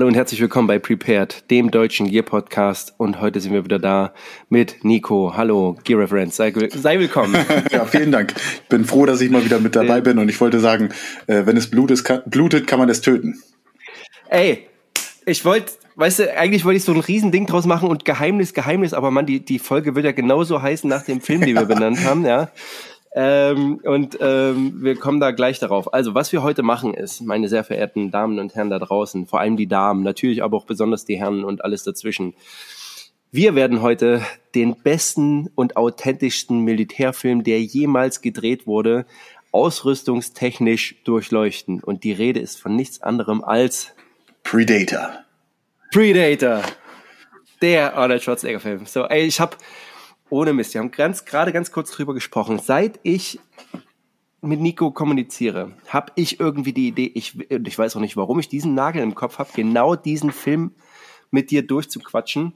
Hallo und herzlich willkommen bei Prepared, dem deutschen Gear Podcast. Und heute sind wir wieder da mit Nico. Hallo, Gear Reference. Sei, sei willkommen. ja, vielen Dank. Ich bin froh, dass ich mal wieder mit dabei bin. Und ich wollte sagen, äh, wenn es blutet, kann, blutet, kann man es töten. Ey, ich wollte, weißt du, eigentlich wollte ich so ein Riesending draus machen und Geheimnis, Geheimnis, aber man, die, die Folge wird ja genauso heißen nach dem Film, den wir benannt haben, ja. Ähm, und ähm, wir kommen da gleich darauf. Also, was wir heute machen ist, meine sehr verehrten Damen und Herren da draußen, vor allem die Damen, natürlich aber auch besonders die Herren und alles dazwischen. Wir werden heute den besten und authentischsten Militärfilm, der jemals gedreht wurde, ausrüstungstechnisch durchleuchten. Und die Rede ist von nichts anderem als Predator. Predator. Der Arnold Schwarzenegger-Film. So, ey, ich habe ohne Mist, wir haben ganz, gerade ganz kurz drüber gesprochen. Seit ich mit Nico kommuniziere, habe ich irgendwie die Idee, ich, ich weiß auch nicht, warum ich diesen Nagel im Kopf habe, genau diesen Film mit dir durchzuquatschen.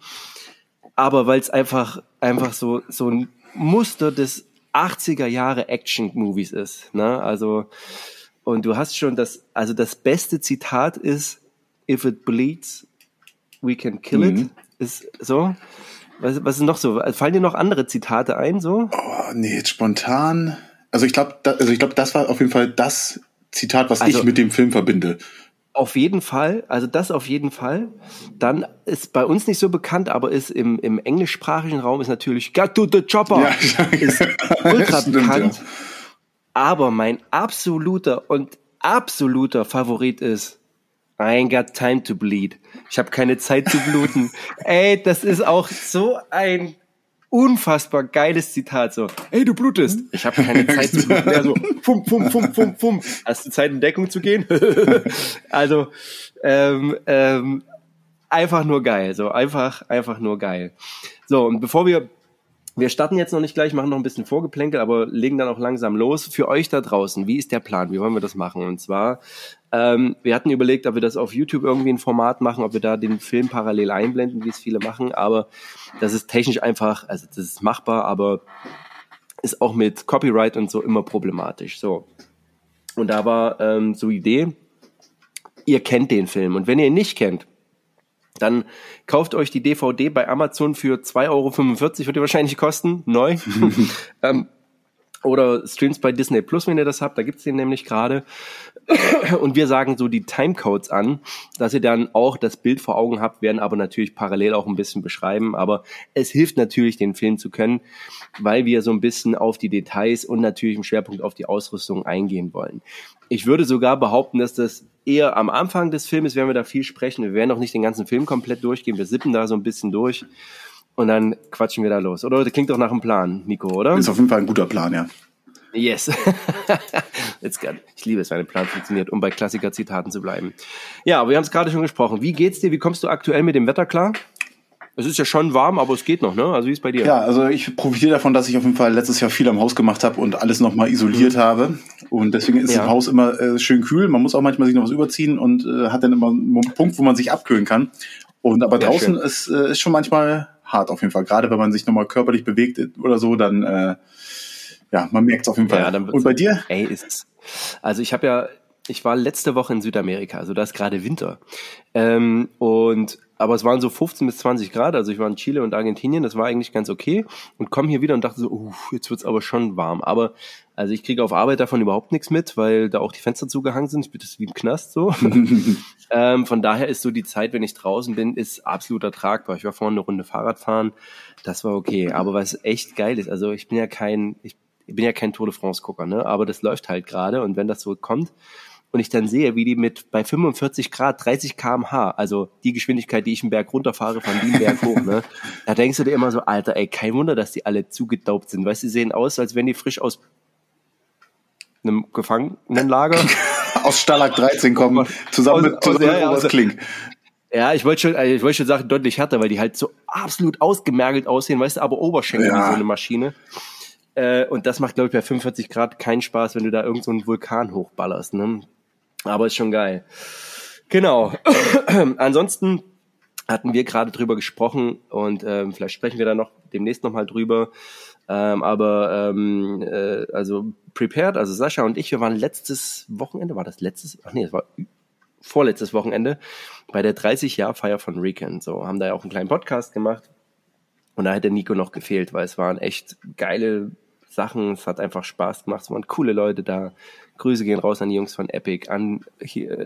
Aber weil es einfach, einfach so, so ein Muster des 80er Jahre Action-Movies ist. Ne? Also, und du hast schon das, also das beste Zitat ist, if it bleeds, we can kill mhm. it. Ist so. Was, was ist noch so? Fallen dir noch andere Zitate ein, so? Oh, nee, jetzt spontan. Also ich glaube, da, also ich glaube, das war auf jeden Fall das Zitat, was also, ich mit dem Film verbinde. Auf jeden Fall, also das auf jeden Fall. Dann ist bei uns nicht so bekannt, aber ist im, im englischsprachigen Raum ist natürlich Get to the Chopper. Ja, ist ultra stimmt, bekannt. Ja. Aber mein absoluter und absoluter Favorit ist I ain't got time to bleed. Ich habe keine Zeit zu bluten. Ey, das ist auch so ein unfassbar geiles Zitat. So, ey, du blutest. Ich habe keine Zeit zu bluten. Ja, so, fum, fum, fum, fum, fum. Hast du Zeit in Deckung zu gehen? also, ähm, ähm, einfach nur geil. So, einfach, einfach nur geil. So, und bevor wir wir starten jetzt noch nicht gleich, machen noch ein bisschen Vorgeplänkel, aber legen dann auch langsam los. Für euch da draußen, wie ist der Plan? Wie wollen wir das machen? Und zwar, ähm, wir hatten überlegt, ob wir das auf YouTube irgendwie ein Format machen, ob wir da den Film parallel einblenden, wie es viele machen. Aber das ist technisch einfach, also das ist machbar, aber ist auch mit Copyright und so immer problematisch. So. Und da war ähm, so Idee, ihr kennt den Film. Und wenn ihr ihn nicht kennt, dann kauft euch die DVD bei Amazon für 2,45 Euro, wird die wahrscheinlich kosten, neu. ähm, oder streams bei Disney Plus, wenn ihr das habt, da gibt's den nämlich gerade. Und wir sagen so die Timecodes an, dass ihr dann auch das Bild vor Augen habt, werden aber natürlich parallel auch ein bisschen beschreiben. Aber es hilft natürlich, den Film zu können, weil wir so ein bisschen auf die Details und natürlich im Schwerpunkt auf die Ausrüstung eingehen wollen. Ich würde sogar behaupten, dass das eher am Anfang des Filmes werden wir da viel sprechen. Wir werden auch nicht den ganzen Film komplett durchgehen. Wir sippen da so ein bisschen durch und dann quatschen wir da los. Oder das klingt doch nach einem Plan, Nico, oder? Ist auf jeden Fall ein guter Plan, ja. Yes. It's good. Ich liebe es, wenn ein Plan funktioniert, um bei Klassiker-Zitaten zu bleiben. Ja, wir haben es gerade schon gesprochen. Wie geht's dir? Wie kommst du aktuell mit dem Wetter klar? Es ist ja schon warm, aber es geht noch, ne? Also wie ist bei dir? Ja, also ich profitiere davon, dass ich auf jeden Fall letztes Jahr viel am Haus gemacht habe und alles nochmal isoliert mhm. habe. Und deswegen ist ja. im Haus immer äh, schön kühl. Man muss auch manchmal sich noch was überziehen und äh, hat dann immer einen Punkt, wo man sich abkühlen kann. Und aber ja, draußen ist, äh, ist schon manchmal hart auf jeden Fall. Gerade wenn man sich nochmal körperlich bewegt oder so, dann äh, ja, man merkt es auf jeden Fall. Ja, dann und bei dir? Ey, ist es. Also ich habe ja, ich war letzte Woche in Südamerika, also da ist gerade Winter. Ähm, und aber es waren so 15 bis 20 Grad, also ich war in Chile und Argentinien, das war eigentlich ganz okay und komme hier wieder und dachte so, uh, jetzt wird's aber schon warm. Aber also ich kriege auf Arbeit davon überhaupt nichts mit, weil da auch die Fenster zugehangen sind. Ich bin das wie im Knast so. ähm, von daher ist so die Zeit, wenn ich draußen bin, ist absolut ertragbar. Ich war vorhin eine Runde Fahrrad fahren, das war okay. Aber was echt geil ist, also ich bin ja kein, ich ich bin ja kein Tour de France-Gucker, ne? aber das läuft halt gerade und wenn das so kommt und ich dann sehe, wie die mit bei 45 Grad 30 kmh, also die Geschwindigkeit, die ich einen Berg runterfahre, von dem Berg hoch, ne? da denkst du dir immer so, Alter, ey, kein Wunder, dass die alle zugedaubt sind, weißt du, sehen aus, als wenn die frisch aus einem Gefangenenlager aus Stalag 13 kommen, zusammen mit, zusammen ja, ja, also, Klink. Ja, ich wollte schon, ich wollte schon sagen, deutlich härter, weil die halt so absolut ausgemergelt aussehen, weißt du, aber Oberschenkel ja. wie so eine Maschine. Äh, und das macht, glaube ich, bei 45 Grad keinen Spaß, wenn du da irgendeinen so Vulkan hochballerst. Ne? Aber ist schon geil. Genau. Ansonsten hatten wir gerade drüber gesprochen und ähm, vielleicht sprechen wir da noch demnächst nochmal drüber. Ähm, aber ähm, äh, also prepared, also Sascha und ich, wir waren letztes Wochenende, war das letztes? Ach nee, es war vorletztes Wochenende bei der 30-Jahr-Feier von Recon. So, haben da ja auch einen kleinen Podcast gemacht. Und da hätte Nico noch gefehlt, weil es waren echt geile Sachen. Es hat einfach Spaß gemacht. Es waren coole Leute da. Grüße gehen raus an die Jungs von Epic, an,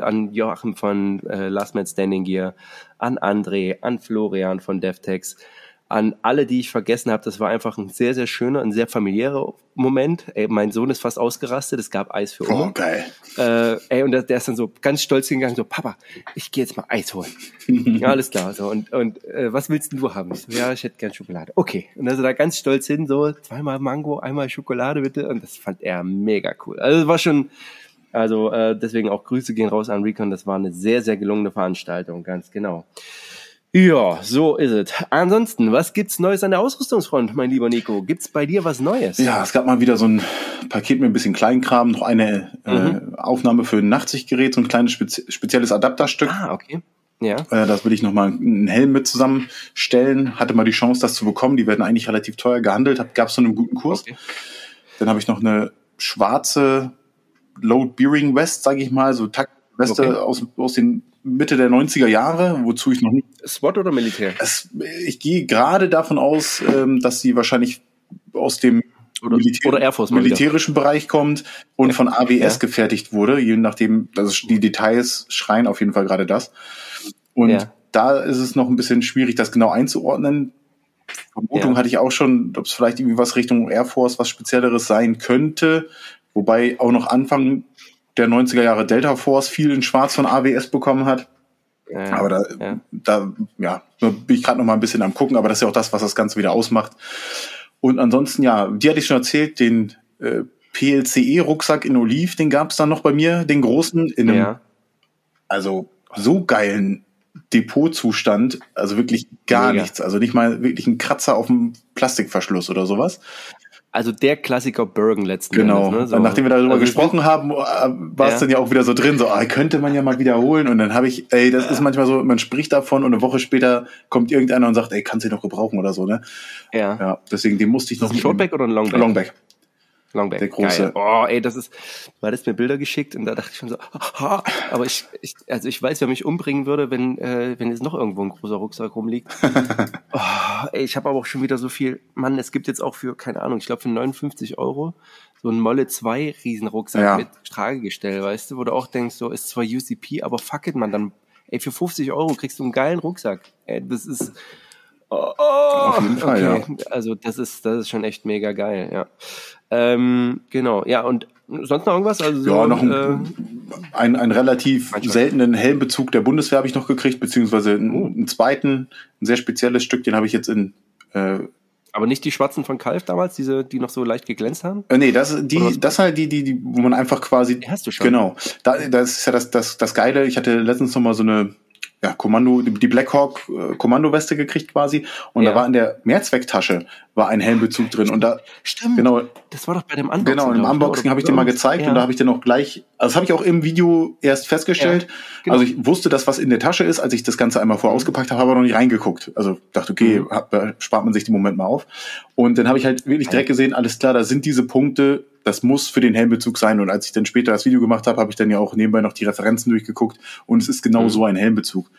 an Joachim von äh, Last Man Standing Gear, an André, an Florian von DevTex an alle, die ich vergessen habe. Das war einfach ein sehr, sehr schöner, ein sehr familiärer Moment. Ey, mein Sohn ist fast ausgerastet. Es gab Eis für uns. Oh, geil. Äh, ey, und der, der, ist dann so ganz stolz hingegangen, so, Papa, ich gehe jetzt mal Eis holen. ja, alles klar. So, und und äh, was willst denn du haben? Ich so, ja, ich hätte gern Schokolade. Okay. Und er da ganz stolz hin, so, zweimal Mango, einmal Schokolade bitte. Und das fand er mega cool. Also war schon, also äh, deswegen auch Grüße gehen raus an Recon. Das war eine sehr, sehr gelungene Veranstaltung, ganz genau. Ja, so ist es. Ansonsten, was gibt's Neues an der Ausrüstungsfront, mein lieber Nico? Gibt's bei dir was Neues? Ja, es gab mal wieder so ein Paket mit ein bisschen Kleinkram, noch eine äh, mhm. äh, Aufnahme für ein Nachtsichtgerät, so ein kleines spezi spezielles Adapterstück. Ah, okay. Ja. Äh, das will ich nochmal einen Helm mit zusammenstellen. Hatte mal die Chance, das zu bekommen. Die werden eigentlich relativ teuer gehandelt. Gab es so einen guten Kurs. Okay. Dann habe ich noch eine schwarze Load Bearing West, sage ich mal, so Taktweste okay. aus, aus den Mitte der 90er Jahre, wozu ich noch nicht. SWAT oder Militär? Es, ich gehe gerade davon aus, ähm, dass sie wahrscheinlich aus dem oder, Militär oder Air Force militärischen Bereich kommt und von AWS ja. gefertigt wurde, je nachdem, also die Details schreien auf jeden Fall gerade das. Und ja. da ist es noch ein bisschen schwierig, das genau einzuordnen. Vermutung ja. hatte ich auch schon, ob es vielleicht irgendwie was Richtung Air Force, was Spezielleres sein könnte. Wobei auch noch Anfang der 90er Jahre Delta Force viel in Schwarz von AWS bekommen hat. Ja, aber da, ja. da ja, bin ich gerade noch mal ein bisschen am gucken, aber das ist ja auch das, was das Ganze wieder ausmacht. Und ansonsten, ja, die hatte ich schon erzählt, den äh, PLCE-Rucksack in Oliv, den gab es dann noch bei mir, den großen, in einem, ja. also so geilen Depotzustand, also wirklich gar Mega. nichts, also nicht mal wirklich ein Kratzer auf dem Plastikverschluss oder sowas also der Klassiker Bergen letzten Genau. Endes, ne? so. Nachdem wir darüber also gesprochen haben, äh, war es ja. dann ja auch wieder so drin, so, ah, könnte man ja mal wiederholen. Und dann habe ich, ey, das ja. ist manchmal so, man spricht davon und eine Woche später kommt irgendeiner und sagt, ey, kannst du noch gebrauchen oder so, ne? Ja. Ja, deswegen, den musste ich noch. Ein Shortback oder ein Longback? Longback. Longback. Der große. Geil. Oh, ey, das ist, weil das mir Bilder geschickt und da dachte ich schon so, ha, aber ich, ich, also ich weiß, wer mich umbringen würde, wenn, äh, wenn jetzt noch irgendwo ein großer Rucksack rumliegt. oh, ey, ich habe aber auch schon wieder so viel, Mann, es gibt jetzt auch für, keine Ahnung, ich glaube für 59 Euro so ein Molle 2 Riesenrucksack ja. mit Tragegestell, weißt du, wo du auch denkst, so ist zwar UCP, aber fuck it, man, dann, ey, für 50 Euro kriegst du einen geilen Rucksack. Ey, das ist, Oh, oh, Auf jeden Fall, okay. ja. Also das ist, das ist schon echt mega geil, ja. Ähm, genau, ja, und sonst noch irgendwas? Also so, ja, noch ein, äh, ein, einen relativ seltenen Helmbezug der Bundeswehr habe ich noch gekriegt, beziehungsweise einen, oh. einen zweiten, ein sehr spezielles Stück, den habe ich jetzt in äh, aber nicht die schwarzen von Kalf damals, diese, die noch so leicht geglänzt haben? Äh, nee, das, die, das halt die, die, die, wo man einfach quasi. Die hast du schon. Genau. Da, das ist ja das, das, das Geile. Ich hatte letztens noch mal so eine, ja, Kommando, die Blackhawk äh, Kommandoweste gekriegt quasi. Und ja. da war in der Mehrzwecktasche war ein Helmbezug drin. Und da, Stimmt. Genau. Das war doch bei dem Unboxing. Genau, im Unboxing habe ich dir mal gezeigt ja. und da habe ich dir auch gleich, also das habe ich auch im Video erst festgestellt. Ja, genau. Also ich wusste, dass was in der Tasche ist, als ich das Ganze einmal vorher mhm. ausgepackt habe, habe aber noch nicht reingeguckt. Also dachte, okay, mhm. hab, spart man sich den Moment mal auf. Und dann habe ich halt wirklich direkt gesehen, alles klar, da sind diese Punkte, das muss für den Helmbezug sein. Und als ich dann später das Video gemacht habe, habe ich dann ja auch nebenbei noch die Referenzen durchgeguckt und es ist genau mhm. so ein Helmbezug.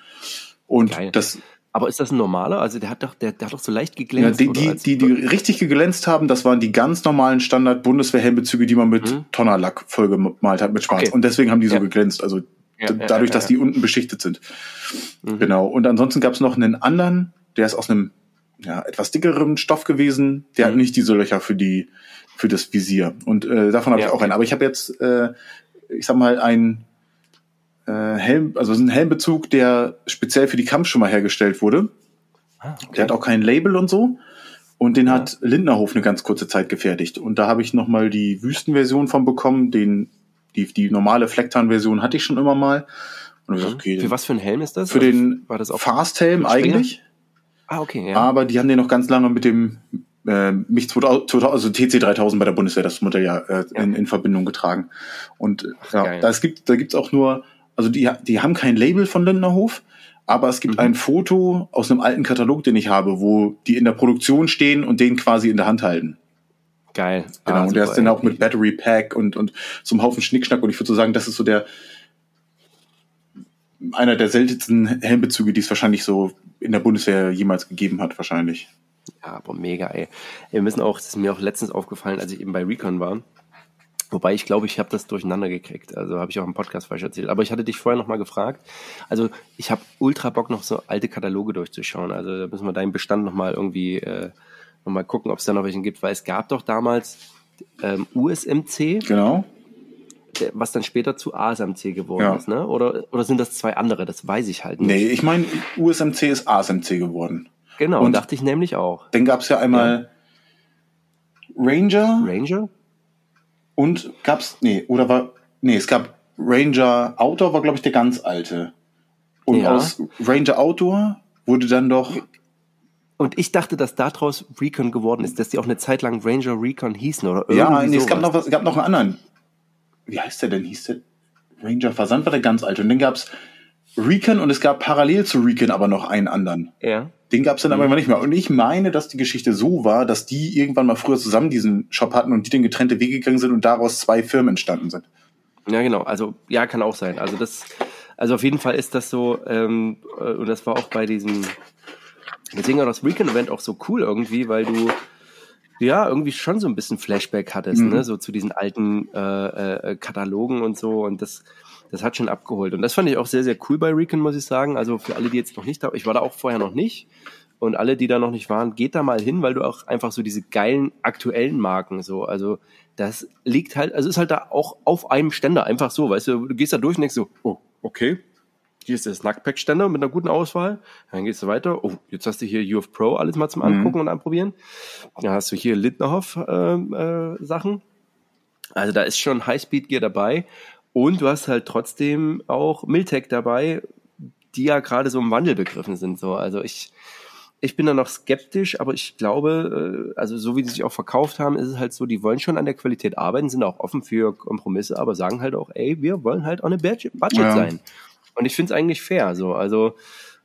Und Geil. das aber ist das ein normaler? Also der hat doch, der, der hat doch so leicht geglänzt. Ja, die, die, die, die richtig geglänzt haben, das waren die ganz normalen Standard-Bundeswehr-Helmbezüge, die man mit mhm. Tonnerlack vollgemalt hat mit Schwarz. Okay. Und deswegen haben die so ja. geglänzt. Also ja, dadurch, dass die unten beschichtet sind. Mhm. Genau. Und ansonsten gab es noch einen anderen, der ist aus einem ja, etwas dickeren Stoff gewesen. Der mhm. hat nicht diese Löcher für die für das Visier. Und äh, davon habe ich auch einen. Aber ich habe jetzt, äh, ich sag mal, ein äh, Helm, also ein Helmbezug, der speziell für die Kampfschimmer hergestellt wurde. Ah, okay. Der hat auch kein Label und so. Und den ja. hat Lindnerhof eine ganz kurze Zeit gefertigt. Und da habe ich nochmal die Wüstenversion von bekommen. Den, die, die normale Flecktarn-Version hatte ich schon immer mal. Und mhm. gesagt, okay, für was für ein Helm ist das? Für den war das Fast-Helm eigentlich. Ah, okay, ja. Aber die haben den noch ganz lange mit dem äh, mich 2000, also TC 3000 bei der Bundeswehr das Modell ja, äh, ja. In, in Verbindung getragen. Und Ach, ja, da es gibt, da gibt's auch nur also die, die haben kein Label von Lindnerhof, aber es gibt mhm. ein Foto aus einem alten Katalog, den ich habe, wo die in der Produktion stehen und den quasi in der Hand halten. Geil. Genau, ah, und der ist dann auch mit Battery Pack und, und so einem Haufen Schnickschnack. Und ich würde so sagen, das ist so der einer der seltensten Helmbezüge, die es wahrscheinlich so in der Bundeswehr jemals gegeben hat, wahrscheinlich. Ja, aber mega, ey. Wir müssen auch, das ist mir auch letztens aufgefallen, als ich eben bei Recon war. Wobei ich glaube, ich habe das durcheinander gekriegt. Also habe ich auch im Podcast falsch erzählt. Aber ich hatte dich vorher nochmal gefragt. Also ich habe ultra Bock, noch so alte Kataloge durchzuschauen. Also da müssen wir deinen Bestand nochmal irgendwie äh, nochmal gucken, ob es da noch welchen gibt. Weil es gab doch damals ähm, USMC. Genau. Was dann später zu ASMC geworden ja. ist, ne? Oder, oder sind das zwei andere? Das weiß ich halt nicht. Nee, ich meine, USMC ist ASMC geworden. Genau, und dachte ich nämlich auch. Dann gab es ja einmal ja. Ranger. Ranger? Und gab's, nee, oder war, nee, es gab Ranger Outdoor, war glaube ich der ganz alte. Und ja. aus Ranger Outdoor wurde dann doch. Und ich dachte, dass daraus Recon geworden ist, dass die auch eine Zeit lang Ranger Recon hießen oder irgendwie Ja, nee, es gab noch was, es gab noch einen anderen. Wie heißt der denn? Hieß der Ranger Versand war der ganz alte. Und dann gab's Recon und es gab parallel zu Recon aber noch einen anderen. Ja. Den gab es dann mhm. aber immer nicht mehr. Und ich meine, dass die Geschichte so war, dass die irgendwann mal früher zusammen diesen Shop hatten und die dann getrennte Wege gegangen sind und daraus zwei Firmen entstanden sind. Ja, genau. Also ja, kann auch sein. Also das, also auf jeden Fall ist das so, ähm, äh, und das war auch bei diesem, deswegen war das Weekend-Event auch so cool irgendwie, weil du ja irgendwie schon so ein bisschen Flashback hattest, mhm. ne? So zu diesen alten äh, äh, Katalogen und so. Und das, das hat schon abgeholt. Und das fand ich auch sehr, sehr cool bei Recon, muss ich sagen. Also für alle, die jetzt noch nicht da, ich war da auch vorher noch nicht. Und alle, die da noch nicht waren, geht da mal hin, weil du auch einfach so diese geilen aktuellen Marken so, also das liegt halt, also ist halt da auch auf einem Ständer einfach so, weißt du, du gehst da durch und denkst so, oh, okay, hier ist der Snackpack-Ständer mit einer guten Auswahl. Dann gehst du weiter. Oh, jetzt hast du hier UF Pro alles mal zum Angucken mhm. und Anprobieren. Dann hast du hier Lindnerhoff-Sachen. Äh, äh, also da ist schon Highspeed-Gear dabei. Und du hast halt trotzdem auch Miltech dabei, die ja gerade so im Wandel begriffen sind. So, also ich, ich bin da noch skeptisch, aber ich glaube, äh, also so wie sie sich auch verkauft haben, ist es halt so, die wollen schon an der Qualität arbeiten, sind auch offen für Kompromisse, aber sagen halt auch, ey, wir wollen halt auch eine Budget ja. sein. Und ich finde es eigentlich fair. So, also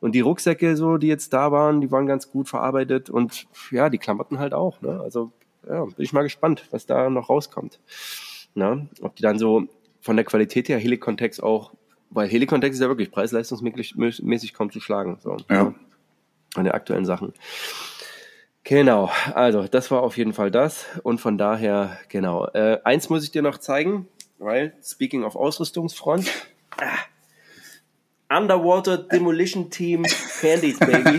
und die Rucksäcke, so die jetzt da waren, die waren ganz gut verarbeitet und ja, die Klamotten halt auch. Ne? Also ja, bin ich mal gespannt, was da noch rauskommt. Ne? Ob die dann so von der Qualität her Helikontext auch, weil Helikontext ist ja wirklich preis-leistungsmäßig kaum zu schlagen. So, ja. An den aktuellen Sachen. Genau, also das war auf jeden Fall das. Und von daher, genau. Äh, eins muss ich dir noch zeigen, weil, speaking of Ausrüstungsfront, ah, Underwater Demolition Team Candies, Baby.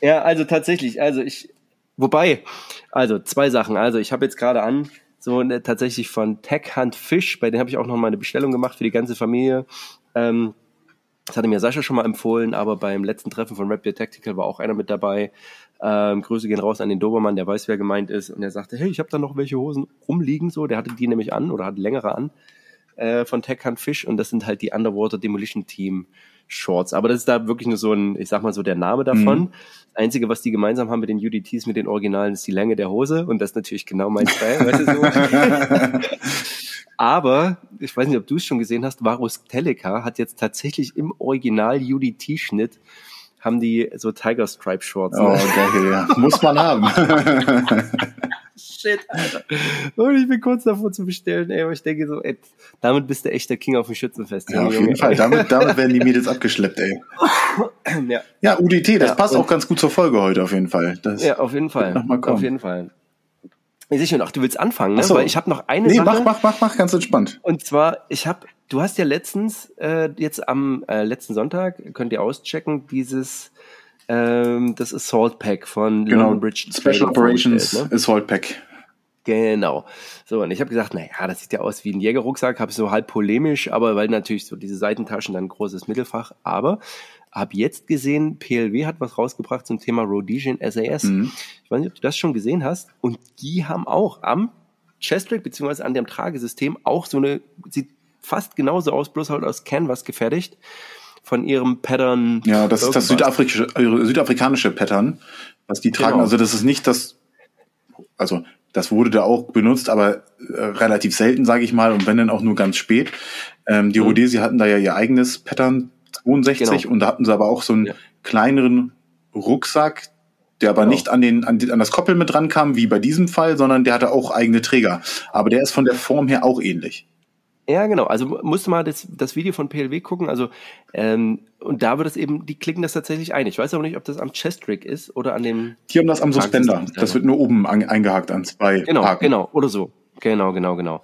ja, also tatsächlich, also ich, wobei, also zwei Sachen. Also ich habe jetzt gerade an, so ne, tatsächlich von Tech Hunt Fish, bei denen habe ich auch noch mal eine Bestellung gemacht für die ganze Familie. Ähm, das hatte mir Sascha schon mal empfohlen, aber beim letzten Treffen von Rap Tactical war auch einer mit dabei. Ähm, Grüße gehen raus an den Dobermann, der weiß, wer gemeint ist. Und er sagte, hey, ich habe da noch welche Hosen rumliegen. So, der hatte die nämlich an oder hatte längere an äh, von Tech Hunt Fish und das sind halt die Underwater Demolition Team Shorts. Aber das ist da wirklich nur so ein, ich sag mal so der Name davon. Mhm. Das Einzige, was die gemeinsam haben mit den UDTs, mit den Originalen, ist die Länge der Hose und das ist natürlich genau mein Style, weißt du so. Aber, ich weiß nicht, ob du es schon gesehen hast, Varus Teleca hat jetzt tatsächlich im Original UDT-Schnitt haben die so Tiger Stripe Shorts. Ne? Oh, geil, ja. Muss man haben. Shit, Alter. Und ich bin kurz davor zu bestellen, ey, aber ich denke so, ey, damit bist du echt der King auf dem Schützenfest. Ja, auf jeden Fall. Damit, damit werden die Mädels abgeschleppt, ey. ja. ja, UDT, das ja, passt auch ganz gut zur Folge heute auf jeden Fall. Das ja, auf jeden Fall. Noch mal kommen. Auf jeden Fall. Ich sehe ach, du willst anfangen, ne? So. Weil ich habe noch eine nee, Sache. Nee, mach, mach, mach, mach, ganz entspannt. Und zwar, ich habe, du hast ja letztens, äh, jetzt am äh, letzten Sonntag, könnt ihr auschecken, dieses ähm, das Assault Pack von genau. London Bridge. Special Operations ne? Assault Pack. Genau. So, und ich habe gesagt, naja, das sieht ja aus wie ein Jägerrucksack, habe so halb polemisch, aber weil natürlich so diese Seitentaschen dann ein großes Mittelfach, aber habe jetzt gesehen, PLW hat was rausgebracht zum Thema Rhodesian SAS. Mhm. Ich weiß nicht, ob du das schon gesehen hast. Und die haben auch am Chestrick beziehungsweise an dem Tragesystem auch so eine, sieht fast genauso aus, bloß halt aus Canvas gefertigt von ihrem Pattern. Ja, das ist das südafrikische, äh, südafrikanische Pattern, was die tragen. Genau. Also das ist nicht das, also das wurde da auch benutzt, aber äh, relativ selten, sage ich mal, und wenn dann auch nur ganz spät. Ähm, die mhm. Rhodesi hatten da ja ihr eigenes Pattern 62 genau. und da hatten sie aber auch so einen ja. kleineren Rucksack, der aber genau. nicht an, den, an, an das Koppel mit dran kam, wie bei diesem Fall, sondern der hatte auch eigene Träger. Aber der ist von der Form her auch ähnlich. Ja, genau. Also musst du mal das, das Video von PLW gucken. Also ähm, und da wird es eben, die klicken das tatsächlich ein. Ich weiß aber nicht, ob das am Chest-Rig ist oder an dem. Die haben das am Suspender. Das wird nur oben an, eingehakt an zwei. Genau, Haken. genau, oder so. Genau, genau, genau.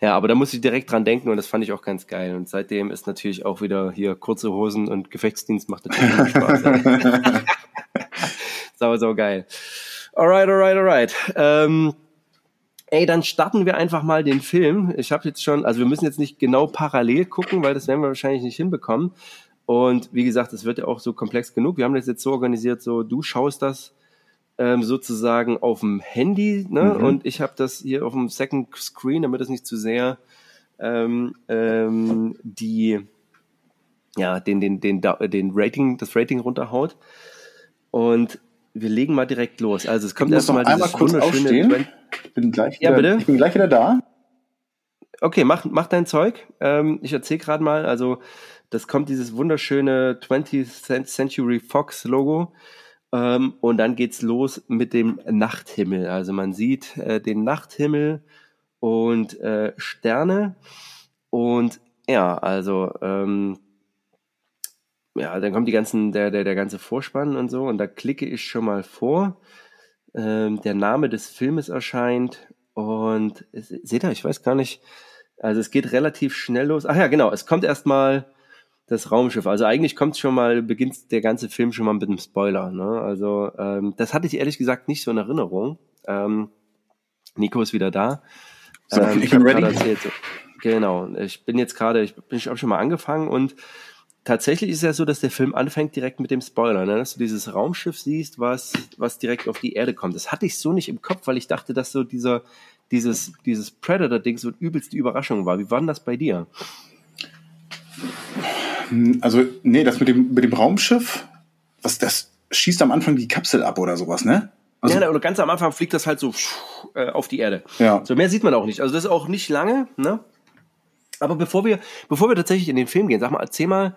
Ja, aber da muss ich direkt dran denken und das fand ich auch ganz geil. Und seitdem ist natürlich auch wieder hier kurze Hosen und Gefechtsdienst macht natürlich Spaß. sau, sau geil. Alright, alright, alright. Ähm, ey, dann starten wir einfach mal den Film. Ich habe jetzt schon, also wir müssen jetzt nicht genau parallel gucken, weil das werden wir wahrscheinlich nicht hinbekommen. Und wie gesagt, es wird ja auch so komplex genug. Wir haben das jetzt so organisiert, so du schaust das ähm, sozusagen auf dem Handy ne? Mhm. und ich habe das hier auf dem Second Screen, damit es nicht zu sehr ähm, ähm, die ja den den den den Rating das Rating runterhaut. Und wir legen mal direkt los. Also es kommt erstmal einmal kurz aufstehen. Ich bin gleich wieder, ja, bitte? Ich bin gleich wieder da. Okay, mach, mach dein Zeug. Ähm, ich erzähle gerade mal, also das kommt dieses wunderschöne 20th Century Fox Logo. Ähm, und dann geht's los mit dem Nachthimmel. Also man sieht äh, den Nachthimmel und äh, Sterne. Und ja, also ähm, ja, dann kommt die ganzen, der, der, der ganze Vorspann und so, und da klicke ich schon mal vor. Ähm, der Name des Filmes erscheint und seht ihr, ich weiß gar nicht, also es geht relativ schnell los. Ach ja, genau, es kommt erstmal das Raumschiff. Also eigentlich kommt schon mal, beginnt der ganze Film schon mal mit einem Spoiler. Ne? Also ähm, das hatte ich ehrlich gesagt nicht so in Erinnerung. Ähm, Nico ist wieder da. So, ähm, ich bin ready. Erzählt, genau, ich bin jetzt gerade, ich bin ich schon mal angefangen und tatsächlich ist es ja so, dass der Film anfängt direkt mit dem Spoiler, ne? dass du dieses Raumschiff siehst, was, was direkt auf die Erde kommt. Das hatte ich so nicht im Kopf, weil ich dachte, dass so dieser, dieses, dieses Predator-Ding so übelst die Überraschung war. Wie war denn das bei dir? Also, nee, das mit dem, mit dem Raumschiff, was, das schießt am Anfang die Kapsel ab oder sowas, ne? Also, ja, oder ganz am Anfang fliegt das halt so äh, auf die Erde. Ja. So mehr sieht man auch nicht. Also das ist auch nicht lange, ne? Aber bevor wir, bevor wir tatsächlich in den Film gehen, sag mal, erzähl mal,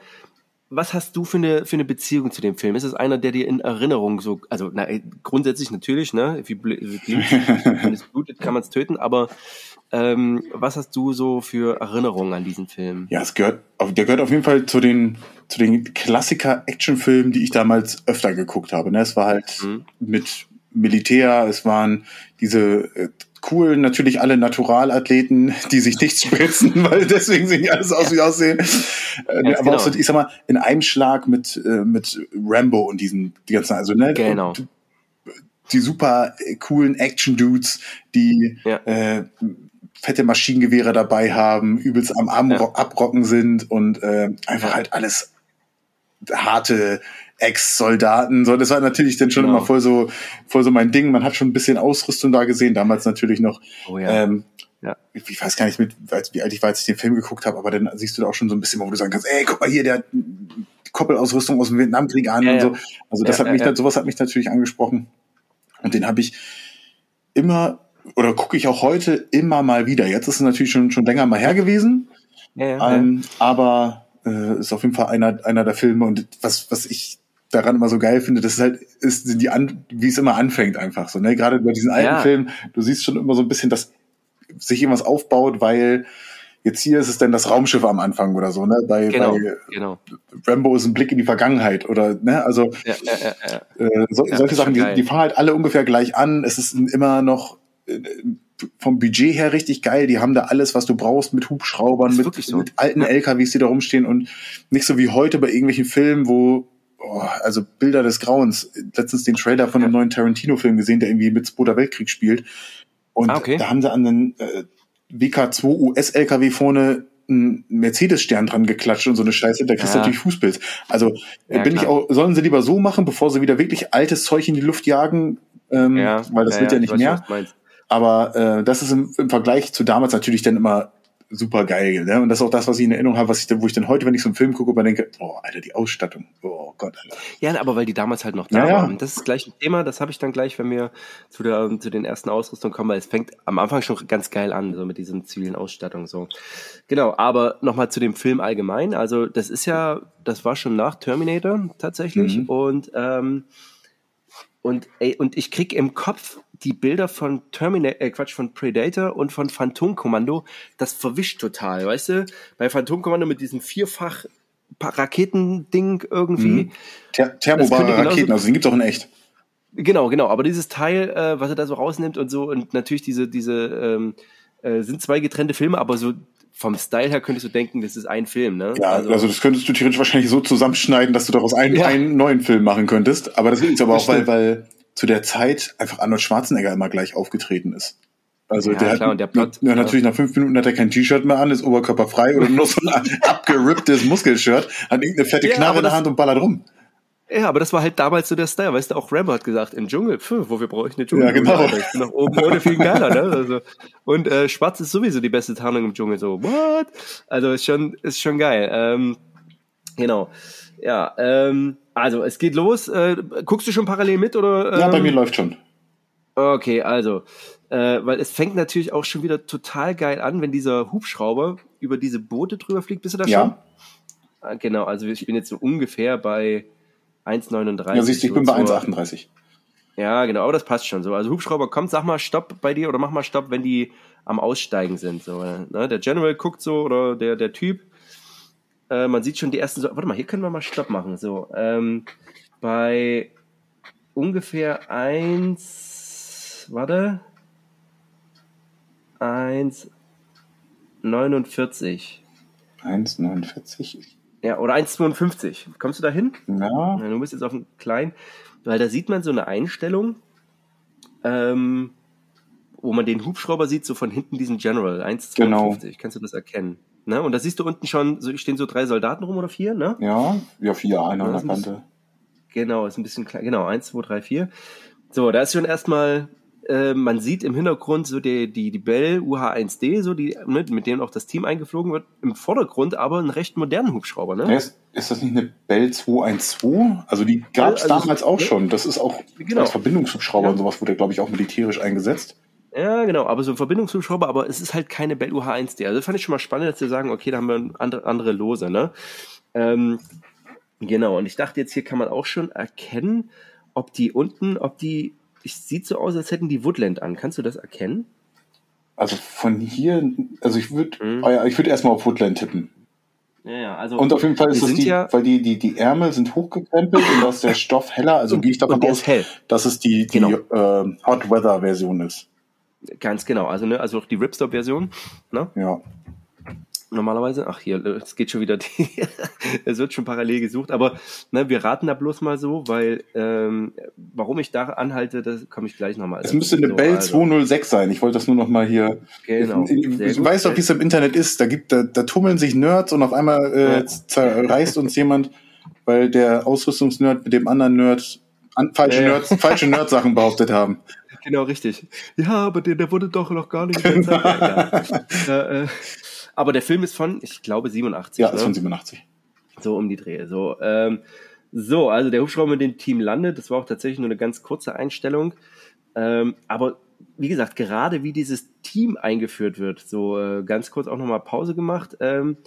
was hast du für eine, für eine Beziehung zu dem Film? Ist es einer, der dir in Erinnerung so, also na, grundsätzlich natürlich, ne? Wie wenn es blutet, kann man es töten, aber ähm, was hast du so für Erinnerungen an diesen Film? Ja, es gehört, der gehört auf jeden Fall zu den, zu den Klassiker-Actionfilmen, die ich damals öfter geguckt habe. Ne? Es war halt mhm. mit Militär, es waren diese äh, cool, natürlich alle Naturalathleten, die sich nichts spritzen, weil deswegen sehen die alles aus, wie sie aussehen. Äh, aber genau. auch so, ich sag mal, in einem Schlag mit, äh, mit Rambo und diesen, die ganzen, also, ne? Genau. Die super coolen Action-Dudes, die, ja. äh, fette Maschinengewehre dabei haben, übelst am Arm ja. abrocken sind und äh, einfach halt alles harte Ex-Soldaten. So, das war natürlich dann schon genau. immer voll so, voll so mein Ding. Man hat schon ein bisschen Ausrüstung da gesehen, damals natürlich noch. Oh ja. Ähm, ja. Ich, ich weiß gar nicht, mit, wie alt ich war, als ich den Film geguckt habe, aber dann siehst du da auch schon so ein bisschen, wo du sagen kannst, ey, guck mal hier, der hat Koppelausrüstung aus dem Vietnamkrieg an ja, und so. Also das ja, hat mich, ja. sowas hat mich natürlich angesprochen. Und den habe ich immer, oder gucke ich auch heute immer mal wieder. Jetzt ist es natürlich schon, schon länger mal her gewesen. Ja, ähm, aber äh, ist auf jeden Fall einer, einer der Filme und was, was ich daran immer so geil finde, das ist halt, ist die an, wie es immer anfängt einfach so, ne? Gerade bei diesen alten ja. Filmen, du siehst schon immer so ein bisschen, dass sich irgendwas aufbaut, weil jetzt hier ist es dann das Raumschiff am Anfang oder so, ne? Bei, genau, bei genau. Rambo ist ein Blick in die Vergangenheit oder, ne? Also ja, ja, äh, so, solche Sachen, die, die fangen halt alle ungefähr gleich an. Es ist immer noch äh, vom Budget her richtig geil. Die haben da alles, was du brauchst, mit Hubschraubern, mit, so. mit alten LKWs, die da rumstehen und nicht so wie heute bei irgendwelchen Filmen, wo oh, also Bilder des Grauens. Letztens den Trailer von einem neuen Tarantino-Film gesehen, der irgendwie mit Zweiter Weltkrieg spielt. Und ah, okay. da haben sie an den äh, WK2 US-LKW vorne einen Mercedes-Stern dran geklatscht und so eine Scheiße, da kriegst du ja. natürlich Fußpilz. Also ja, bin klar. ich auch, sollen sie lieber so machen, bevor sie wieder wirklich altes Zeug in die Luft jagen, ähm, ja, weil das wird ja, nicht mehr. Aber äh, das ist im, im Vergleich zu damals natürlich dann immer super geil. Ne? Und das ist auch das, was ich in Erinnerung habe, was ich, wo ich dann heute, wenn ich so einen Film gucke, mal denke, oh, Alter, die Ausstattung. Oh Gott, Alter. Ja, aber weil die damals halt noch da ja, waren. Das ist gleich ein Thema, das habe ich dann gleich, wenn wir zu, der, zu den ersten Ausrüstungen kommen, weil es fängt am Anfang schon ganz geil an, so mit diesen zivilen Ausstattung. So. Genau, aber nochmal zu dem Film allgemein. Also, das ist ja, das war schon nach Terminator tatsächlich. Mhm. Und ähm, und, ey, und ich krieg im Kopf die Bilder von Terminator, äh, Quatsch, von Predator und von Phantomkommando, das verwischt total, weißt du? Bei Phantomkommando mit diesem vierfach Raketending irgendwie. Mhm. Ther Thermobare Raketen, also den gibt's auch in echt. Genau, genau. Aber dieses Teil, äh, was er da so rausnimmt und so, und natürlich diese, diese, ähm, äh, sind zwei getrennte Filme, aber so vom Style her könntest du denken, das ist ein Film, ne? Ja, also, also das könntest du theoretisch wahrscheinlich so zusammenschneiden, dass du daraus einen, ja. einen neuen Film machen könntest. Aber das ist aber auch, weil, weil zu der Zeit einfach Arnold Schwarzenegger immer gleich aufgetreten ist. Also ja, der klar, hat, der Plot, ja, natürlich nach fünf Minuten hat er kein T-Shirt mehr an, ist oberkörperfrei oder nur so ein abgeripptes Muskelshirt, hat irgendeine fette ja, Knarre in der Hand und ballert rum. Ja, aber das war halt damals so der Style, weißt du, auch Rambo hat gesagt, im Dschungel, pf, wofür brauche ich eine Dschungel? Ja, genau. Ich bin nach oben ohne viel geiler, ne? Also, und äh, Schwarz ist sowieso die beste Tarnung im Dschungel, so, what? Also ist schon, ist schon geil. Ähm, genau. Ja, ähm, also es geht los. Äh, guckst du schon parallel mit oder? Ähm? Ja, bei ähm? mir läuft schon. Okay, also, äh, weil es fängt natürlich auch schon wieder total geil an, wenn dieser Hubschrauber über diese Boote drüber fliegt. Bist du da schon? Ja. Ah, genau, also ich bin jetzt so ungefähr bei 1,39. Ja, siehst du, ich bin bei 1,38. Ja, genau, aber das passt schon so. Also Hubschrauber kommt, sag mal Stopp bei dir oder mach mal Stopp, wenn die am Aussteigen sind. So, ne? Der General guckt so oder der, der Typ. Äh, man sieht schon die ersten so. Warte mal, hier können wir mal Stopp machen. So, ähm, bei ungefähr 1, warte, 1,49. 1,49? Ja, oder 1,52. Kommst du da hin? Ja. Du bist jetzt auf einem kleinen, weil da sieht man so eine Einstellung, ähm, wo man den Hubschrauber sieht, so von hinten diesen General, 1,52. Genau. Kannst du das erkennen? Ne? Und da siehst du unten schon, so stehen so drei Soldaten rum oder vier, ne? Ja, ja, vier, einer an der Kante. Genau, ist ein bisschen klein. Genau, 1, 2, 3, 4. So, da ist schon erstmal äh, man sieht im Hintergrund so die, die, die Bell UH-1D, so die, mit, mit dem auch das Team eingeflogen wird. Im Vordergrund aber einen recht modernen Hubschrauber, ne? Ist, ist das nicht eine Bell 212? Also die gab es also, damals auch schon. Das ist auch genau. als Verbindungshubschrauber ja. und sowas wurde, glaube ich, auch militärisch eingesetzt. Ja, genau, aber so ein Verbindungshubschrauber, aber es ist halt keine Bell UH-1D. Also das fand ich schon mal spannend, dass sie sagen, okay, da haben wir andere, andere Lose, ne? Ähm, genau, und ich dachte jetzt, hier kann man auch schon erkennen, ob die unten, ob die es sieht so aus, als hätten die Woodland an. Kannst du das erkennen? Also von hier, also ich würde, mhm. Ah ich würde erstmal auf Woodland tippen. Ja, ja, also und auf jeden Fall ist das die, ja, weil die, die, die Ärmel sind hochgekrempelt und da ist der Stoff heller, also gehe ich davon aus, dass es die, die genau. äh, Hot Weather Version ist. Ganz genau, also ne, also auch die Ripstop Version, ne? Ja normalerweise. Ach hier, es geht schon wieder, die, es wird schon parallel gesucht, aber ne, wir raten da bloß mal so, weil ähm, warum ich da anhalte, das komme ich gleich nochmal. Es müsste eine so, Bell also. 206 sein. Ich wollte das nur noch mal hier. Genau. Ich, ich weiß doch, wie es im Internet ist. Da gibt, da, da tummeln sich Nerds und auf einmal äh, zerreißt uns jemand, weil der Ausrüstungsnerd mit dem anderen Nerd an, falsche, ja, Nerds, falsche Nerd-Sachen behauptet haben. Genau, richtig. Ja, aber der, der wurde doch noch gar nicht. ja, äh, aber der Film ist von, ich glaube, 87. Ja, ne? ist von 87. So um die Dreh. So, ähm, so, also der Hubschrauber mit dem Team landet. Das war auch tatsächlich nur eine ganz kurze Einstellung. Ähm, aber wie gesagt, gerade wie dieses Team eingeführt wird, so äh, ganz kurz auch nochmal Pause gemacht. Ähm,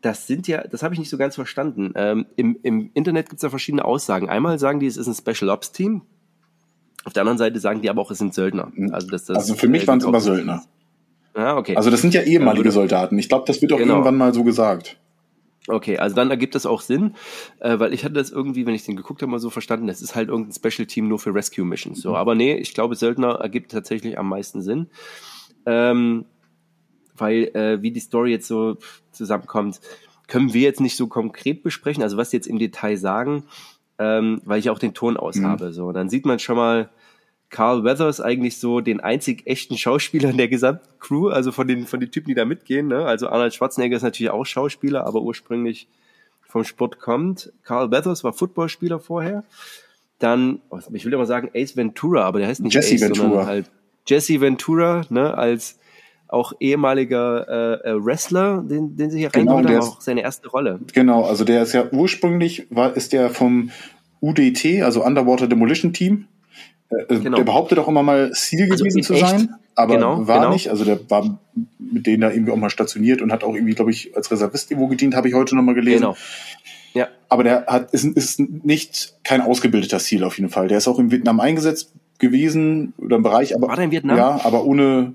das sind ja, das habe ich nicht so ganz verstanden. Ähm, im, Im Internet gibt es da verschiedene Aussagen. Einmal sagen die, es ist ein Special Ops Team. Auf der anderen Seite sagen die aber auch, es sind Söldner. Also, das, das, also für mich waren es immer Söldner. Ah, okay. Also das sind ja ehemalige Soldaten. Ich glaube, das wird auch genau. irgendwann mal so gesagt. Okay, also dann ergibt das auch Sinn, äh, weil ich hatte das irgendwie, wenn ich den geguckt habe, mal so verstanden, das ist halt irgendein Special Team nur für Rescue Missions. So, mhm. aber nee, ich glaube, Söldner ergibt tatsächlich am meisten Sinn. Ähm, weil äh, wie die Story jetzt so zusammenkommt, können wir jetzt nicht so konkret besprechen, also was sie jetzt im Detail sagen, ähm, weil ich auch den Ton aus mhm. habe. So, dann sieht man schon mal, Carl Weathers eigentlich so den einzig echten Schauspieler in der gesamten Crew, also von den, von den Typen, die da mitgehen. Ne? Also Arnold Schwarzenegger ist natürlich auch Schauspieler, aber ursprünglich vom Sport kommt. Carl Weathers war Footballspieler vorher. Dann, oh, ich will immer sagen Ace Ventura, aber der heißt nicht Jesse Ace, Ventura. sondern halt Jesse Ventura, ne, als auch ehemaliger äh, äh Wrestler, den, den sie hier genau, reingeholt haben, auch seine erste Rolle. Genau, also der ist ja ursprünglich, war, ist der vom UDT, also Underwater Demolition Team, äh, genau. Der behauptet auch immer mal Ziel also gewesen zu echt? sein, aber genau, war genau. nicht. Also der war mit denen da irgendwie auch mal stationiert und hat auch irgendwie, glaube ich, als Reservist irgendwo gedient, habe ich heute noch mal gelesen. Genau. Ja. Aber der hat, ist, ist nicht kein ausgebildeter Ziel auf jeden Fall. Der ist auch in Vietnam eingesetzt gewesen oder im Bereich, aber war der in Vietnam? Ja, aber ohne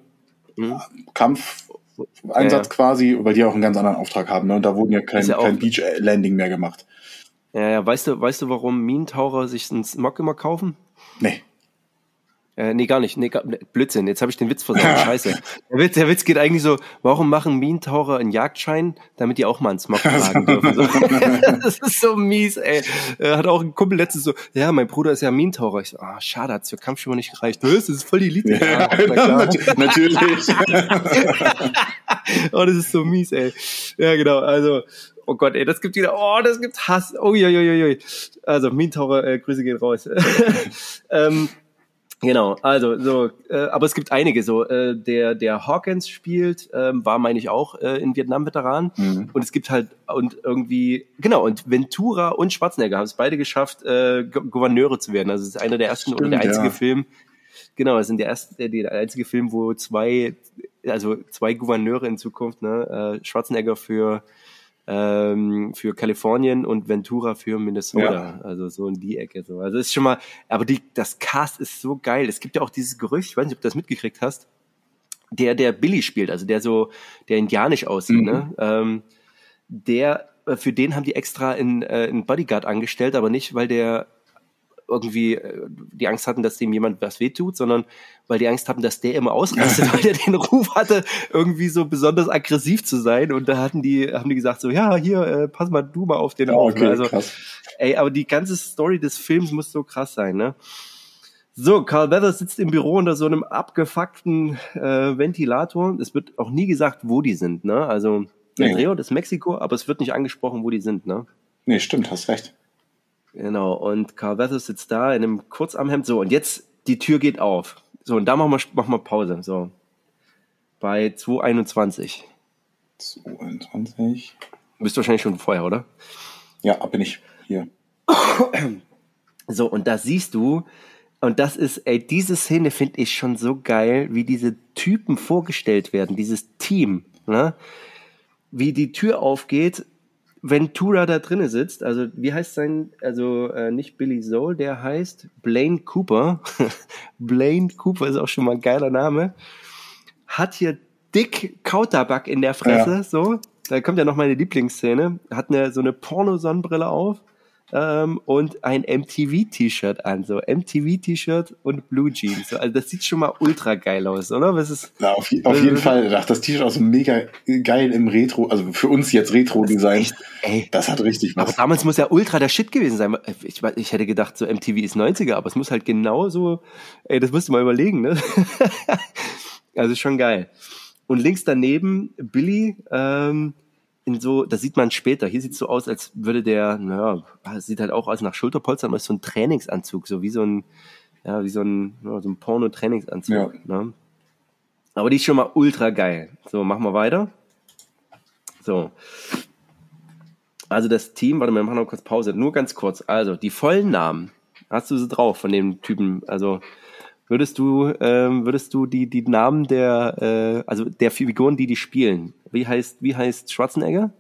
mhm. Kampfeinsatz ja. quasi, weil die auch einen ganz anderen Auftrag haben. Ne? Und da wurden ja kein, ja kein Beach Landing mehr gemacht. Ja, ja, weißt du, weißt du, warum Minentaucher sich einen Smog immer kaufen? Nee. Äh, nee, gar nicht. Nee, gar, Blödsinn, jetzt habe ich den Witz versaut. Scheiße. Der Witz, der Witz geht eigentlich so, warum machen Minentaucher einen Jagdschein, damit die auch mal einen Smog tragen dürfen? So. das ist so mies, ey. Äh, hat auch ein Kumpel letztens so, ja, mein Bruder ist ja Minentaucher. Ich so, ah, schade, hat's für Kampfschwimmer nicht gereicht. Das ist voll die Elite. Ja, ja, natürlich. oh, das ist so mies, ey. Ja, genau, also, oh Gott, ey, das gibt wieder, oh, das gibt Hass. Oh. Also, Minentaucher, äh, Grüße gehen raus. ähm, Genau, also so, äh, aber es gibt einige so. Äh, der der Hawkins spielt, ähm, war meine ich auch äh, in Vietnam Veteran mhm. und es gibt halt und irgendwie genau und Ventura und Schwarzenegger haben es beide geschafft, äh, Gouverneure zu werden. Also es ist einer der ersten Stimmt, oder der einzige ja. Film. Genau, es sind der erste, der, der einzige Film, wo zwei, also zwei Gouverneure in Zukunft, ne, äh, Schwarzenegger für ähm, für Kalifornien und Ventura für Minnesota. Ja. Also so in die Ecke. So. Also ist schon mal, aber die, das Cast ist so geil. Es gibt ja auch dieses Gerücht, ich weiß nicht, ob du das mitgekriegt hast, der, der Billy spielt, also der so, der indianisch aussieht, mhm. ne? Ähm, der, äh, für den haben die extra in, äh, in Bodyguard angestellt, aber nicht, weil der irgendwie äh, die Angst hatten, dass dem jemand was wehtut, sondern weil die Angst hatten, dass der immer ausrastet, weil der den Ruf hatte, irgendwie so besonders aggressiv zu sein. Und da hatten die, haben die gesagt so, ja, hier, äh, pass mal du mal auf den auf. Okay, also, krass. ey, aber die ganze Story des Films muss so krass sein, ne? So, Carl Weathers sitzt im Büro unter so einem abgefuckten äh, Ventilator. Es wird auch nie gesagt, wo die sind, ne? Also, nee. Drehort ist Mexiko, aber es wird nicht angesprochen, wo die sind, ne? Nee, stimmt, hast recht. Genau, und Carl Weathers sitzt da in einem Kurzarmhemd. So, und jetzt die Tür geht auf. So, und da machen wir, machen wir Pause. So. Bei 2.21. 2.21. Bist du wahrscheinlich schon vorher, oder? Ja, bin ich hier. So, und da siehst du, und das ist, ey, diese Szene finde ich schon so geil, wie diese Typen vorgestellt werden, dieses Team, ne? Wie die Tür aufgeht Ventura da drinnen sitzt, also wie heißt sein, also äh, nicht Billy Soul, der heißt Blaine Cooper. Blaine Cooper ist auch schon mal ein geiler Name. Hat hier dick Kautabak in der Fresse, ja. so. Da kommt ja noch meine Lieblingsszene. Hat eine, so eine Porno-Sonnenbrille auf ähm, und ein MTV-T-Shirt an, so MTV-T-Shirt und Blue Jeans. Also das sieht schon mal ultra geil aus, oder? Was ist? Ja, auf, auf jeden Fall. Ach, das T-Shirt auch so mega geil im Retro, also für uns jetzt Retro-Design. Das hat richtig was. Aber damals muss ja ultra der Shit gewesen sein. Ich, ich hätte gedacht, so MTV ist 90er, aber es muss halt genau so, ey, das musst du mal überlegen, ne? also schon geil. Und links daneben Billy, ähm, in so, das sieht man später. Hier sieht es so aus, als würde der, naja, sieht halt auch aus nach Schulterpolstern, aber ist so ein Trainingsanzug, so wie so ein, ja, wie so ein, so ein Porno-Trainingsanzug. Ja. Ne? Aber die ist schon mal ultra geil. So, machen wir weiter. So. Also das Team, warte mal, wir machen noch kurz Pause. Nur ganz kurz. Also, die vollen Namen. Hast du sie drauf von dem Typen? Also, würdest du, ähm, würdest du die, die Namen der, äh, also der Figuren, die die spielen, wie heißt, wie heißt Schwarzenegger?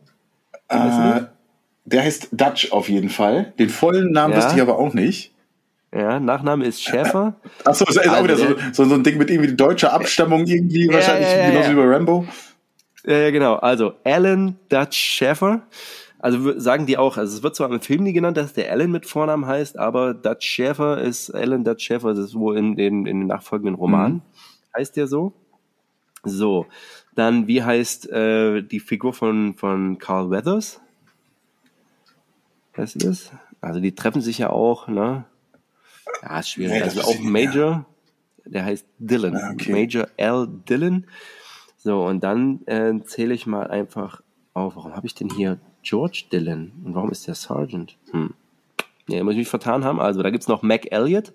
Äh, der heißt Dutch auf jeden Fall. Den vollen Namen ja. wüsste ich aber auch nicht. Ja, Nachname ist Schäfer. Achso, ist also auch wieder so, so, so ein Ding mit irgendwie deutscher Abstammung irgendwie, ja, wahrscheinlich ja, ja, genauso wie bei Rambo. Ja, ja, genau. Also Alan Dutch Schäfer. Also sagen die auch, also es wird zwar im Film nie genannt, dass der Alan mit Vornamen heißt, aber Dutch Schäfer ist Alan Dutch Schäfer, das ist wohl in den, in den nachfolgenden Romanen, mhm. heißt der so. So, dann, wie heißt äh, die Figur von, von Carl Weathers? Das? Also die treffen sich ja auch, ne? Ja, ist schwierig. Nee, also auch Major, der heißt Dylan. Ah, okay. Major L. Dylan. So, und dann äh, zähle ich mal einfach auf. Warum habe ich denn hier George Dylan? Und warum ist der Sergeant? Hm. Ja, muss ich mich vertan haben. Also da gibt's noch Mac Elliott.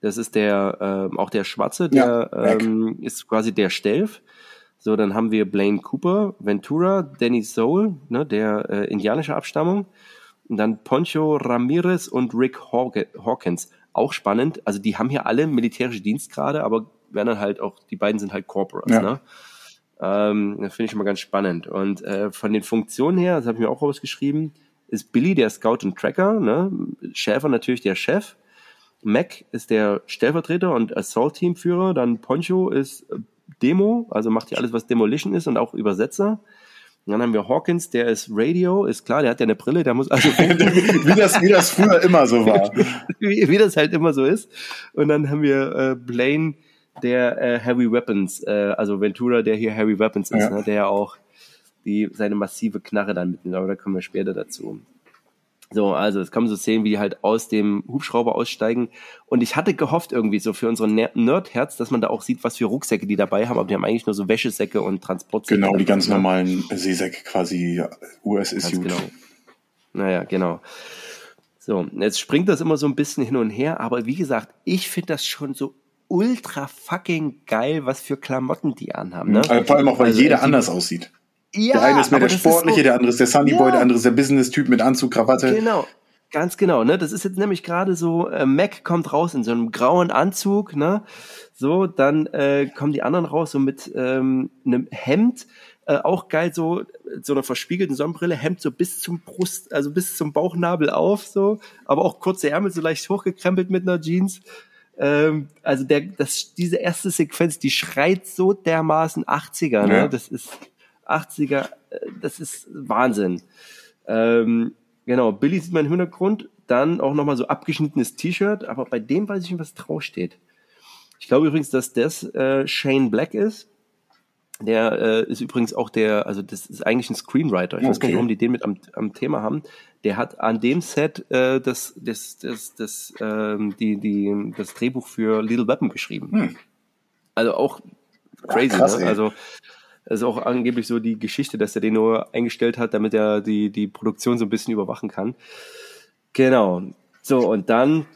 Das ist der, ähm, auch der Schwarze, der ja, ähm, ist quasi der Stelf. So, dann haben wir Blaine Cooper, Ventura, Danny Soul, ne, der äh, indianische Abstammung. Und dann Poncho Ramirez und Rick Hawkins. Auch spannend. Also die haben hier alle militärische Dienstgrade, aber werden dann halt auch, die beiden sind halt Corporals. Ja. Ne? Ähm, das finde ich mal ganz spannend. Und äh, von den Funktionen her, das habe ich mir auch rausgeschrieben, ist Billy der Scout und Tracker, ne? Schäfer natürlich der Chef. Mac ist der Stellvertreter und Assault-Teamführer. Dann Poncho ist Demo, also macht hier alles, was Demolition ist und auch Übersetzer. Und dann haben wir Hawkins, der ist Radio, ist klar, der hat ja eine Brille, der muss also wie, das, wie das früher immer so war. wie, wie das halt immer so ist. Und dann haben wir äh, Blaine, der äh, Heavy Weapons, äh, also Ventura, der hier Heavy Weapons ist, ja. ne, der ja auch die, seine massive Knarre dann mitnimmt, aber da kommen wir später dazu. So, also es man so sehen, wie die halt aus dem Hubschrauber aussteigen. Und ich hatte gehofft irgendwie so für unsere Nerdherz, dass man da auch sieht, was für Rucksäcke die dabei haben, aber die haben eigentlich nur so Wäschesäcke und Transportsäcke. Genau, die ganz ne? normalen Seesäcke quasi US ist gut. Genau. Naja, genau. So, jetzt springt das immer so ein bisschen hin und her, aber wie gesagt, ich finde das schon so ultra fucking geil, was für Klamotten die anhaben. Ne? Vor allem auch, weil also, jeder anders aussieht. Ja, der eine ist mehr der Sportliche, so, der andere ist der Sunny Boy, der andere ist der Business-Typ mit Anzug, Krawatte. Genau. Ganz genau, ne? Das ist jetzt nämlich gerade so, äh, Mac kommt raus in so einem grauen Anzug, ne? So, dann äh, kommen die anderen raus so mit ähm, einem Hemd, äh, auch geil, so so einer verspiegelten Sonnenbrille, Hemd so bis zum Brust, also bis zum Bauchnabel auf, so, aber auch kurze Ärmel so leicht hochgekrempelt mit einer Jeans. Ähm, also der, das, diese erste Sequenz, die schreit so dermaßen 80er, ne? Ja. Das ist 80er, äh, das ist Wahnsinn. Ähm, genau, Billy sieht man im Hintergrund, dann auch nochmal so abgeschnittenes T-Shirt, aber bei dem weiß ich nicht, was draufsteht. Ich glaube übrigens, dass das äh, Shane Black ist. Der äh, ist übrigens auch der, also das ist eigentlich ein Screenwriter. Ich okay. weiß gar nicht, warum die den mit am, am Thema haben. Der hat an dem Set äh, das, das, das, das, ähm, die, die, das Drehbuch für Little Weapon geschrieben. Hm. Also auch crazy. Ach, krass, ne? Also das ist auch angeblich so die Geschichte, dass er den nur eingestellt hat, damit er die, die Produktion so ein bisschen überwachen kann. Genau. So, und dann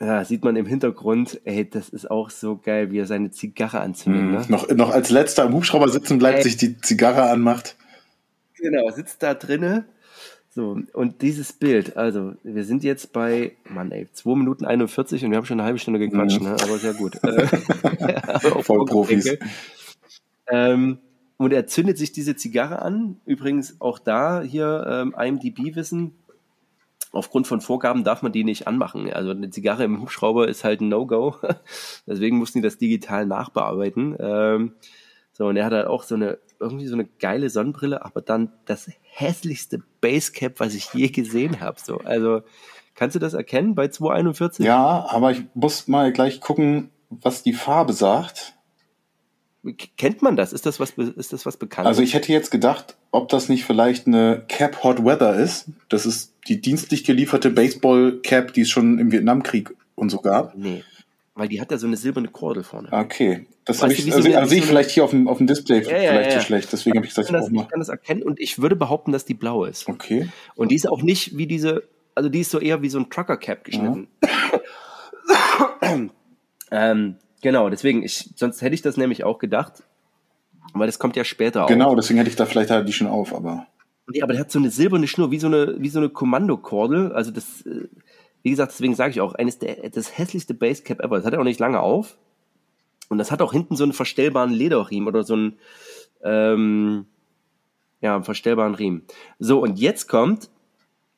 ja, sieht man im Hintergrund, ey, das ist auch so geil, wie er seine Zigarre anzündet. Mm, ne? noch, noch als letzter im Hubschrauber sitzen bleibt, ey. sich die Zigarre anmacht. Genau, sitzt da drinne. So, und dieses Bild, also wir sind jetzt bei, Mann ey, 2 Minuten 41 und wir haben schon eine halbe Stunde gequatscht, mm. ne? aber sehr gut. Voll Profis. Ähm, und er zündet sich diese Zigarre an. Übrigens auch da hier ähm, IMDb-Wissen. Aufgrund von Vorgaben darf man die nicht anmachen. Also eine Zigarre im Hubschrauber ist halt ein No-Go. Deswegen mussten die das digital nachbearbeiten. Ähm, so, und er hat halt auch so eine, irgendwie so eine geile Sonnenbrille, aber dann das hässlichste Basecap, was ich je gesehen habe. So, also, kannst du das erkennen bei 241? Ja, aber ich muss mal gleich gucken, was die Farbe sagt. Kennt man das? Ist das was, ist das was bekannt? Also ich hätte jetzt gedacht, ob das nicht vielleicht eine Cap Hot Weather ist. Das ist die dienstlich gelieferte Baseball Cap, die es schon im Vietnamkrieg und so gab. Nee. Weil die hat ja so eine silberne Kordel vorne. Okay. Das habe ich, also, also sehe ich vielleicht hier auf dem, auf dem Display ja, ja, vielleicht ja. zu schlecht. Deswegen habe ich gesagt, ich, das, ich kann das erkennen und ich würde behaupten, dass die blau ist. Okay. Und die ist auch nicht wie diese, also die ist so eher wie so ein Trucker Cap geschnitten. ähm, Genau, deswegen, ich, sonst hätte ich das nämlich auch gedacht, weil das kommt ja später auch. Genau, deswegen hätte ich da vielleicht halt die schon auf, aber. Nee, aber der hat so eine silberne Schnur, wie so eine, wie so eine Kommandokordel. Also das, äh, wie gesagt, deswegen sage ich auch, eines der, das hässlichste Basecap ever. Das hat er auch nicht lange auf. Und das hat auch hinten so einen verstellbaren Lederriemen oder so einen, ähm, ja, einen verstellbaren Riemen. So, und jetzt kommt,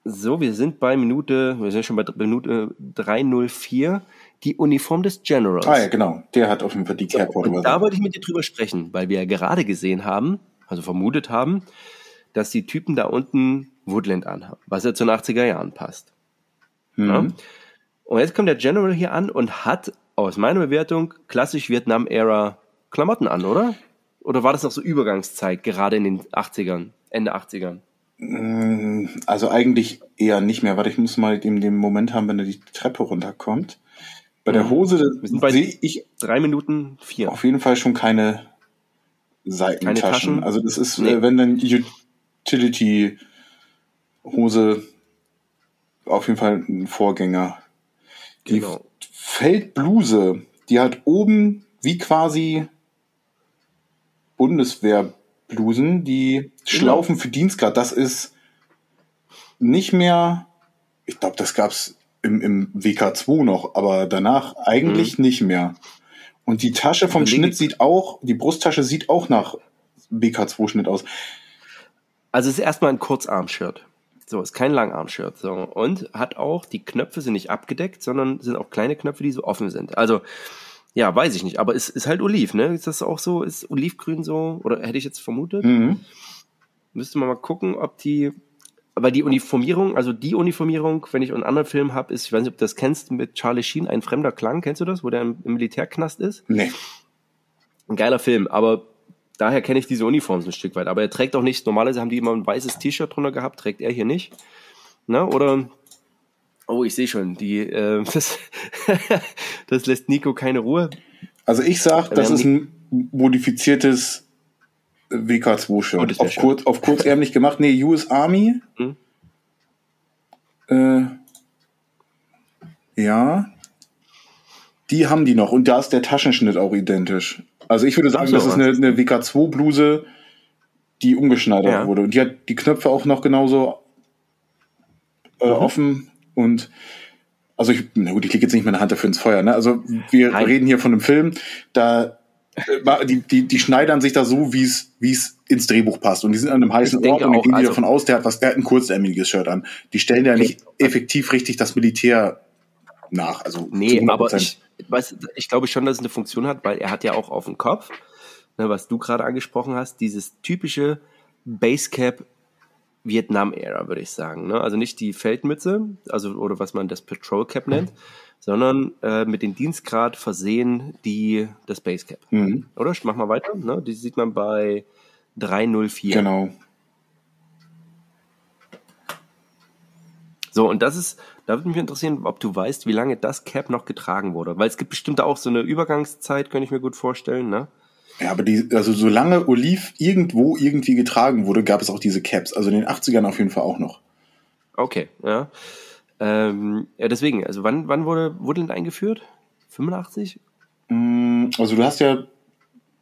so, wir sind bei Minute, wir sind schon bei Minute 304 die Uniform des Generals. Ah ja, genau. Der hat auf jeden Fall die so, und Da wollte ich mit dir drüber sprechen, weil wir ja gerade gesehen haben, also vermutet haben, dass die Typen da unten Woodland anhaben, was ja zu den 80er Jahren passt. Mhm. Ja? Und jetzt kommt der General hier an und hat aus meiner Bewertung klassisch Vietnam-Ära Klamotten an, oder? Oder war das noch so Übergangszeit, gerade in den 80ern, Ende 80ern? Mm, also eigentlich eher nicht mehr. Warte, ich muss mal den, den Moment haben, wenn er die Treppe runterkommt. Bei der. Hose sehe ich drei Minuten vier. Auf jeden Fall schon keine Seitentaschen. Keine also das ist, nee. Äh, wenn dann Utility Hose auf jeden Fall ein Vorgänger. Die genau. Feldbluse, die hat oben wie quasi Bundeswehrblusen, die genau. Schlaufen für Dienstgrad. Das ist nicht mehr, ich glaube, das gab's im, im WK2 noch, aber danach eigentlich mhm. nicht mehr. Und die Tasche vom Schnitt sieht auch, die Brusttasche sieht auch nach WK2-Schnitt aus. Also es ist erstmal ein Kurzarm-Shirt. So, ist kein Langarm-Shirt. So. Und hat auch, die Knöpfe sind nicht abgedeckt, sondern sind auch kleine Knöpfe, die so offen sind. Also, ja, weiß ich nicht. Aber es ist halt Oliv, ne? Ist das auch so? Ist Olivgrün so? Oder hätte ich jetzt vermutet? Mhm. Müsste man mal gucken, ob die, aber die Uniformierung, also die Uniformierung, wenn ich einen anderen Film habe, ist, ich weiß nicht, ob du das kennst, mit Charlie Sheen, ein fremder Klang, kennst du das, wo der im, im Militärknast ist? Nee. Ein geiler Film, aber daher kenne ich diese Uniform so ein Stück weit. Aber er trägt auch nicht, normalerweise haben die immer ein weißes T-Shirt drunter gehabt, trägt er hier nicht. Na, oder, oh, ich sehe schon, die, äh, das, das lässt Nico keine Ruhe. Also ich sag, das ist ein modifiziertes WK2-Shirt. Oh, auf, kurz, auf kurzärmlich gemacht. Nee, US Army. Hm? Äh, ja. Die haben die noch. Und da ist der Taschenschnitt auch identisch. Also ich würde sagen, so, das ist eine, eine WK2-Bluse, die umgeschneidert ja. wurde. Und die hat die Knöpfe auch noch genauso äh, mhm. offen. Und also ich, na gut, ich klicke jetzt nicht meine Hand dafür ins Feuer. Ne? Also wir Nein. reden hier von einem Film, da die, die, die schneidern sich da so, wie es wie es ins Drehbuch passt. Und die sind an einem heißen Ort und dann gehen die also, davon aus, der hat was, der hat ein kurzärmeliges Shirt an. Die stellen ja nicht effektiv richtig das Militär nach. Also nee, aber ich, weiß, ich glaube schon, dass es eine Funktion hat, weil er hat ja auch auf dem Kopf, ne, was du gerade angesprochen hast, dieses typische Basecap Vietnam-Ära, würde ich sagen. Ne? Also nicht die Feldmütze, also oder was man das Patrol Cap nennt, sondern äh, mit dem Dienstgrad versehen die das Basecap. Mhm. Oder? Mach mal weiter. Ne? Die sieht man bei 304. Genau. So, und das ist, da würde mich interessieren, ob du weißt, wie lange das Cap noch getragen wurde. Weil es gibt bestimmt auch so eine Übergangszeit, könnte ich mir gut vorstellen, ne? Ja, aber die, also solange Olive irgendwo irgendwie getragen wurde, gab es auch diese Caps. Also in den 80ern auf jeden Fall auch noch. Okay, ja. Ähm, ja, deswegen, also wann, wann wurde Woodland eingeführt? 85? Mm, also du hast ja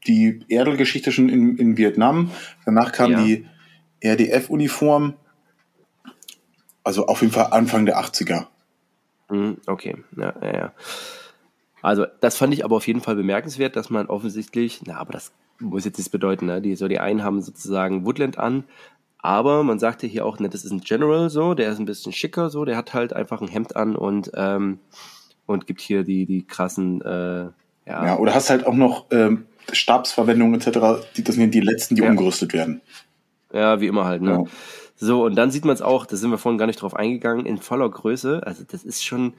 die Erdl-Geschichte schon in, in Vietnam. Danach kam ja. die RDF-Uniform. Also auf jeden Fall Anfang der 80er. Mhm, okay, ja, ja, ja. Also das fand ich aber auf jeden Fall bemerkenswert, dass man offensichtlich, na, aber das muss jetzt nichts bedeuten, ne? Die, so die einen haben sozusagen Woodland an, aber man sagte hier auch, ne, das ist ein General so, der ist ein bisschen schicker so, der hat halt einfach ein Hemd an und ähm, und gibt hier die die krassen äh, ja. ja oder hast halt auch noch ähm, Stabsverwendung etc. Die, das sind die letzten, die ja. umgerüstet werden. Ja, wie immer halt. Ne? Ja. So und dann sieht man es auch, da sind wir vorhin gar nicht drauf eingegangen, in voller Größe. Also das ist schon,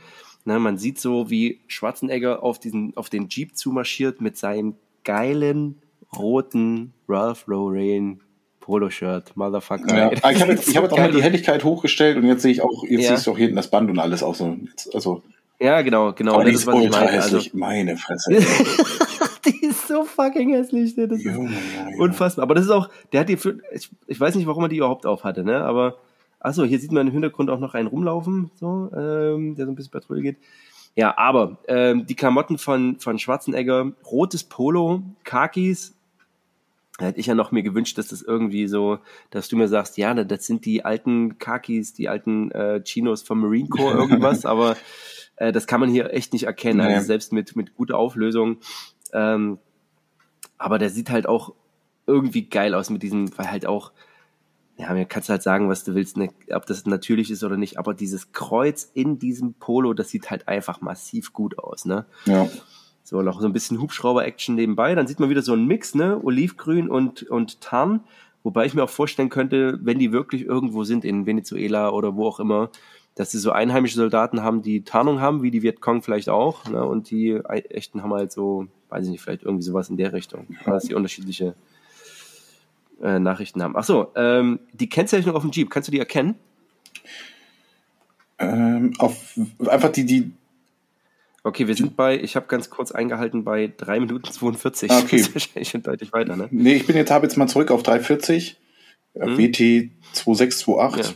ne, man sieht so, wie Schwarzenegger auf diesen auf den Jeep zumarschiert mit seinem geilen roten Ralph Lauren Poloshirt, Motherfucker. Ja, ich habe jetzt, ich hab jetzt auch mal die Helligkeit hochgestellt und jetzt sehe ich auch, jetzt ja. siehst du auch hinten das Band und alles auch so. Also, ja, genau, genau. Aber das ist, ultra meine. hässlich, also, meine Fresse. die ist so fucking hässlich, ne? Das Junge, ist unfassbar. Aber das ist auch, der hat die, für, ich, ich weiß nicht, warum er die überhaupt auf hatte, ne? Aber, achso, hier sieht man im Hintergrund auch noch einen rumlaufen, so, ähm, der so ein bisschen Patrouille geht. Ja, aber ähm, die Klamotten von, von Schwarzenegger, rotes Polo, Kakis, hätte ich ja noch mir gewünscht, dass das irgendwie so, dass du mir sagst, ja, das sind die alten Kakis, die alten äh, Chinos vom Marine Corps irgendwas, aber äh, das kann man hier echt nicht erkennen, also selbst mit, mit guter Auflösung. Ähm, aber der sieht halt auch irgendwie geil aus mit diesem, weil halt auch, ja, mir kannst du halt sagen, was du willst, ne, ob das natürlich ist oder nicht, aber dieses Kreuz in diesem Polo, das sieht halt einfach massiv gut aus, ne? Ja. So, noch so ein bisschen Hubschrauber-Action nebenbei. Dann sieht man wieder so einen Mix, ne? Olivgrün und, und Tarn. Wobei ich mir auch vorstellen könnte, wenn die wirklich irgendwo sind, in Venezuela oder wo auch immer, dass sie so einheimische Soldaten haben, die Tarnung haben, wie die Vietcong vielleicht auch, ne? Und die echten haben halt so, weiß ich nicht, vielleicht irgendwie sowas in der Richtung. Dass die unterschiedliche äh, Nachrichten haben. Ach so, ähm, die Kennzeichnung auf dem Jeep, kannst du die erkennen? Ähm, auf einfach die, die, Okay, wir sind bei, ich habe ganz kurz eingehalten bei 3 Minuten 42. Ah, okay. Das ist wahrscheinlich schon deutlich weiter, ne? Nee, ich bin jetzt, habe jetzt mal zurück auf 340. Hm. WT 2628.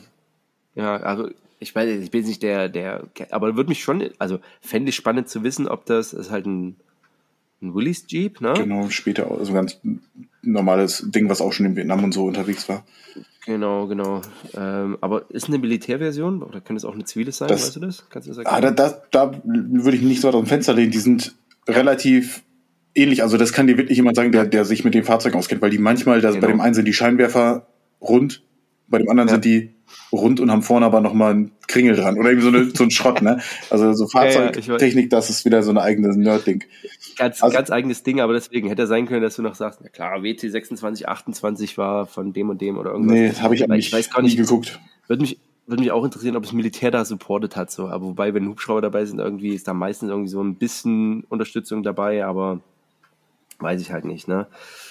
Ja. ja, also ich weiß, ich bin nicht der, der, aber würde mich schon, also fände ich spannend zu wissen, ob das ist halt ein, ein Willys Jeep, ne? Genau, später, also ganz normales Ding, was auch schon in Vietnam und so unterwegs war. Genau, genau. Ähm, aber ist eine Militärversion oder könnte es auch eine zivile sein? Das, weißt du das? Kannst du das ah, da, da, da würde ich nicht so weit aus dem Fenster lehnen. Die sind relativ ähnlich. Also das kann dir wirklich jemand sagen, der, der sich mit dem Fahrzeug auskennt, weil die manchmal, genau. bei dem einen sind die Scheinwerfer rund, bei dem anderen ja. sind die rund und haben vorne aber nochmal einen Kringel dran oder irgendwie so, eine, so ein Schrott, ne? Also so Fahrzeugtechnik, das ist wieder so ein eigenes Nerd-Ding. Ganz, also, ganz eigenes Ding, aber deswegen hätte sein können, dass du noch sagst, na klar, WT 2628 war von dem und dem oder irgendwas. Nee, habe ich, ich weiß gar nicht geguckt. Würde mich, würde mich auch interessieren, ob das Militär da supportet hat, so. Aber wobei, wenn Hubschrauber dabei sind, irgendwie ist da meistens irgendwie so ein bisschen Unterstützung dabei, aber weiß ich halt nicht, ne?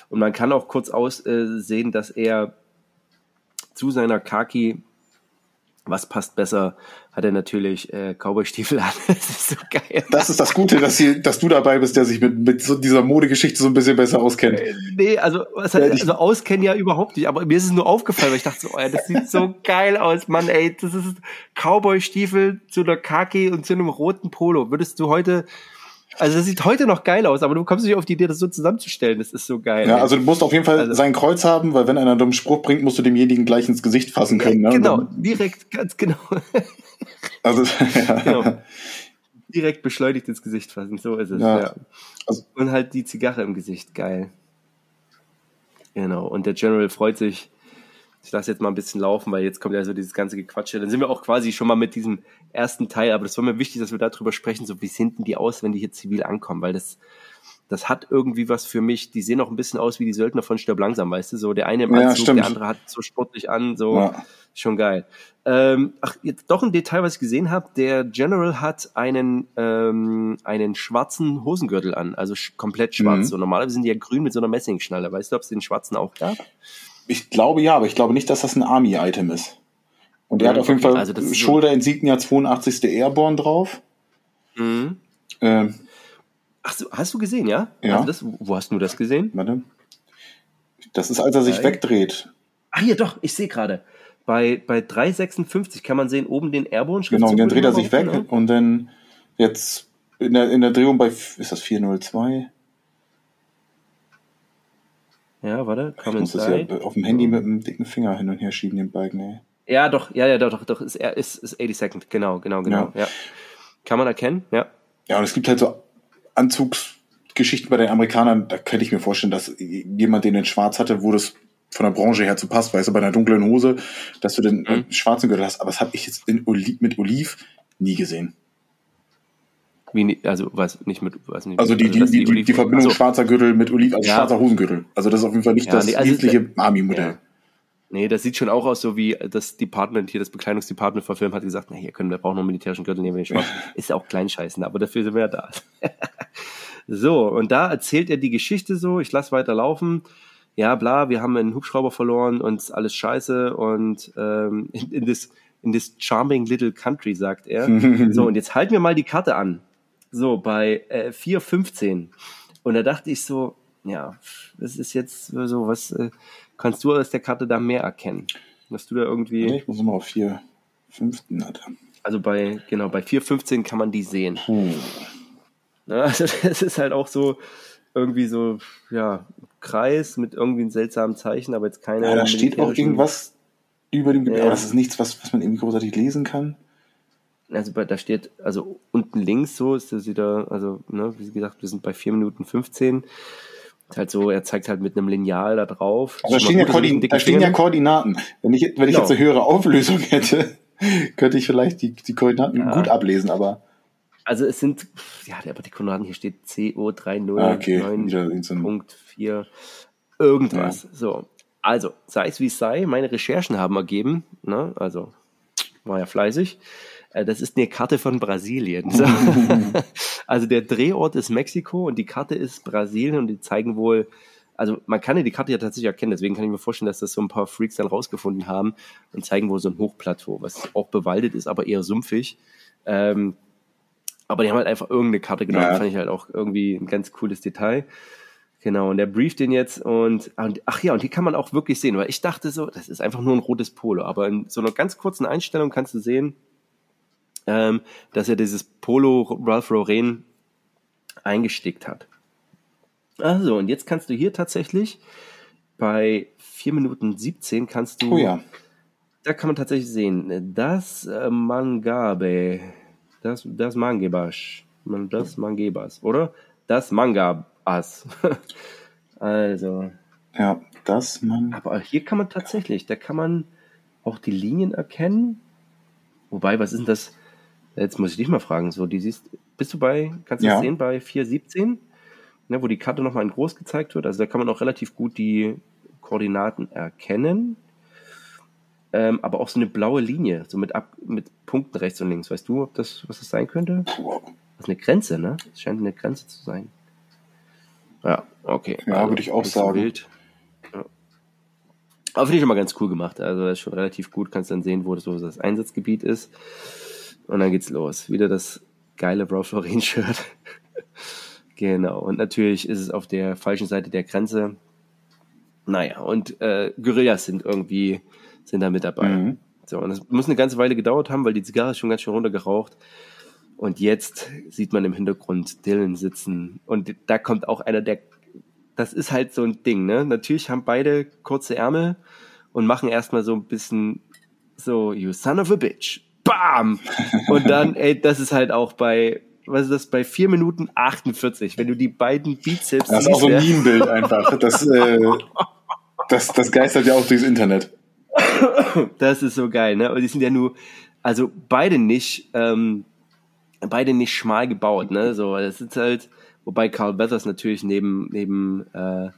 Und man kann auch kurz aussehen, äh, dass er zu seiner Kaki, was passt besser, hat er natürlich äh, Cowboy-Stiefel an. das ist so geil. Das ist das Gute, dass, hier, dass du dabei bist, der sich mit, mit so dieser Modegeschichte so ein bisschen besser auskennt. Äh, nee, also, was hat, also auskennen ja überhaupt nicht, aber mir ist es nur aufgefallen, weil ich dachte so, oh, das sieht so geil aus, Mann, ey, das ist Cowboy-Stiefel zu einer Kaki und zu einem roten Polo. Würdest du heute also das sieht heute noch geil aus, aber du kommst nicht auf die Idee, das so zusammenzustellen. Das ist so geil. Ja, ey. also du musst auf jeden Fall also, sein Kreuz haben, weil wenn einer einen dummen Spruch bringt, musst du demjenigen gleich ins Gesicht fassen können. Ne? Genau, direkt, ganz genau. Also, ja. genau. Direkt beschleunigt ins Gesicht fassen, so ist es. Ja. ja. Also, Und halt die Zigarre im Gesicht, geil. Genau. Und der General freut sich, ich lasse jetzt mal ein bisschen laufen, weil jetzt kommt ja so dieses ganze Gequatsche. Dann sind wir auch quasi schon mal mit diesem ersten Teil, aber das war mir wichtig, dass wir darüber sprechen, so wie denn die aus, wenn die hier zivil ankommen, weil das, das hat irgendwie was für mich, die sehen auch ein bisschen aus wie die Söldner von Stirb langsam, weißt du, so der eine im Anzug, ja, der andere hat so sportlich an, so ja. schon geil. Ähm, ach, jetzt doch ein Detail, was ich gesehen habe, der General hat einen, ähm, einen schwarzen Hosengürtel an, also komplett schwarz. Mhm. So normalerweise sind die ja grün mit so einer Messingschnalle, weißt du, ob es den schwarzen auch gab? Ich glaube ja, aber ich glaube nicht, dass das ein Army-Item ist. Und er ja, hat auf jeden Fall also Shoulder Insignia 82. Airborne drauf. Mhm. Ähm, Ach so, hast du gesehen, ja? Ja. Also das, wo hast du das gesehen? Warte. Das ist, als er sich bei, wegdreht. Ach hier, doch, ich sehe gerade. Bei, bei 356 kann man sehen, oben den Airborne Genau, und dann dreht er sich weg ne? und dann jetzt in der, in der Drehung bei, ist das 402? Ja, warte, komm Ich muss das ja auf dem Handy mit dem dicken Finger hin und her schieben, den Balken, ey. Ja, doch, ja, ja, doch, doch, doch, ist, ist, ist 80 Second, genau, genau, genau, ja. ja. Kann man erkennen, ja. Ja, und es gibt halt so Anzugsgeschichten bei den Amerikanern, da könnte ich mir vorstellen, dass jemand den in schwarz hatte, wo das von der Branche her zu passt, weißt du, bei einer dunklen Hose, dass du den mhm. schwarzen Gürtel hast, aber das habe ich jetzt in Oli mit Oliv nie gesehen. Wie, also was nicht mit was nicht also die, also, die, die, die, die, Verbindung also, schwarzer Gürtel mit Oliv, also ja. schwarzer Hosengürtel. Also das ist auf jeden Fall nicht ja, das nee, also dienstliche Army-Modell. Ja. Nee, das sieht schon auch aus, so wie das Department hier, das Bekleidungsdepartment von Film hat gesagt, na hier können wir brauchen noch einen militärischen Gürtel, nehmen wir den schwarz. ist ja auch kleinscheißen, aber dafür sind wir ja da. so, und da erzählt er die Geschichte so, ich lass weiter laufen. Ja, bla, wir haben einen Hubschrauber verloren und alles scheiße und ähm, in, in this in this charming little country, sagt er. so, und jetzt halten wir mal die Karte an. So, bei äh, 4,15. Und da dachte ich so, ja, das ist jetzt so, was äh, kannst du aus der Karte da mehr erkennen? Dass du da irgendwie. Ich muss mal auf 4,15 hatte. Also bei, genau, bei 4,15 kann man die sehen. Hm. Ja, also das ist halt auch so irgendwie so, ja, Kreis mit irgendwie einem seltsamen Zeichen, aber jetzt keine. Ja, da steht auch irgendwas über dem Gebiet, ja. aber das ist nichts, was, was man irgendwie großartig lesen kann also da steht, also unten links so ist das wieder, also, ne, wie gesagt, wir sind bei 4 Minuten 15. Ist halt so, er zeigt halt mit einem Lineal da drauf. Also da stehen, ja, Koordin da stehen ja Koordinaten. Wenn ich, wenn ich genau. jetzt eine höhere Auflösung hätte, könnte ich vielleicht die, die Koordinaten ja. gut ablesen, aber. Also es sind, ja, aber die Koordinaten hier steht CO30 ah, okay. 9.4 irgendwas. Ja. So. Also, sei es wie es sei, meine Recherchen haben ergeben, ne, also war ja fleißig, das ist eine Karte von Brasilien. So. also der Drehort ist Mexiko und die Karte ist Brasilien und die zeigen wohl, also man kann ja die Karte ja tatsächlich erkennen, deswegen kann ich mir vorstellen, dass das so ein paar Freaks dann rausgefunden haben und zeigen wohl so ein Hochplateau, was auch bewaldet ist, aber eher sumpfig. Ähm, aber die haben halt einfach irgendeine Karte genommen, ja. fand ich halt auch irgendwie ein ganz cooles Detail. Genau, und der brieft den jetzt und, ach ja, und hier kann man auch wirklich sehen, weil ich dachte so, das ist einfach nur ein rotes Polo, aber in so einer ganz kurzen Einstellung kannst du sehen, ähm, dass er dieses Polo Ralph Lauren eingestickt hat. Also, und jetzt kannst du hier tatsächlich bei 4 Minuten 17 kannst du. Oh ja. Da kann man tatsächlich sehen, das äh, Mangabe, das, das Mangebas, das Mangebas, oder? Das Mangabas. also. Ja, das man. Aber hier kann man tatsächlich, da kann man auch die Linien erkennen. Wobei, was ist denn das? Jetzt muss ich dich mal fragen. So, die siehst, bist du bei, kannst du ja. das sehen, bei 417, ne, wo die Karte nochmal in groß gezeigt wird? Also da kann man auch relativ gut die Koordinaten erkennen. Ähm, aber auch so eine blaue Linie, so mit, Ab mit Punkten rechts und links. Weißt du, ob das, was das sein könnte? Das ist eine Grenze, ne? Das scheint eine Grenze zu sein. Ja, okay. Ja, also, würde ich auch sagen. Wild. Ja. Aber finde ich immer ganz cool gemacht. Also das ist schon relativ gut. Kannst dann sehen, wo das, so das Einsatzgebiet ist. Und dann geht's los. Wieder das geile Ralph Lauren Shirt. genau. Und natürlich ist es auf der falschen Seite der Grenze. Naja, und äh, Gorillas sind irgendwie, sind da mit dabei. Mhm. So, und das muss eine ganze Weile gedauert haben, weil die Zigarre ist schon ganz schön runtergeraucht. Und jetzt sieht man im Hintergrund Dylan sitzen. Und da kommt auch einer der, das ist halt so ein Ding, ne? Natürlich haben beide kurze Ärmel und machen erstmal so ein bisschen so, you son of a bitch. Bam! Und dann, ey, das ist halt auch bei, was ist das, bei 4 Minuten 48, wenn du die beiden Bizeps Das ist auch so ein Meme-Bild einfach. Das, äh, das, das geistert ja auch durchs Internet. Das ist so geil, ne? Und die sind ja nur, also beide nicht, ähm, beide nicht schmal gebaut, ne? So, das ist halt, wobei Carl Weathers natürlich neben, neben äh,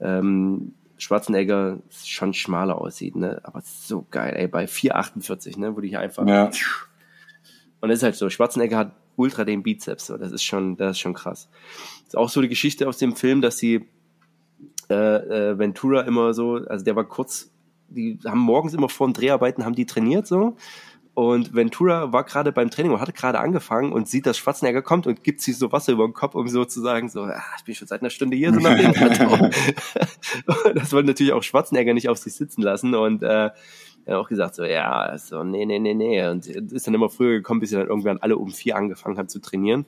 ähm, Schwarzenegger schon schmaler aussieht, ne? Aber so geil, ey, bei 4,48, ne? Wo die hier einfach. Ja. Und das ist halt so, Schwarzenegger hat ultra den Bizeps, so, das ist schon, das ist schon krass. Ist auch so die Geschichte aus dem Film, dass sie äh, äh, Ventura immer so, also der war kurz, die haben morgens immer vor den Dreharbeiten haben die trainiert so und Ventura war gerade beim Training und hatte gerade angefangen und sieht, dass Schwarzenegger kommt und gibt sich so Wasser über den Kopf, um so zu sagen, so, ah, ich bin schon seit einer Stunde hier, so nach dem Das wollte natürlich auch Schwarzenegger nicht auf sich sitzen lassen und äh, er hat auch gesagt so, ja, so, nee, nee, nee, nee. Und ist dann immer früher gekommen, bis sie dann irgendwann alle um vier angefangen haben zu trainieren.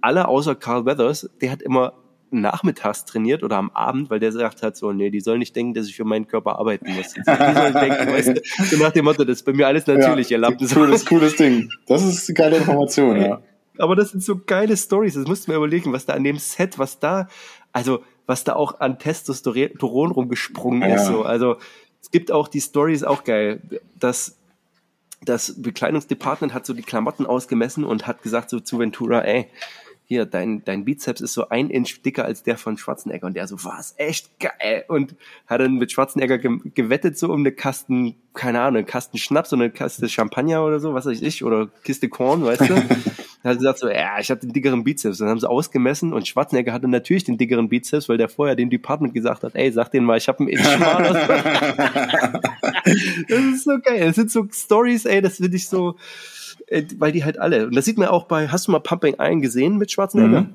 Alle außer Carl Weathers, der hat immer nachmittags trainiert oder am Abend, weil der gesagt hat, so, nee, die sollen nicht denken, dass ich für meinen Körper arbeiten muss. Die sollen denken, weißt du, so nach dem Motto, das ist bei mir alles natürlich, ja, ihr Lappen. Cooles, cooles Ding. Das ist eine geile Information, ja. Aber das sind so geile Stories. Das musst du mir überlegen, was da an dem Set, was da, also, was da auch an Testosteron rumgesprungen ja. ist, so. Also, es gibt auch die Story, ist auch geil, dass das Bekleidungsdepartment hat so die Klamotten ausgemessen und hat gesagt so zu Ventura, ey, hier, dein, dein Bizeps ist so ein Inch dicker als der von Schwarzenegger. Und der so, was, echt geil. Und hat dann mit Schwarzenegger ge gewettet, so um eine Kasten, keine Ahnung, eine Kasten Schnaps oder eine Kaste Champagner oder so, was weiß ich, oder Kiste Korn, weißt du. Er hat gesagt so, ja, ich habe den dickeren Bizeps. Dann haben sie ausgemessen und Schwarzenegger hatte natürlich den dickeren Bizeps, weil der vorher dem Department gesagt hat, ey, sag denen mal, ich habe einen Inch schmaler. das ist so geil. Das sind so Stories, ey, das finde ich so, äh, weil die halt alle, und das sieht man auch bei, hast du mal Pumping Iron gesehen mit Schwarzenegger? Mhm.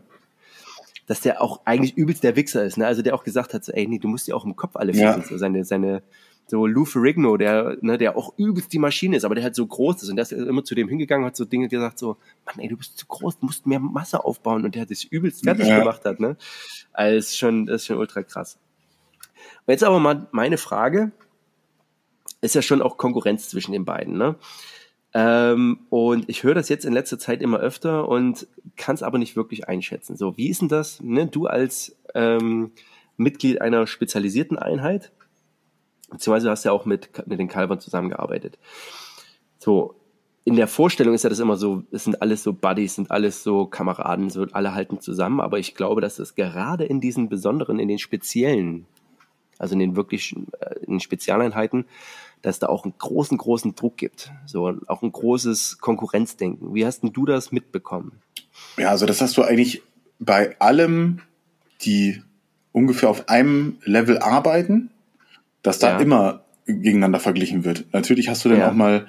Dass der auch eigentlich übelst der Wichser ist, ne? Also der auch gesagt hat, so, ey, nee, du musst dir auch im Kopf alle finden. Ja. So seine, seine, so Lou Ferrigno, der, ne, der auch übelst die Maschine ist, aber der halt so groß ist und der ist immer zu dem hingegangen, hat so Dinge gesagt, so, Mann, ey, du bist zu groß, du musst mehr Masse aufbauen und der hat sich übelst fertig ja. gemacht hat, ne? Also ist schon, das ist schon ultra krass. Und jetzt aber mal meine Frage, ist ja schon auch Konkurrenz zwischen den beiden, ne? Ähm, und ich höre das jetzt in letzter Zeit immer öfter und kann es aber nicht wirklich einschätzen. So, wie ist denn das? Ne? Du als ähm, Mitglied einer spezialisierten Einheit, beziehungsweise hast ja auch mit, mit den Kalbern zusammengearbeitet. So, in der Vorstellung ist ja das immer so, es sind alles so Buddies, sind alles so Kameraden, so alle halten zusammen, aber ich glaube, dass es gerade in diesen besonderen, in den speziellen, also in den wirklich, äh, in den Spezialeinheiten, dass da auch einen großen, großen Druck gibt. So, auch ein großes Konkurrenzdenken. Wie hast denn du das mitbekommen? Ja, also das hast du eigentlich bei allem, die ungefähr auf einem Level arbeiten, dass da ja. immer gegeneinander verglichen wird. Natürlich hast du dann ja. auch mal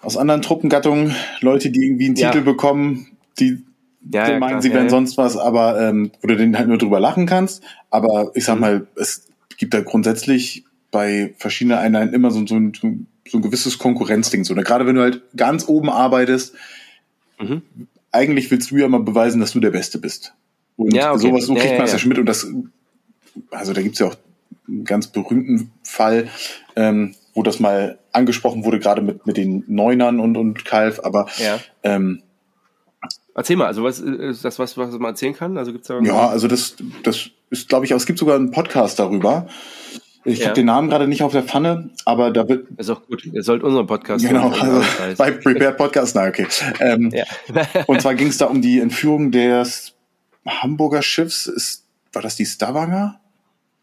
aus anderen Truppengattungen Leute, die irgendwie einen Titel ja. bekommen, die ja, meinen, klar, sie wären sonst was, aber ähm, wo du den halt nur drüber lachen kannst. Aber ich sag mhm. mal, es gibt da grundsätzlich bei verschiedenen Einheiten immer so, so, ein, so ein gewisses Konkurrenzding. So, gerade wenn du halt ganz oben arbeitest, mhm. eigentlich willst du ja mal beweisen, dass du der Beste bist. Und ja, okay. sowas, so kriegt ja, man es ja, ja schon mit. Und das, also da gibt's ja auch einen ganz berühmten Fall, ähm, wo das mal angesprochen wurde, gerade mit, mit den Neunern und, und Kalf, aber ja. ähm, Erzähl mal, also was ist das was, was man erzählen kann? Also gibt's da Ja, also das, das ist, glaube ich, auch, es gibt sogar einen Podcast darüber. Ich ja. habe den Namen gerade nicht auf der Pfanne, aber da wird. Ist auch gut. Ihr sollt unseren Podcast. Genau, also bei Prepared Podcast, na okay. Ähm, ja. und zwar ging es da um die Entführung des Hamburger Schiffs. Ist, war das die Stavanger?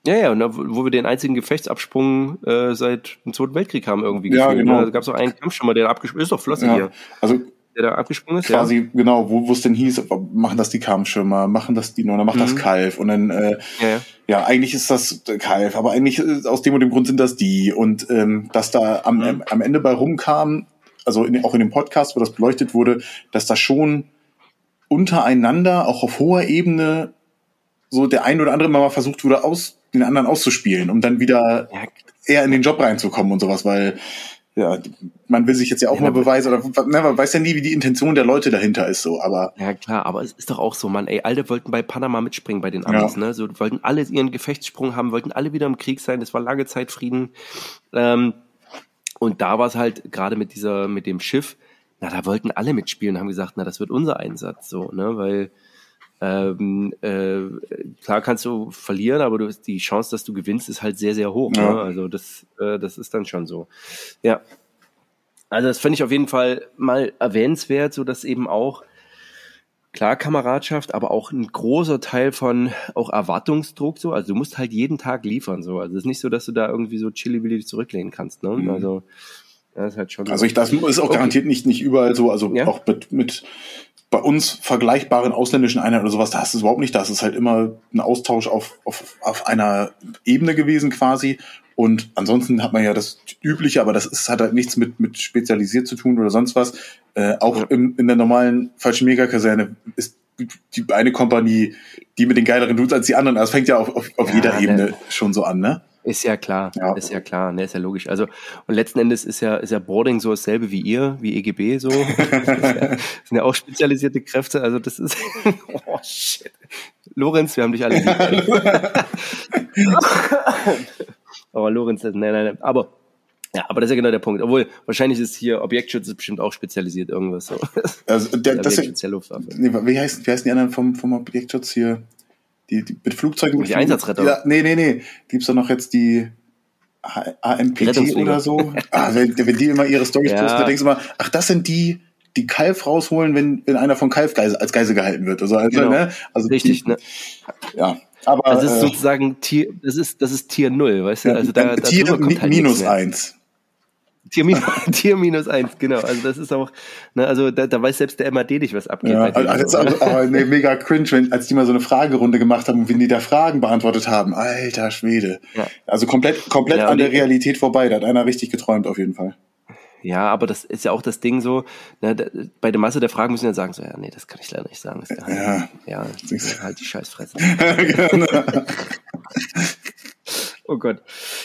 Ja, ja, und da, wo wir den einzigen Gefechtsabsprung äh, seit dem Zweiten Weltkrieg haben irgendwie gefühlt. Ja, genau. Ne? Da gab es auch einen Kampf schon mal, der abgesprungen ist. doch Flosse ja. hier. Also der da abgesprungen ist. Quasi, ja. genau, wo es denn hieß, machen das die Kampfschirmer, machen das die oder macht mhm. das Kalf und dann, äh, ja, ja. ja, eigentlich ist das Kalf, aber eigentlich äh, aus dem und dem Grund sind das die und ähm, dass da am, mhm. am Ende bei rumkam, also in, auch in dem Podcast, wo das beleuchtet wurde, dass da schon untereinander, auch auf hoher Ebene, so der ein oder andere mal versucht wurde, aus, den anderen auszuspielen, um dann wieder eher in den Job reinzukommen und sowas, weil ja, man will sich jetzt ja auch ja, mal beweisen, oder ne, man weiß ja nie, wie die Intention der Leute dahinter ist, so, aber. Ja, klar, aber es ist doch auch so, man, ey, alle wollten bei Panama mitspringen bei den Amis, ja. ne, so, wollten alle ihren Gefechtssprung haben, wollten alle wieder im Krieg sein, es war lange Zeit Frieden, ähm, und da war es halt gerade mit dieser, mit dem Schiff, na, da wollten alle mitspielen, haben gesagt, na, das wird unser Einsatz, so, ne, weil, ähm, äh, klar kannst du verlieren, aber du, die Chance, dass du gewinnst, ist halt sehr, sehr hoch. Ja. Ne? Also das, äh, das ist dann schon so. Ja. Also das finde ich auf jeden Fall mal erwähnenswert, so dass eben auch klar Kameradschaft, aber auch ein großer Teil von auch Erwartungsdruck so. Also du musst halt jeden Tag liefern so. Also es ist nicht so, dass du da irgendwie so chilly zurücklehnen kannst. Ne? Mhm. Also das ist halt schon. Also ich, das ist auch okay. garantiert nicht nicht überall so. Also ja? auch mit, mit bei uns vergleichbaren ausländischen Einheiten oder sowas, da hast du es überhaupt nicht. Da ist es halt immer ein Austausch auf, auf, auf einer Ebene gewesen quasi. Und ansonsten hat man ja das Übliche, aber das ist, hat halt nichts mit, mit spezialisiert zu tun oder sonst was. Äh, auch ja. im, in der normalen falschen Megakaserne ist die eine Kompanie, die mit den geileren Dudes als die anderen. Das fängt ja auf, auf, auf ja, jeder ne. Ebene schon so an, ne? Ist ja klar, ja. ist ja klar, ne, ist ja logisch. Also und letzten Endes ist ja ist ja Boarding so dasselbe wie ihr, wie EGB so. das ja, sind ja auch spezialisierte Kräfte. Also das ist oh shit. Lorenz, wir haben dich alle. aber Lorenz, nein, nein, nein, aber ja, aber das ist ja genau der Punkt. Obwohl, wahrscheinlich ist hier Objektschutz ist bestimmt auch spezialisiert irgendwas so. Also der, das ist, nee, wie heißen wie heißen die anderen vom vom Objektschutz hier? Die, die mit Flugzeugen. Die Einsatzretter. Ja, nee, nee, nee. Gibt's doch noch jetzt die AMPT oder so? ah, wenn, wenn die immer ihre Storys ja. posten, da denkst du mal, ach, das sind die, die Kalf rausholen, wenn, wenn einer von Kalf als Geise gehalten wird. Also, also, genau. ne? also Richtig, die, ne? Ja. Aber, das ist äh, sozusagen Tier, das ist, das ist Tier Null, weißt du? Also da, Tier halt minus eins. Tier minus, Tier minus eins, genau. Also das ist auch, ne, also da, da weiß selbst der MAD nicht, was abgeht. Ja, also, also, aber nee, mega cringe, wenn, als die mal so eine Fragerunde gemacht haben und wenn die da Fragen beantwortet haben. Alter Schwede. Ja. Also komplett, komplett ja, an der Realität vorbei. Da hat einer richtig geträumt auf jeden Fall. Ja, aber das ist ja auch das Ding so, ne, bei der Masse der Fragen müssen wir sagen, so, ja, nee, das kann ich leider nicht sagen. ja, ja, halt die Scheißfresse. genau. Oh Gott.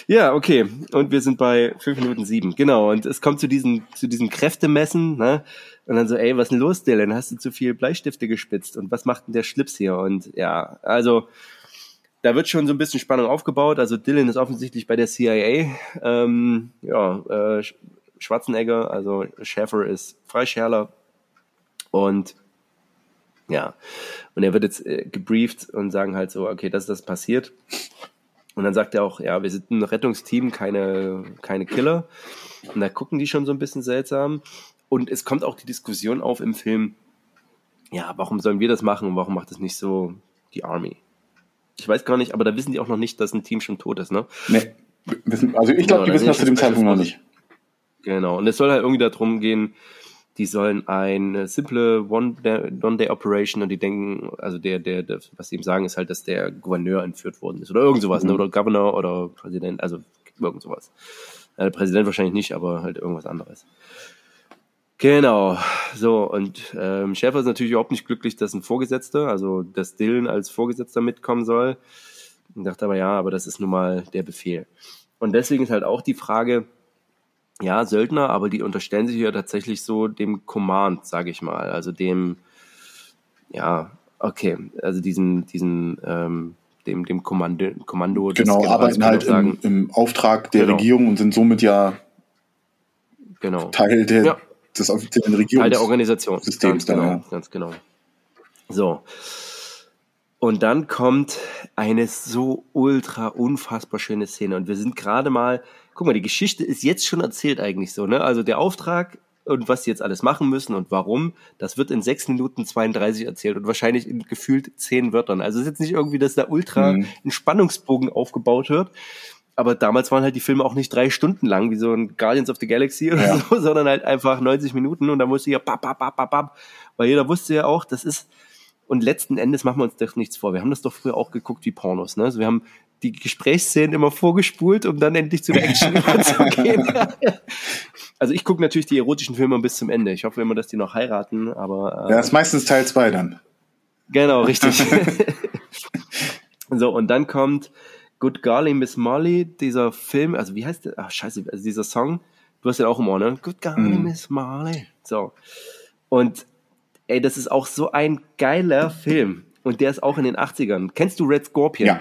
Ja, okay. Und wir sind bei fünf Minuten sieben. Genau. Und es kommt zu diesem, zu diesem Kräftemessen, ne? Und dann so, ey, was ist denn los, Dylan? Hast du zu viel Bleistifte gespitzt? Und was macht denn der Schlips hier? Und ja, also, da wird schon so ein bisschen Spannung aufgebaut. Also Dylan ist offensichtlich bei der CIA. Ähm, ja, äh, Schwarzenegger, also Schäfer ist Freischärler. Und ja, und er wird jetzt äh, gebrieft und sagen halt so, okay, das ist das passiert. Und dann sagt er auch, ja, wir sind ein Rettungsteam, keine, keine Killer. Und da gucken die schon so ein bisschen seltsam. Und es kommt auch die Diskussion auf im Film, ja, warum sollen wir das machen und warum macht das nicht so die Army? Ich weiß gar nicht, aber da wissen die auch noch nicht, dass ein Team schon tot ist, ne? Nee. Also ich glaube, genau, die wissen das zu dem Zeitpunkt noch nicht. Genau. Und es soll halt irgendwie darum gehen, die sollen eine simple One-Day-Operation und die denken, also der, der, der, was sie ihm sagen, ist halt, dass der Gouverneur entführt worden ist oder irgend sowas, ne? mhm. ne? oder Governor oder Präsident, also irgend sowas. Äh, Präsident wahrscheinlich nicht, aber halt irgendwas anderes. Genau, so und ähm, Schäfer ist natürlich überhaupt nicht glücklich, dass ein Vorgesetzter, also dass Dylan als Vorgesetzter mitkommen soll. Und dachte aber ja, aber das ist nun mal der Befehl. Und deswegen ist halt auch die Frage, ja, Söldner, aber die unterstellen sich ja tatsächlich so dem Command, sage ich mal, also dem, ja, okay, also diesem, diesem, ähm, dem, dem Kommando, Kommando genau, arbeiten halt im, im, Auftrag der genau. Regierung und sind somit ja genau. Teil der, ja. des offiziellen Regierungssystems. Teil der Organisation. Systems ganz genau, ja. ganz genau. So. Und dann kommt eine so ultra unfassbar schöne Szene. Und wir sind gerade mal, guck mal, die Geschichte ist jetzt schon erzählt eigentlich so, ne? Also der Auftrag und was sie jetzt alles machen müssen und warum, das wird in sechs Minuten 32 erzählt und wahrscheinlich in gefühlt zehn Wörtern. Also es ist jetzt nicht irgendwie, dass da ultra mhm. ein Spannungsbogen aufgebaut wird. Aber damals waren halt die Filme auch nicht drei Stunden lang, wie so ein Guardians of the Galaxy oder ja. so, sondern halt einfach 90 Minuten und da musste ja bap, bap, bap, bap, bap. Weil jeder wusste ja auch, das ist, und letzten Endes machen wir uns doch nichts vor. Wir haben das doch früher auch geguckt wie Pornos. Ne? Also wir haben die Gesprächsszenen immer vorgespult, um dann endlich zu der Action überzugehen. also ich gucke natürlich die erotischen Filme bis zum Ende. Ich hoffe immer, dass die noch heiraten, aber. Äh, ja, ist meistens Teil 2 dann. Genau, richtig. so, und dann kommt Good Golly Miss Molly, dieser Film, also wie heißt der? Ach, scheiße, also dieser Song. Du hast ja auch im Ohr, ne? Good Golly mm. Miss Molly. So. Und ey, das ist auch so ein geiler Film. Und der ist auch in den 80ern. Kennst du Red Scorpion? Ja.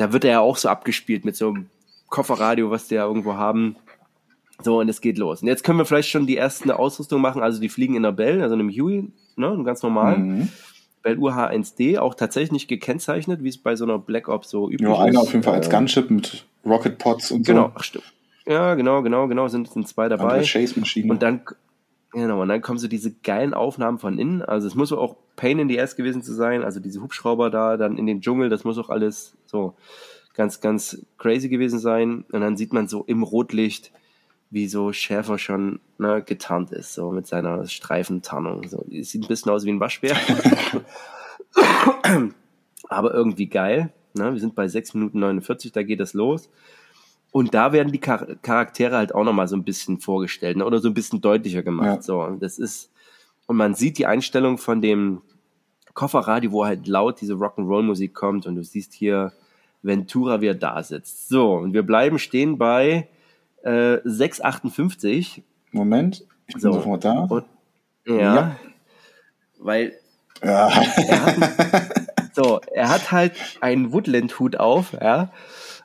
Da wird er ja auch so abgespielt mit so einem Kofferradio, was die ja irgendwo haben. So, und es geht los. Und jetzt können wir vielleicht schon die ersten Ausrüstung machen. Also die fliegen in der Bell, also einem Huey, ne, ganz normal. Mhm. Bell UH-1D, auch tatsächlich nicht gekennzeichnet, wie es bei so einer Black Ops so üblich ist. Ja, einer auf jeden Fall als Gunship mit Rocket Pods und genau, so. Genau, stimmt. Ja, genau, genau, genau, sind, sind zwei dabei. Und dann, Genau, und dann kommen so diese geilen Aufnahmen von innen. Also es muss auch Pain in the Ass gewesen zu sein, also diese Hubschrauber da, dann in den Dschungel, das muss auch alles so ganz, ganz crazy gewesen sein. Und dann sieht man so im Rotlicht, wie so Schäfer schon ne, getarnt ist, so mit seiner Streifentarnung. So, sieht ein bisschen aus wie ein Waschbär. Aber irgendwie geil. Ne? Wir sind bei 6 Minuten 49, da geht das los. Und da werden die Charaktere halt auch nochmal so ein bisschen vorgestellt ne? oder so ein bisschen deutlicher gemacht. Ja. So, das ist, und man sieht die Einstellung von dem Kofferradio, wo halt laut diese Rock'n'Roll-Musik kommt und du siehst hier Ventura, wie er da sitzt. So, und wir bleiben stehen bei äh, 6,58. Moment, ich bin so. sofort da. Und, ja, ja, weil ja. Er hat, so, er hat halt einen Woodland-Hut auf, ja,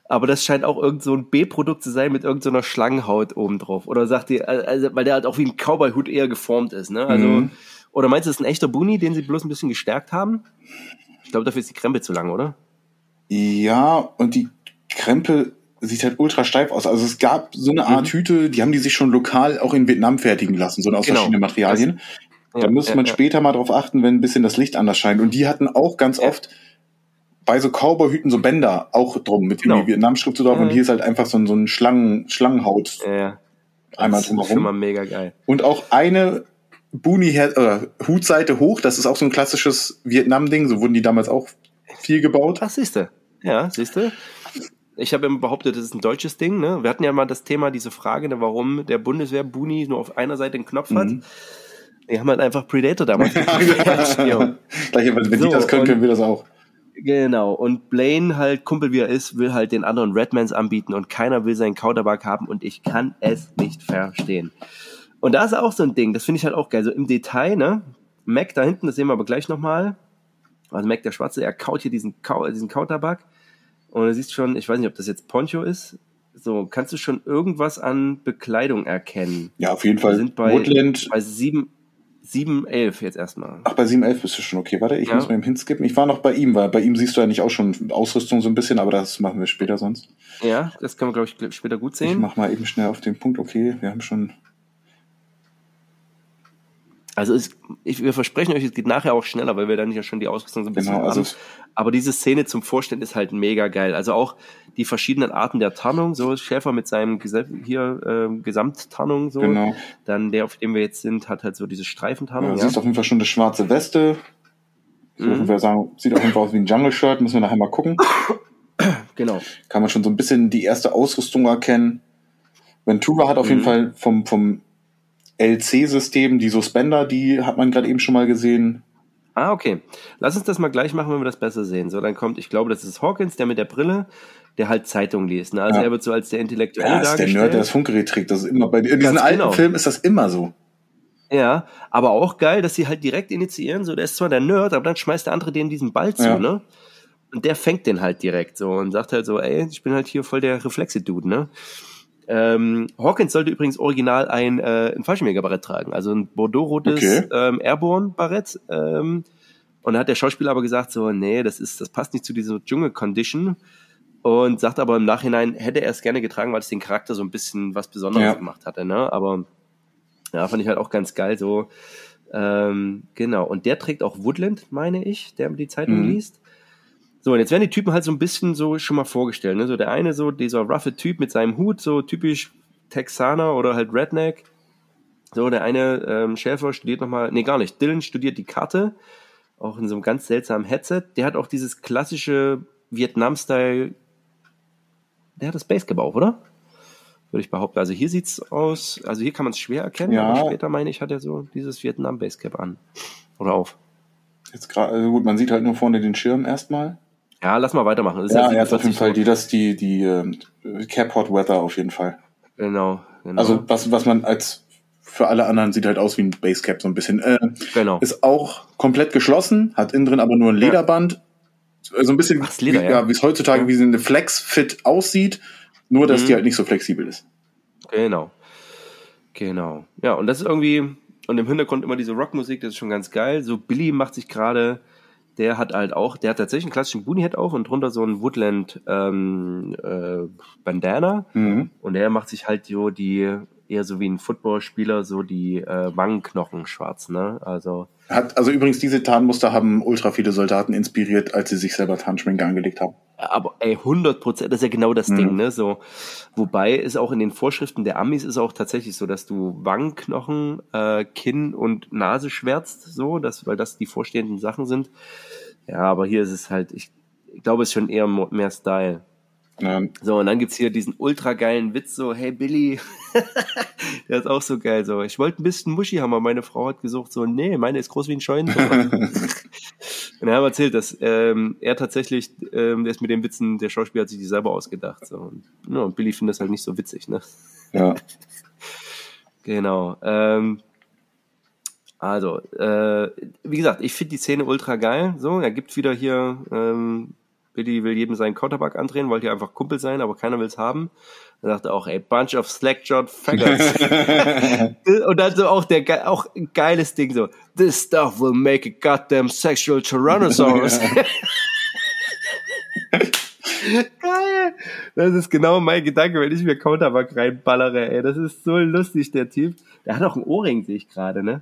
aber das scheint auch irgend so ein B-Produkt zu sein mit irgendeiner so Schlangenhaut oben drauf. Oder sagt ihr, also, weil der halt auch wie ein Cowboy-Hut eher geformt ist, ne? Also, mhm. oder meinst du, das ist ein echter Buni, den sie bloß ein bisschen gestärkt haben? Ich glaube, dafür ist die Krempe zu lang, oder? Ja, und die Krempe sieht halt ultra steif aus. Also es gab so eine Art mhm. Hüte, die haben die sich schon lokal auch in Vietnam fertigen lassen, so aus genau. verschiedenen Materialien. Das, da ja, muss man ja, später ja. mal drauf achten, wenn ein bisschen das Licht anders scheint. Und die hatten auch ganz oft bei so Cowboy-Hüten so Bänder auch drum mit genau. Vietnam-Schrift drauf. Mhm. Und hier ist halt einfach so ein, so ein Schlangen, Schlangenhaut. Ja. Einmal das drumherum. Ist schon mal mega geil. Und auch eine Boonie äh, Hutseite hoch, das ist auch so ein klassisches Vietnam-Ding. So wurden die damals auch viel gebaut. Ach, siehste. Ja, siehste. Ich habe immer behauptet, das ist ein deutsches Ding. Ne? Wir hatten ja mal das Thema, diese Frage, ne, warum der Bundeswehr Boonie nur auf einer Seite einen Knopf hat. Mhm. Die haben halt einfach Predator damals. ja, Gleich, wenn so, die das können, können wir das auch. Genau. Und Blaine halt, Kumpel wie er ist, will halt den anderen Redmans anbieten und keiner will seinen Counterback haben und ich kann es nicht verstehen. Und da ist auch so ein Ding, das finde ich halt auch geil. So im Detail, ne? Mac da hinten, das sehen wir aber gleich nochmal. Also Mac der Schwarze, er kaut hier diesen, diesen Counterback. Und du siehst schon, ich weiß nicht, ob das jetzt Poncho ist. So, kannst du schon irgendwas an Bekleidung erkennen? Ja, auf jeden Fall. Wir sind bei, Woodland. bei sieben, 7.11 jetzt erstmal. Ach, bei 7.11 bist du schon okay. Warte, ich ja. muss mal eben hinskippen. Ich war noch bei ihm, weil bei ihm siehst du ja nicht auch schon Ausrüstung so ein bisschen, aber das machen wir später sonst. Ja, das können wir, glaube ich, später gut sehen. Ich mach mal eben schnell auf den Punkt. Okay, wir haben schon also es, ich, wir versprechen euch, es geht nachher auch schneller, weil wir dann ja schon die Ausrüstung so ein bisschen genau, also haben. Aber diese Szene zum Vorstellen ist halt mega geil. Also auch die verschiedenen Arten der Tarnung, so Schäfer mit seinem hier äh, Gesamttarnung, so. Genau. Dann der, auf dem wir jetzt sind, hat halt so diese Streifentarnung. Ja, ja. siehst auf jeden Fall schon eine schwarze Weste. So, mhm. wir sagen, sieht auf jeden Fall aus wie ein Jungle-Shirt, müssen wir nachher mal gucken. Genau. Kann man schon so ein bisschen die erste Ausrüstung erkennen. Ventura hat auf mhm. jeden Fall vom, vom LC-System, die Suspender, die hat man gerade eben schon mal gesehen. Ah, okay. Lass uns das mal gleich machen, wenn wir das besser sehen. So, dann kommt, ich glaube, das ist Hawkins, der mit der Brille, der halt Zeitung liest. Ne? Also ja. er wird so als der Intellektuelle ja, dargestellt. der Nerd, der das Funkgerät trägt. Das ist immer bei in diesen alten genau. Filmen ist das immer so. Ja, aber auch geil, dass sie halt direkt initiieren. So, der ist zwar der Nerd, aber dann schmeißt der andere den diesen Ball zu, ja. ne? Und der fängt den halt direkt so und sagt halt so, ey, ich bin halt hier voll der Reflexe-Dude, ne? Ähm, Hawkins sollte übrigens original ein, äh, ein Fallschirmjägerbarett tragen, also ein Bordeaux-rotes okay. ähm, Airborne-Barett. Ähm, Und da hat der Schauspieler aber gesagt, so, nee, das ist, das passt nicht zu dieser Dschungel-Condition. Und sagt aber im Nachhinein, hätte er es gerne getragen, weil es den Charakter so ein bisschen was Besonderes ja. gemacht hatte, ne? Aber ja, fand ich halt auch ganz geil, so. Ähm, genau. Und der trägt auch Woodland, meine ich, der die Zeitung mhm. liest. So, und jetzt werden die Typen halt so ein bisschen so schon mal vorgestellt. Ne? So der eine, so dieser roughe Typ mit seinem Hut, so typisch Texaner oder halt Redneck. So, der eine ähm, Schäfer studiert nochmal, nee, gar nicht. Dylan studiert die Karte auch in so einem ganz seltsamen Headset. Der hat auch dieses klassische Vietnam-Style. Der hat das Basecap auch, oder? Würde ich behaupten. Also hier sieht's aus, also hier kann man es schwer erkennen, ja. aber später meine ich, hat er so dieses Vietnam Basecap an. Oder auf. Jetzt gerade, also gut, man sieht halt nur vorne den Schirm erstmal. Ja, lass mal weitermachen. Das ja, er hat auf jeden Fall die, das, die, die äh, Cap Hot Weather auf jeden Fall. Genau, genau. Also was, was man als für alle anderen sieht halt aus wie ein Basecap so ein bisschen. Äh, genau. Ist auch komplett geschlossen, hat innen drin aber nur ein Lederband. Ja. So also ein bisschen, Ach, Leder, wie, ja. wie es heutzutage ja. wie eine Flex-Fit aussieht, nur dass mhm. die halt nicht so flexibel ist. Genau. Genau. Ja, und das ist irgendwie, und im Hintergrund immer diese Rockmusik, das ist schon ganz geil. So Billy macht sich gerade, der hat halt auch, der hat tatsächlich einen klassischen Boonie-Head auf und drunter so ein Woodland ähm, äh, Bandana. Mhm. Und der macht sich halt so die eher so wie ein Footballspieler so die äh, Wangenknochen schwarz, ne? Also hat also übrigens diese Tarnmuster haben ultra viele Soldaten inspiriert, als sie sich selber Tarnschminke angelegt haben. Aber ey, 100 Prozent, das ist ja genau das mhm. Ding, ne? So, wobei ist auch in den Vorschriften der Amis ist auch tatsächlich so, dass du Wangenknochen, äh, Kinn und Nase schwärzt, so, dass, weil das die vorstehenden Sachen sind. Ja, aber hier ist es halt, ich, ich glaube, es ist schon eher mehr Style. So, und dann gibt's hier diesen ultra geilen Witz, so, hey Billy, der ist auch so geil, so, ich wollte ein bisschen Muschi haben, aber meine Frau hat gesucht, so, nee, meine ist groß wie ein Scheunentor. und er hat erzählt, dass ähm, er tatsächlich, ähm, der ist mit den Witzen, der Schauspieler hat sich die selber ausgedacht, so, und, ja, und Billy findet das halt nicht so witzig, ne? Ja. genau, ähm, also, äh, wie gesagt, ich finde die Szene ultra geil. So, er gibt wieder hier ähm, Billy will jedem seinen Quarterback andrehen, wollte ja einfach Kumpel sein, aber keiner will es haben. Er sagte auch, ey, bunch of slackjawed faggots. und dann so auch der, auch ein geiles Ding so, this stuff will make a goddamn sexual Tyrannosaurus. Geil. Das ist genau mein Gedanke, wenn ich mir Counterback reinballere, ey. Das ist so lustig, der Typ. Der hat auch ein Ohrring, sehe ich gerade, ne?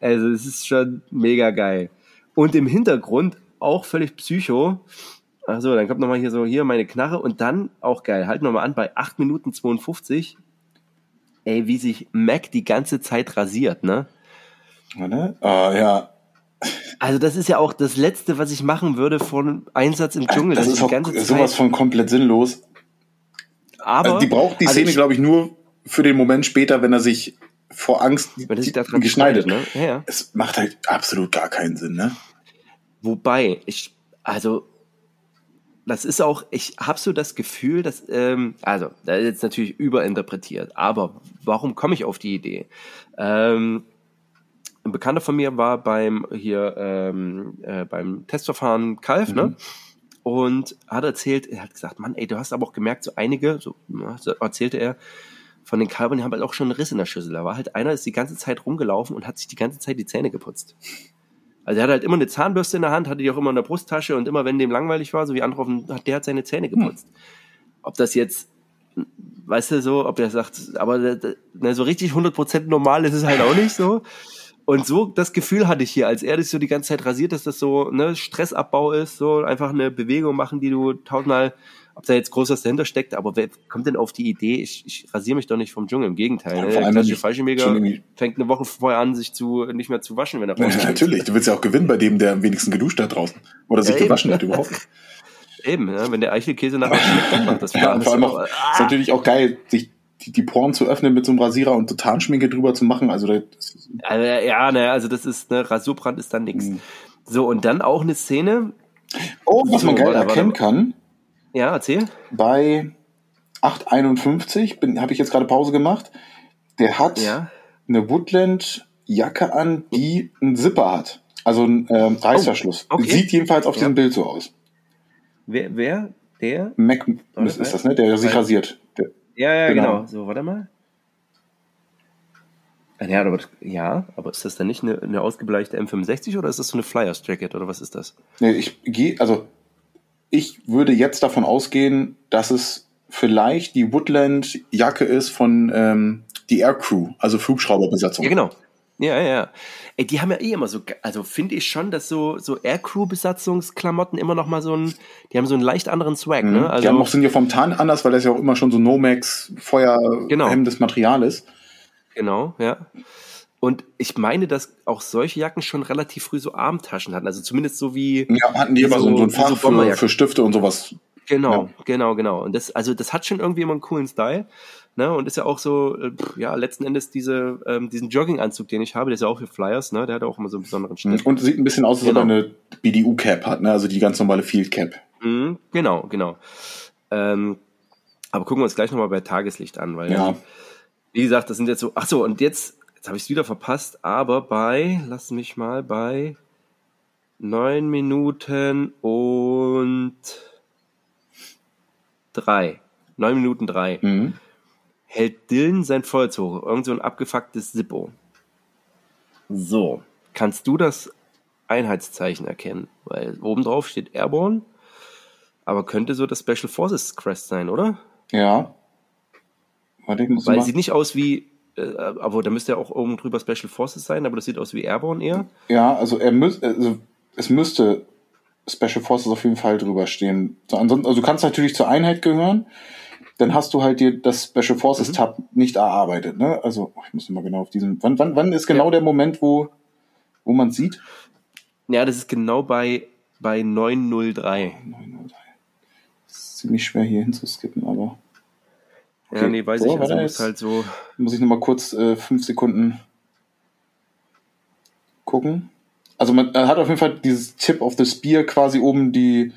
Also, es ist schon mega geil. Und im Hintergrund auch völlig psycho Achso, dann kommt nochmal hier so, hier meine Knarre und dann, auch geil, halt nochmal an, bei 8 Minuten 52, ey, wie sich Mac die ganze Zeit rasiert, ne? Ah, ja. Also das ist ja auch das Letzte, was ich machen würde vor Einsatz im Dschungel. Das ist auch sowas von komplett sinnlos. Aber also die braucht die also Szene, glaube ich, nur für den Moment später, wenn er sich vor Angst wenn sich geschneidet. Ne? Ja, ja. Es macht halt absolut gar keinen Sinn, ne? Wobei, ich, also das ist auch, ich habe so das Gefühl, dass, ähm, also, da ist jetzt natürlich überinterpretiert, aber warum komme ich auf die Idee? Ähm, ein Bekannter von mir war beim hier ähm, äh, beim Testverfahren Kalf, ne? mhm. ne? Und hat erzählt, er hat gesagt, Mann, ey, du hast aber auch gemerkt, so einige, so, so erzählte er, von den Kalbern, die haben halt auch schon einen Riss in der Schüssel. Da war halt einer, ist die ganze Zeit rumgelaufen und hat sich die ganze Zeit die Zähne geputzt. Also er hat halt immer eine Zahnbürste in der Hand, hatte die auch immer in der Brusttasche und immer wenn dem langweilig war, so wie andere, hat der hat seine Zähne geputzt. Hm. Ob das jetzt, weißt du so, ob der sagt, aber ne, so richtig 100% normal ist es halt auch nicht so. Und so das Gefühl hatte ich hier, als er das so die ganze Zeit rasiert, dass das so ne Stressabbau ist, so einfach eine Bewegung machen, die du tausendmal ob da jetzt groß was dahinter steckt, aber wer kommt denn auf die Idee, ich, ich rasiere mich doch nicht vom Dschungel, im Gegenteil. Ja, ne? Der klassische Fallschirmjäger fängt eine Woche vorher an, sich zu nicht mehr zu waschen, wenn er ja, Natürlich, du willst ja auch gewinnen bei dem, der am wenigsten geduscht hat draußen. Oder sich ja, gewaschen hat überhaupt. Eben, ja, wenn der Eichelkäse nachher schmeckt, dann macht das ja, vor allem auch, ah. ist natürlich auch geil, sich die, die Poren zu öffnen mit so einem Rasierer und so Tarnschminke drüber zu machen. Also, das also ja, ne, also das ist, ne, Rasurbrand ist dann nichts. Mhm. So, und dann auch eine Szene. Oh, was so, man geil erkennen kann, ja, erzähl. Bei 8,51 habe ich jetzt gerade Pause gemacht. Der hat ja. eine Woodland-Jacke an, die einen Zipper hat. Also einen ähm, Reißverschluss. Oh, okay. Sieht jedenfalls auf ja. diesem Bild so aus. Wer? wer? Der? Mac ist, ist das, ne? Der, der sich rasiert. Der, ja, ja, genau. genau. So, warte mal. Ja, aber, ja, aber ist das dann nicht eine, eine ausgebleichte M65 oder ist das so eine Flyers Jacket oder was ist das? Nee, ich gehe, also ich würde jetzt davon ausgehen, dass es vielleicht die Woodland Jacke ist von ähm, die Aircrew, also Flugschrauberbesatzung. Ja, genau. Ja, ja. Ey, die haben ja eh immer so, also finde ich schon, dass so, so Aircrew-Besatzungsklamotten immer noch mal so ein, die haben so einen leicht anderen Swag, mhm. ne? Also, die haben auch, sind ja vom Tarn anders, weil das ja auch immer schon so Nomex Feuerhemdes genau. Material ist. Genau, ja. Und ich meine, dass auch solche Jacken schon relativ früh so Armtaschen hatten. Also zumindest so wie. Ja, hatten die immer so, so ein Fach so für, für, Stifte und sowas. Genau, ja. genau, genau. Und das, also das hat schon irgendwie immer einen coolen Style. Ne? Und ist ja auch so, äh, ja, letzten Endes diese, ähm, diesen Jogginganzug, den ich habe, der ist ja auch für Flyers, ne? Der hat auch immer so einen besonderen Schnitt. Und sieht ein bisschen aus, als genau. ob er eine BDU-Cap hat, ne? Also die ganz normale Field-Cap. Mhm, genau, genau. Ähm, aber gucken wir uns gleich nochmal bei Tageslicht an, weil ja. wie gesagt, das sind jetzt so, ach so, und jetzt, jetzt habe ich es wieder verpasst, aber bei, lass mich mal bei neun Minuten und drei. Neun Minuten drei. Mhm. Hält Dylan sein Feuerzeug hoch. Irgend so ein abgefucktes Sippo. So. Kannst du das Einheitszeichen erkennen? Weil oben drauf steht Airborne. Aber könnte so das Special Forces Crest sein, oder? Ja. Warte, ich muss Weil es sieht nicht aus wie, äh, aber da müsste ja auch oben drüber Special Forces sein, aber das sieht aus wie Airborne eher. Ja, also er müsste, also es müsste Special Forces auf jeden Fall drüber stehen. So, ansonsten, also du kannst natürlich zur Einheit gehören, dann hast du halt dir das Special Forces mhm. Tab nicht erarbeitet, ne? Also, ich muss mal genau auf diesen, wann, wann, wann ist genau ja. der Moment, wo, wo man sieht? Ja, das ist genau bei, bei 903. 903. Das ist ziemlich schwer hier hinzuskippen, aber. Okay. Ja, nee, weiß so, ich. Also muss halt so. Muss ich nochmal kurz äh, fünf Sekunden gucken. Also man hat auf jeden Fall dieses Tip of the Spear quasi oben die,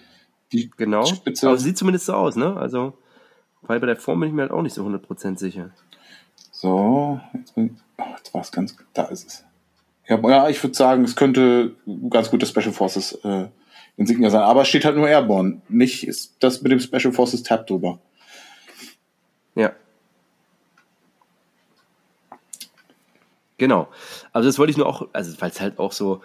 die genau. Spitze. Aber sieht zumindest so aus, ne? Also, weil bei der Form bin ich mir halt auch nicht so 100% sicher. So, jetzt, bin, oh, jetzt war es ganz, da ist es. Ja, ja ich würde sagen, es könnte ganz gut das Special Forces äh, Insignia sein, aber es steht halt nur Airborne, nicht ist das mit dem Special Forces Tab drüber. Ja. Genau. Also das wollte ich nur auch, also weil es halt auch so,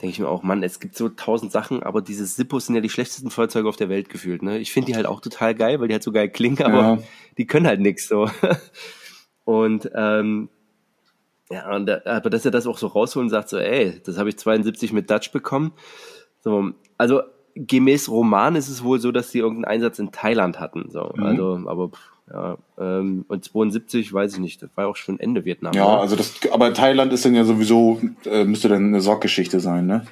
denke ich mir auch, Mann, es gibt so tausend Sachen, aber diese Sippos sind ja die schlechtesten Feuerzeuge auf der Welt gefühlt. Ne? Ich finde die halt auch total geil, weil die halt so geil klingen, aber ja. die können halt nichts so. Und ähm, ja, und aber dass er das auch so rausholt und sagt so, ey, das habe ich 72 mit Dutch bekommen. So, also gemäß Roman ist es wohl so, dass die irgendeinen Einsatz in Thailand hatten. So, mhm. also, aber pff, ja, ähm, und 72 weiß ich nicht, das war ja auch schon Ende Vietnam. Ja, oder? also das, aber Thailand ist dann ja sowieso, äh, müsste dann eine Sorggeschichte sein, ne?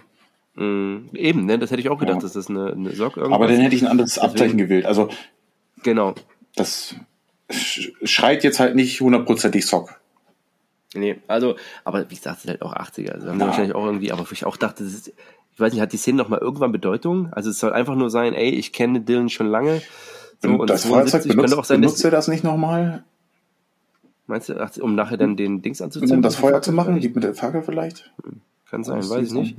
Mm, eben, ne? Das hätte ich auch gedacht, ja. dass das eine, eine Sorg Aber dann hätte ich ein anderes Abzeichen gewählt. Also genau. Das schreit jetzt halt nicht hundertprozentig Sock. Nee, also, aber wie gesagt, es sind halt auch 80er. Also haben ja. wahrscheinlich auch irgendwie, aber ich auch dachte, ist, ich weiß nicht, hat die Szene noch mal irgendwann Bedeutung? Also es soll einfach nur sein, ey, ich kenne Dylan schon lange. So, und das Feuerzeug benutzt, sein, benutzt er das nicht nochmal? Meinst du, ach, um nachher dann den Dings anzuzünden? Um das Feuer zu machen? Liegt mit der Fackel vielleicht? Kann sein, oh, weiß ich nicht.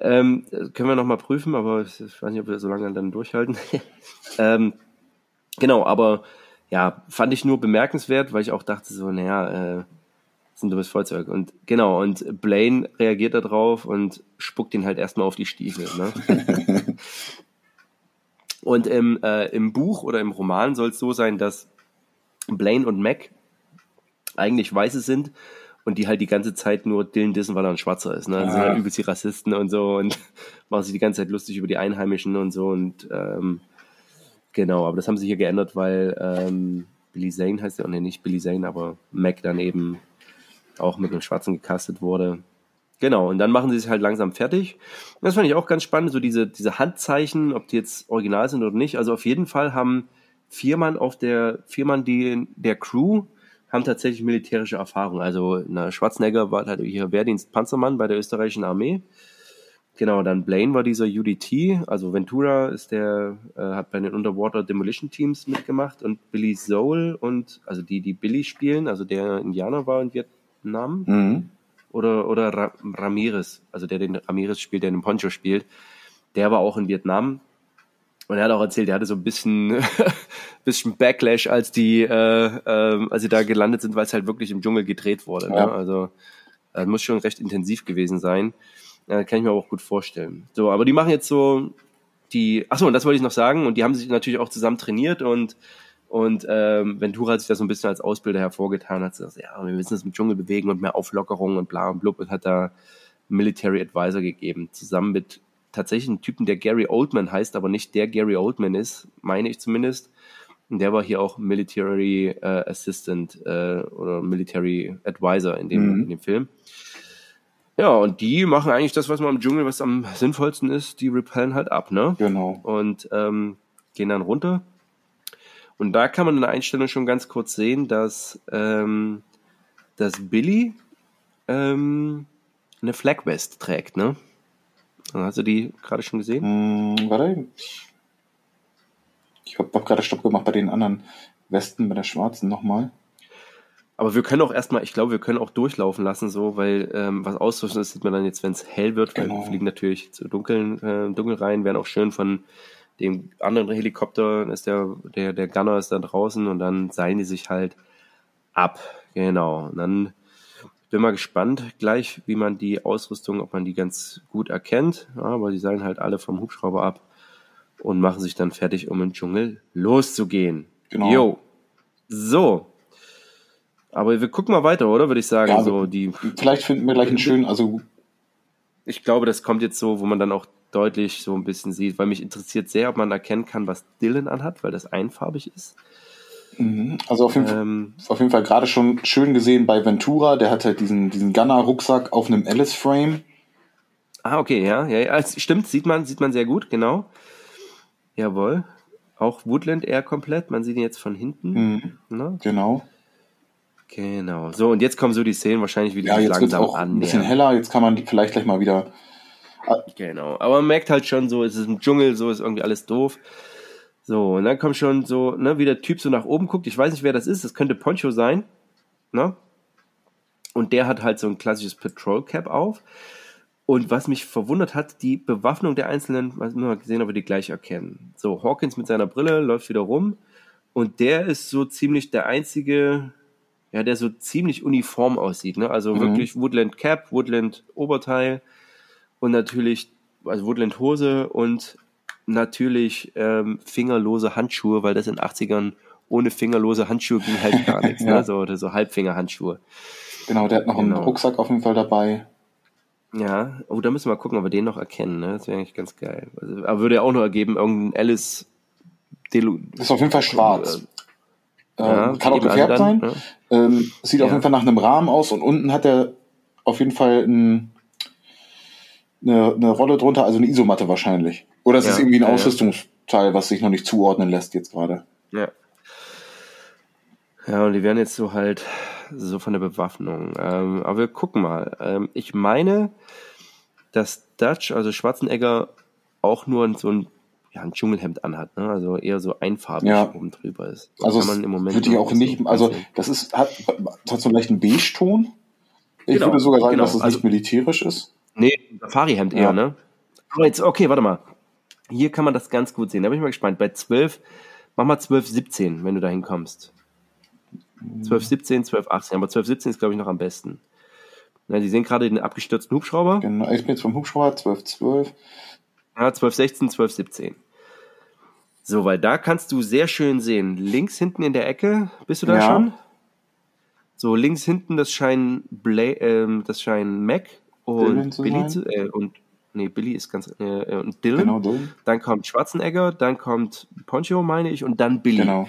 Ähm, können wir nochmal prüfen, aber ich weiß nicht, ob wir so lange dann durchhalten. ähm, genau, aber ja, fand ich nur bemerkenswert, weil ich auch dachte so, naja, äh, ist ein dummes Feuerzeug. Und genau, und Blaine reagiert darauf und spuckt ihn halt erstmal auf die Stiefel. Ne? Und im, äh, im Buch oder im Roman soll es so sein, dass Blaine und Mac eigentlich Weiße sind und die halt die ganze Zeit nur Dylan dissen, weil er ein Schwarzer ist. Ne? Das sind halt übelst die Rassisten und so und machen sich die ganze Zeit lustig über die Einheimischen und so und ähm, genau, aber das haben sie hier geändert, weil ähm, Billy Zane heißt ja, ne, nicht Billy Zane, aber Mac dann eben auch mit einem Schwarzen gecastet wurde. Genau, und dann machen sie sich halt langsam fertig. Das fand ich auch ganz spannend, so diese, diese Handzeichen, ob die jetzt original sind oder nicht. Also auf jeden Fall haben vier Mann auf der, vier Mann die, der Crew haben tatsächlich militärische Erfahrung. Also na, Schwarzenegger war halt hier Wehrdienst Panzermann bei der österreichischen Armee. Genau, dann Blaine war dieser UDT, also Ventura ist der, äh, hat bei den Underwater Demolition Teams mitgemacht und Billy Soul und, also die, die Billy spielen, also der Indianer war in Vietnam. Mhm oder, oder Ra Ramirez, also der den Ramirez spielt, der den Poncho spielt, der war auch in Vietnam. Und er hat auch erzählt, er hatte so ein bisschen bisschen Backlash, als die, äh, äh, als sie da gelandet sind, weil es halt wirklich im Dschungel gedreht wurde. Ne? Ja. Also das muss schon recht intensiv gewesen sein. Ja, kann ich mir auch gut vorstellen. So, aber die machen jetzt so die, achso, und das wollte ich noch sagen, und die haben sich natürlich auch zusammen trainiert und und ähm, Ventura hat sich da so ein bisschen als Ausbilder hervorgetan, hat gesagt, ja, wir müssen uns im Dschungel bewegen und mehr Auflockerung und bla und blub und hat da Military Advisor gegeben, zusammen mit tatsächlich einem Typen, der Gary Oldman heißt, aber nicht der Gary Oldman ist, meine ich zumindest. Und der war hier auch Military äh, Assistant äh, oder Military Advisor in dem, mhm. in dem Film. Ja, und die machen eigentlich das, was man im Dschungel, was am sinnvollsten ist, die repellen halt ab, ne? Genau. Und ähm, gehen dann runter. Und da kann man in der Einstellung schon ganz kurz sehen, dass, ähm, dass Billy ähm, eine Flag West trägt, ne? Hast du die gerade schon gesehen? Mm, warte. Ich habe gerade Stopp gemacht bei den anderen Westen, bei der schwarzen nochmal. Aber wir können auch erstmal, ich glaube, wir können auch durchlaufen lassen, so, weil ähm, was ausrüsten, das sieht man dann jetzt, wenn es hell wird, weil genau. wir fliegen natürlich zu dunkeln, äh, dunkel rein, werden auch schön von dem anderen Helikopter, ist der, der, der Gunner ist da draußen und dann seilen die sich halt ab. Genau. Und dann bin mal gespannt gleich, wie man die Ausrüstung, ob man die ganz gut erkennt. Ja, aber die seilen halt alle vom Hubschrauber ab und machen sich dann fertig, um im Dschungel loszugehen. Genau. Jo. So. Aber wir gucken mal weiter, oder? Würde ich sagen. Ja, so die. Vielleicht finden wir gleich einen schönen, also. Ich glaube, das kommt jetzt so, wo man dann auch deutlich so ein bisschen sieht, weil mich interessiert sehr, ob man erkennen kann, was Dylan anhat, weil das einfarbig ist. Mhm. Also auf jeden, ähm, Fall, auf jeden Fall gerade schon schön gesehen bei Ventura, der hat halt diesen, diesen Gunner-Rucksack auf einem Alice-Frame. Ah, okay, ja, ja, ja, stimmt, sieht man, sieht man sehr gut, genau. Jawohl. Auch Woodland eher komplett, man sieht ihn jetzt von hinten. Mhm. Ne? Genau. Genau. So, und jetzt kommen so die Szenen wahrscheinlich wieder ja, jetzt langsam auch an. Ein bisschen heller, jetzt kann man die vielleicht gleich mal wieder. Genau. Aber man merkt halt schon so, es ist ein Dschungel, so ist irgendwie alles doof. So, und dann kommt schon so, ne, wie der Typ so nach oben guckt. Ich weiß nicht, wer das ist. Das könnte Poncho sein. Ne? Und der hat halt so ein klassisches Patrol Cap auf. Und was mich verwundert hat, die Bewaffnung der Einzelnen, mal gesehen, ob wir die gleich erkennen. So, Hawkins mit seiner Brille läuft wieder rum. Und der ist so ziemlich der einzige, ja, der so ziemlich uniform aussieht. Ne? Also mhm. wirklich Woodland Cap, Woodland Oberteil und natürlich, also Woodland Hose und natürlich ähm, fingerlose Handschuhe, weil das in den 80ern ohne fingerlose Handschuhe ging halt gar nichts, ne? ja. ne? so, oder so Halbfingerhandschuhe. Genau, der hat noch genau. einen Rucksack auf jeden Fall dabei. Ja, oh, da müssen wir mal gucken, ob wir den noch erkennen, ne? Das wäre eigentlich ganz geil. Also, aber würde ja auch nur ergeben, irgendein Alice Delu Ist auf jeden Fall schwarz. Äh, ja, kann auch gefärbt sein. Ne? Ähm, sieht ja. auf jeden Fall nach einem Rahmen aus und unten hat er auf jeden Fall ein, eine, eine Rolle drunter, also eine Isomatte wahrscheinlich. Oder es ja, ist irgendwie ein ja, Ausrüstungsteil, was sich noch nicht zuordnen lässt jetzt gerade. Ja. Ja, und die werden jetzt so halt so von der Bewaffnung. Ähm, aber wir gucken mal. Ähm, ich meine, dass Dutch, also Schwarzenegger, auch nur so ein, ja, ein Dschungelhemd anhat, ne? Also eher so einfarbig ja. oben drüber ist. Das also kann man im Moment würde ich auch nicht, so also das ist, hat, hat so einen leichten Beige-Ton. Ich genau, würde sogar sagen, genau. dass es also, nicht militärisch ist. Nee, Safari-Hemd eher, ne? Aber jetzt, okay, warte mal. Hier kann man das ganz gut sehen. Da bin ich mal gespannt. Bei 12, mach mal 12, 17, wenn du dahin kommst. 12, 17, 12, 18. Aber 12, 17 ist, glaube ich, noch am besten. Na, Sie sehen gerade den abgestürzten Hubschrauber. Genau, ich bin jetzt vom Hubschrauber 12, 12. Ja, 12, 16, 12, 17. So, weil da kannst du sehr schön sehen. Links hinten in der Ecke, bist du da ja. schon? So, links hinten, das scheinen, Bla äh, das scheinen Mac und Billy zu, äh, und nee, Billy ist ganz, äh, und Dylan. Genau, Dylan. Dann kommt Schwarzenegger, dann kommt Poncho, meine ich, und dann Billy. Genau.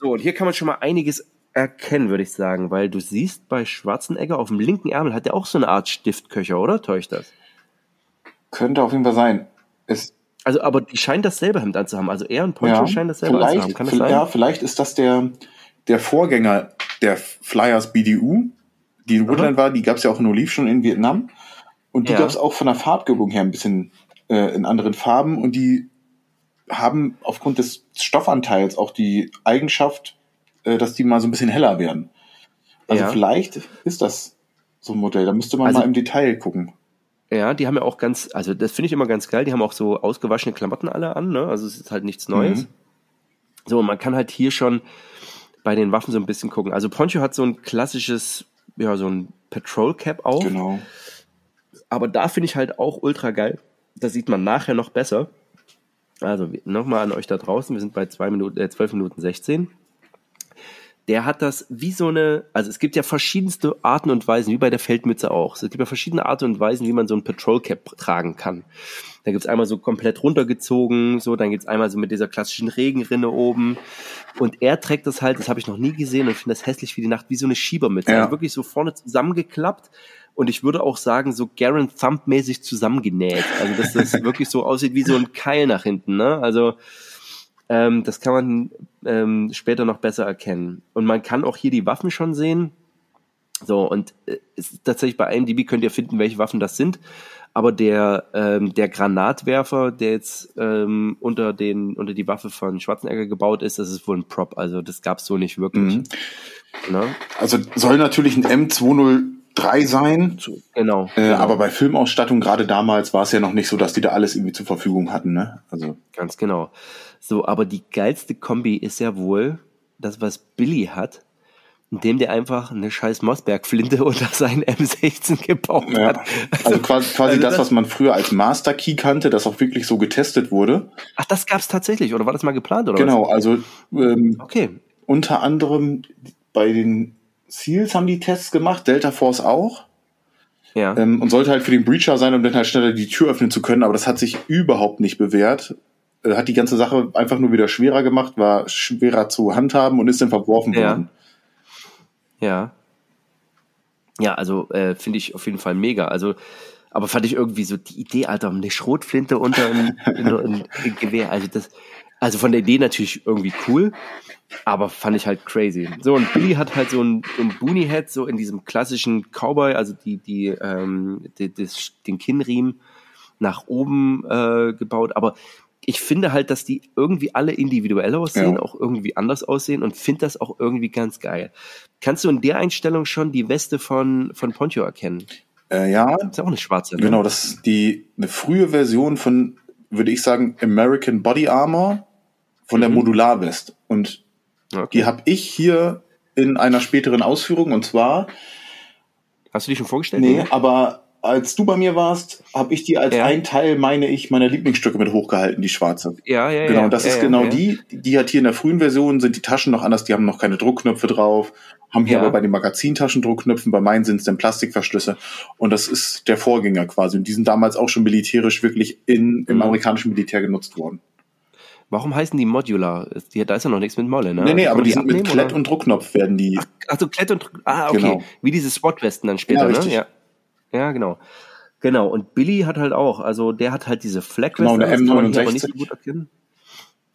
So, und hier kann man schon mal einiges erkennen, würde ich sagen, weil du siehst bei Schwarzenegger auf dem linken Ärmel hat er auch so eine Art Stiftköcher, oder? Täuscht das? Könnte auf jeden Fall sein. Es also, aber die scheinen dasselbe Hemd anzuhaben. Also er und Poncho ja, scheinen dasselbe anzuhaben. Kann das sein? Ja, vielleicht ist das der, der Vorgänger der Flyers BDU, die in Woodland war. Die gab es ja auch in Olive schon in Vietnam. Und die ja. gab es auch von der Farbgebung her ein bisschen äh, in anderen Farben. Und die haben aufgrund des Stoffanteils auch die Eigenschaft, äh, dass die mal so ein bisschen heller werden. Also ja. vielleicht ist das so ein Modell. Da müsste man also, mal im Detail gucken. Ja, die haben ja auch ganz, also das finde ich immer ganz geil. Die haben auch so ausgewaschene Klamotten alle an, ne? Also es ist halt nichts Neues. Mhm. So, man kann halt hier schon bei den Waffen so ein bisschen gucken. Also Poncho hat so ein klassisches, ja, so ein Patrol Cap auch. Genau. Aber da finde ich halt auch ultra geil. Das sieht man nachher noch besser. Also nochmal an euch da draußen. Wir sind bei zwei Minuten, äh, 12 Minuten 16 der hat das wie so eine, also es gibt ja verschiedenste Arten und Weisen, wie bei der Feldmütze auch. Es gibt ja verschiedene Arten und Weisen, wie man so ein Patrol Cap tragen kann. Da gibt's einmal so komplett runtergezogen, so, dann gibt's einmal so mit dieser klassischen Regenrinne oben. Und er trägt das halt, das habe ich noch nie gesehen und finde das hässlich wie die Nacht, wie so eine Schiebermütze. Ja. Also wirklich so vorne zusammengeklappt. Und ich würde auch sagen, so Garen Thump-mäßig zusammengenäht. Also dass das wirklich so aussieht wie so ein Keil nach hinten, ne? Also ähm, das kann man ähm, später noch besser erkennen. Und man kann auch hier die Waffen schon sehen. So, und äh, tatsächlich bei IMDb könnt ihr finden, welche Waffen das sind. Aber der, ähm, der Granatwerfer, der jetzt ähm, unter, den, unter die Waffe von Schwarzenegger gebaut ist, das ist wohl ein Prop. Also das gab's so nicht wirklich. Mhm. Ne? Also soll natürlich ein M203 sein. Genau, äh, genau. Aber bei Filmausstattung, gerade damals, war es ja noch nicht so, dass die da alles irgendwie zur Verfügung hatten. Ne? Also. Ganz genau. So, aber die geilste Kombi ist ja wohl das, was Billy hat, indem der einfach eine scheiß Mossberg-Flinte unter seinen M16 gebaut ja. hat. Also quasi, quasi also das, das, was man früher als Master Key kannte, das auch wirklich so getestet wurde. Ach, das gab's tatsächlich, oder war das mal geplant, oder Genau, was? also ähm, okay. unter anderem bei den Seals haben die Tests gemacht, Delta Force auch. Ja. Ähm, und sollte halt für den Breacher sein, um dann halt schneller die Tür öffnen zu können, aber das hat sich überhaupt nicht bewährt. Äh, hat die ganze Sache einfach nur wieder schwerer gemacht, war schwerer zu handhaben und ist dann verworfen ja. worden. Ja. Ja, also äh, finde ich auf jeden Fall mega. Also, aber fand ich irgendwie so die Idee, Alter, eine Schrotflinte unter ein, ein, ein, Gewehr. Also das, also von der Idee natürlich irgendwie cool, aber fand ich halt crazy. So, und Billy hat halt so ein, ein Boonie Head, so in diesem klassischen Cowboy, also die, die, ähm, die, das, den Kinnriemen nach oben äh, gebaut, aber ich finde halt, dass die irgendwie alle individuell aussehen, ja. auch irgendwie anders aussehen und finde das auch irgendwie ganz geil. Kannst du in der Einstellung schon die Weste von, von Poncho erkennen? Äh, ja. Das ist auch eine schwarze. Ne? Genau, das ist die, eine frühe Version von, würde ich sagen, American Body Armor von der mhm. Modularwest. Und okay. die habe ich hier in einer späteren Ausführung und zwar. Hast du die schon vorgestellt? Nee, oder? aber als du bei mir warst, habe ich die als ja. ein Teil, meine ich, meiner Lieblingsstücke mit hochgehalten, die schwarze. Ja, ja, Genau, ja, das ja, ist ja, genau ja. die. Die hat hier in der frühen Version, sind die Taschen noch anders, die haben noch keine Druckknöpfe drauf, haben hier Ja. aber bei den Magazintaschen Druckknöpfen, bei meinen sind es dann Plastikverschlüsse. Und das ist der Vorgänger quasi. Und die sind damals auch schon militärisch wirklich in, im Mhm. amerikanischen Militär genutzt worden. Warum heißen die Modular? Die, da ist ja noch nichts mit Molle, ne? nee, nee, aber man die sind mit abnehmen, Klett oder? und Druckknopf werden die. Ach so, Klett und Ah, okay. Genau. Wie diese SWAT-Westen dann später, Ja, ne? richtig. Ja. Ja, genau. Genau. Und Billy hat halt auch, also der hat halt diese Flag Genau, eine das kann man aber M69. nicht so gut erkennen.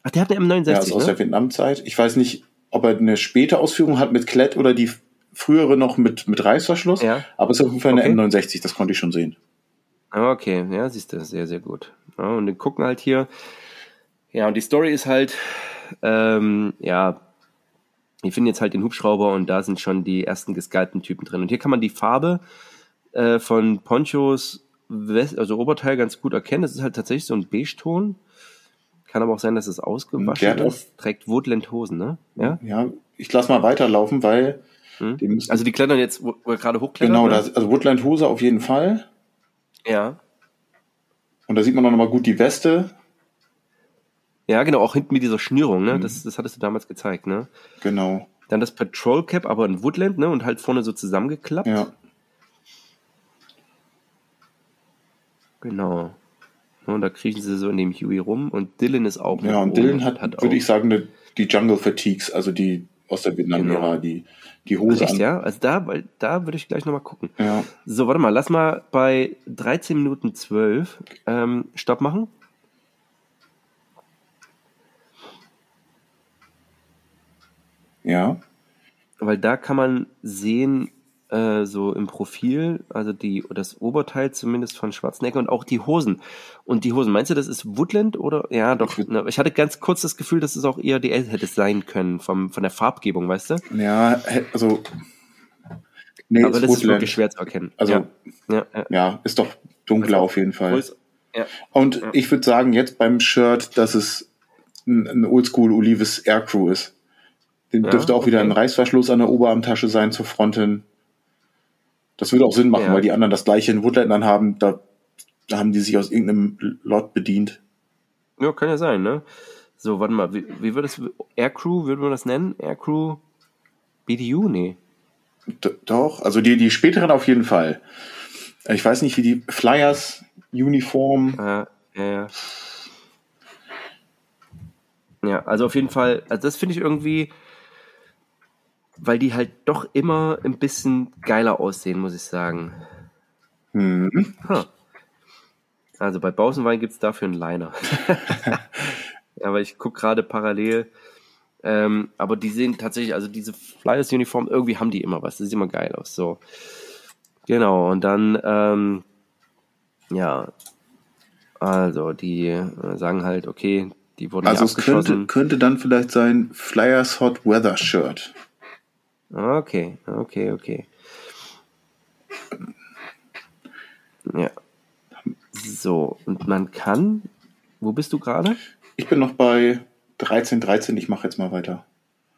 Ach, der hat eine M69, Ja, ist aus ne? der Vietnamzeit. Ich weiß nicht, ob er eine späte Ausführung hat mit Klett oder die frühere noch mit, mit Reißverschluss. Ja. Aber es ist auf jeden Fall eine Okay. M69, das konnte ich schon sehen. Ah, Okay, ja, siehst du, sehr, sehr gut. Ja, und wir gucken halt hier. Ja, und die Story ist halt, ähm, ja, wir finden jetzt halt den Hubschrauber und da sind schon die ersten gescalpten Typen drin. Und hier kann man die Farbe äh, von Ponchos West, also Oberteil ganz gut erkennen. Das ist halt tatsächlich so ein Beige-Ton. Kann aber auch sein, dass es ausgewaschen auch- ist. Trägt Woodland Hosen, ne? Ja. Ja, ich lass mal weiterlaufen, weil Hm? die müssen, Also die klettern jetzt, wo wo er gerade hochklettern. genau, das, also Woodland Hose auf jeden Fall. Ja. Und da sieht man auch nochmal gut die Weste. Ja, genau, auch hinten mit dieser Schnürung, ne? Mhm. Das, das hattest du damals gezeigt, ne? Genau. Dann das Patrol Cap, aber in Woodland, ne? Und halt vorne so zusammengeklappt. Ja. Genau. Ja, Und da kriechen sie so in dem Huey rum und Dylan ist auch. Ja, und Dylan hat, auch- würde ich sagen, ne, die Jungle Fatigues, also die aus der Vietnam-Ära, Genau. die, die Hose Echt, an. ja? Also da, weil da würde ich gleich nochmal gucken. Ja. So, warte mal, lass mal bei 13 Minuten 12 ähm, Stopp machen. Ja. Weil da kann man sehen, äh, so im Profil, also die, das Oberteil zumindest von Schwarzenegger und auch die Hosen. Und die Hosen, meinst du, das ist Woodland oder? Ja, doch. Ne, ich hatte ganz kurz das Gefühl, dass es auch eher DL hätte sein können, vom, von der Farbgebung, weißt du? Ja, also. Nee, Aber ist das ist Woodland. wirklich schwer zu erkennen. Also, ja, ja, ja. Ja, ist doch dunkler Also, auf jeden Fall. Größe- ja. Und ich würde sagen, jetzt beim Shirt, dass es ein, ein Oldschool Olives Aircrew ist. Den dürfte auch okay. wieder ein Reißverschluss an der Oberarmtasche sein zur Front hin. Das würde auch Sinn machen, ja. weil die anderen das gleiche in Woodlandern haben. Da, da haben die sich aus irgendeinem Lot bedient. Ja, kann ja sein, ne? So, warte mal, wie, wie würde das, Aircrew, würde man das nennen? Aircrew BDU? Nee. D doch, also die, die späteren auf jeden Fall. Ich weiß nicht, wie die Flyers, Uniform. Ja, ja. Ja, also auf jeden Fall, also das finde ich irgendwie, weil die halt doch immer ein bisschen geiler aussehen, muss ich sagen. Mhm. Huh. Also bei Bausenwein gibt es dafür einen Liner. aber ich gucke gerade parallel. Ähm, aber die sehen tatsächlich, also diese Flyers-Uniform, irgendwie haben die immer was. Das sieht immer geil aus. So. Genau, und dann, ähm, ja, also die äh, sagen halt, okay, die wurden Also es könnte, könnte dann vielleicht sein Flyers Hot Weather Shirt. Okay, okay, okay. Ja. So, und man kann, wo bist du gerade? Ich bin noch bei 13, 13, ich mache jetzt mal weiter.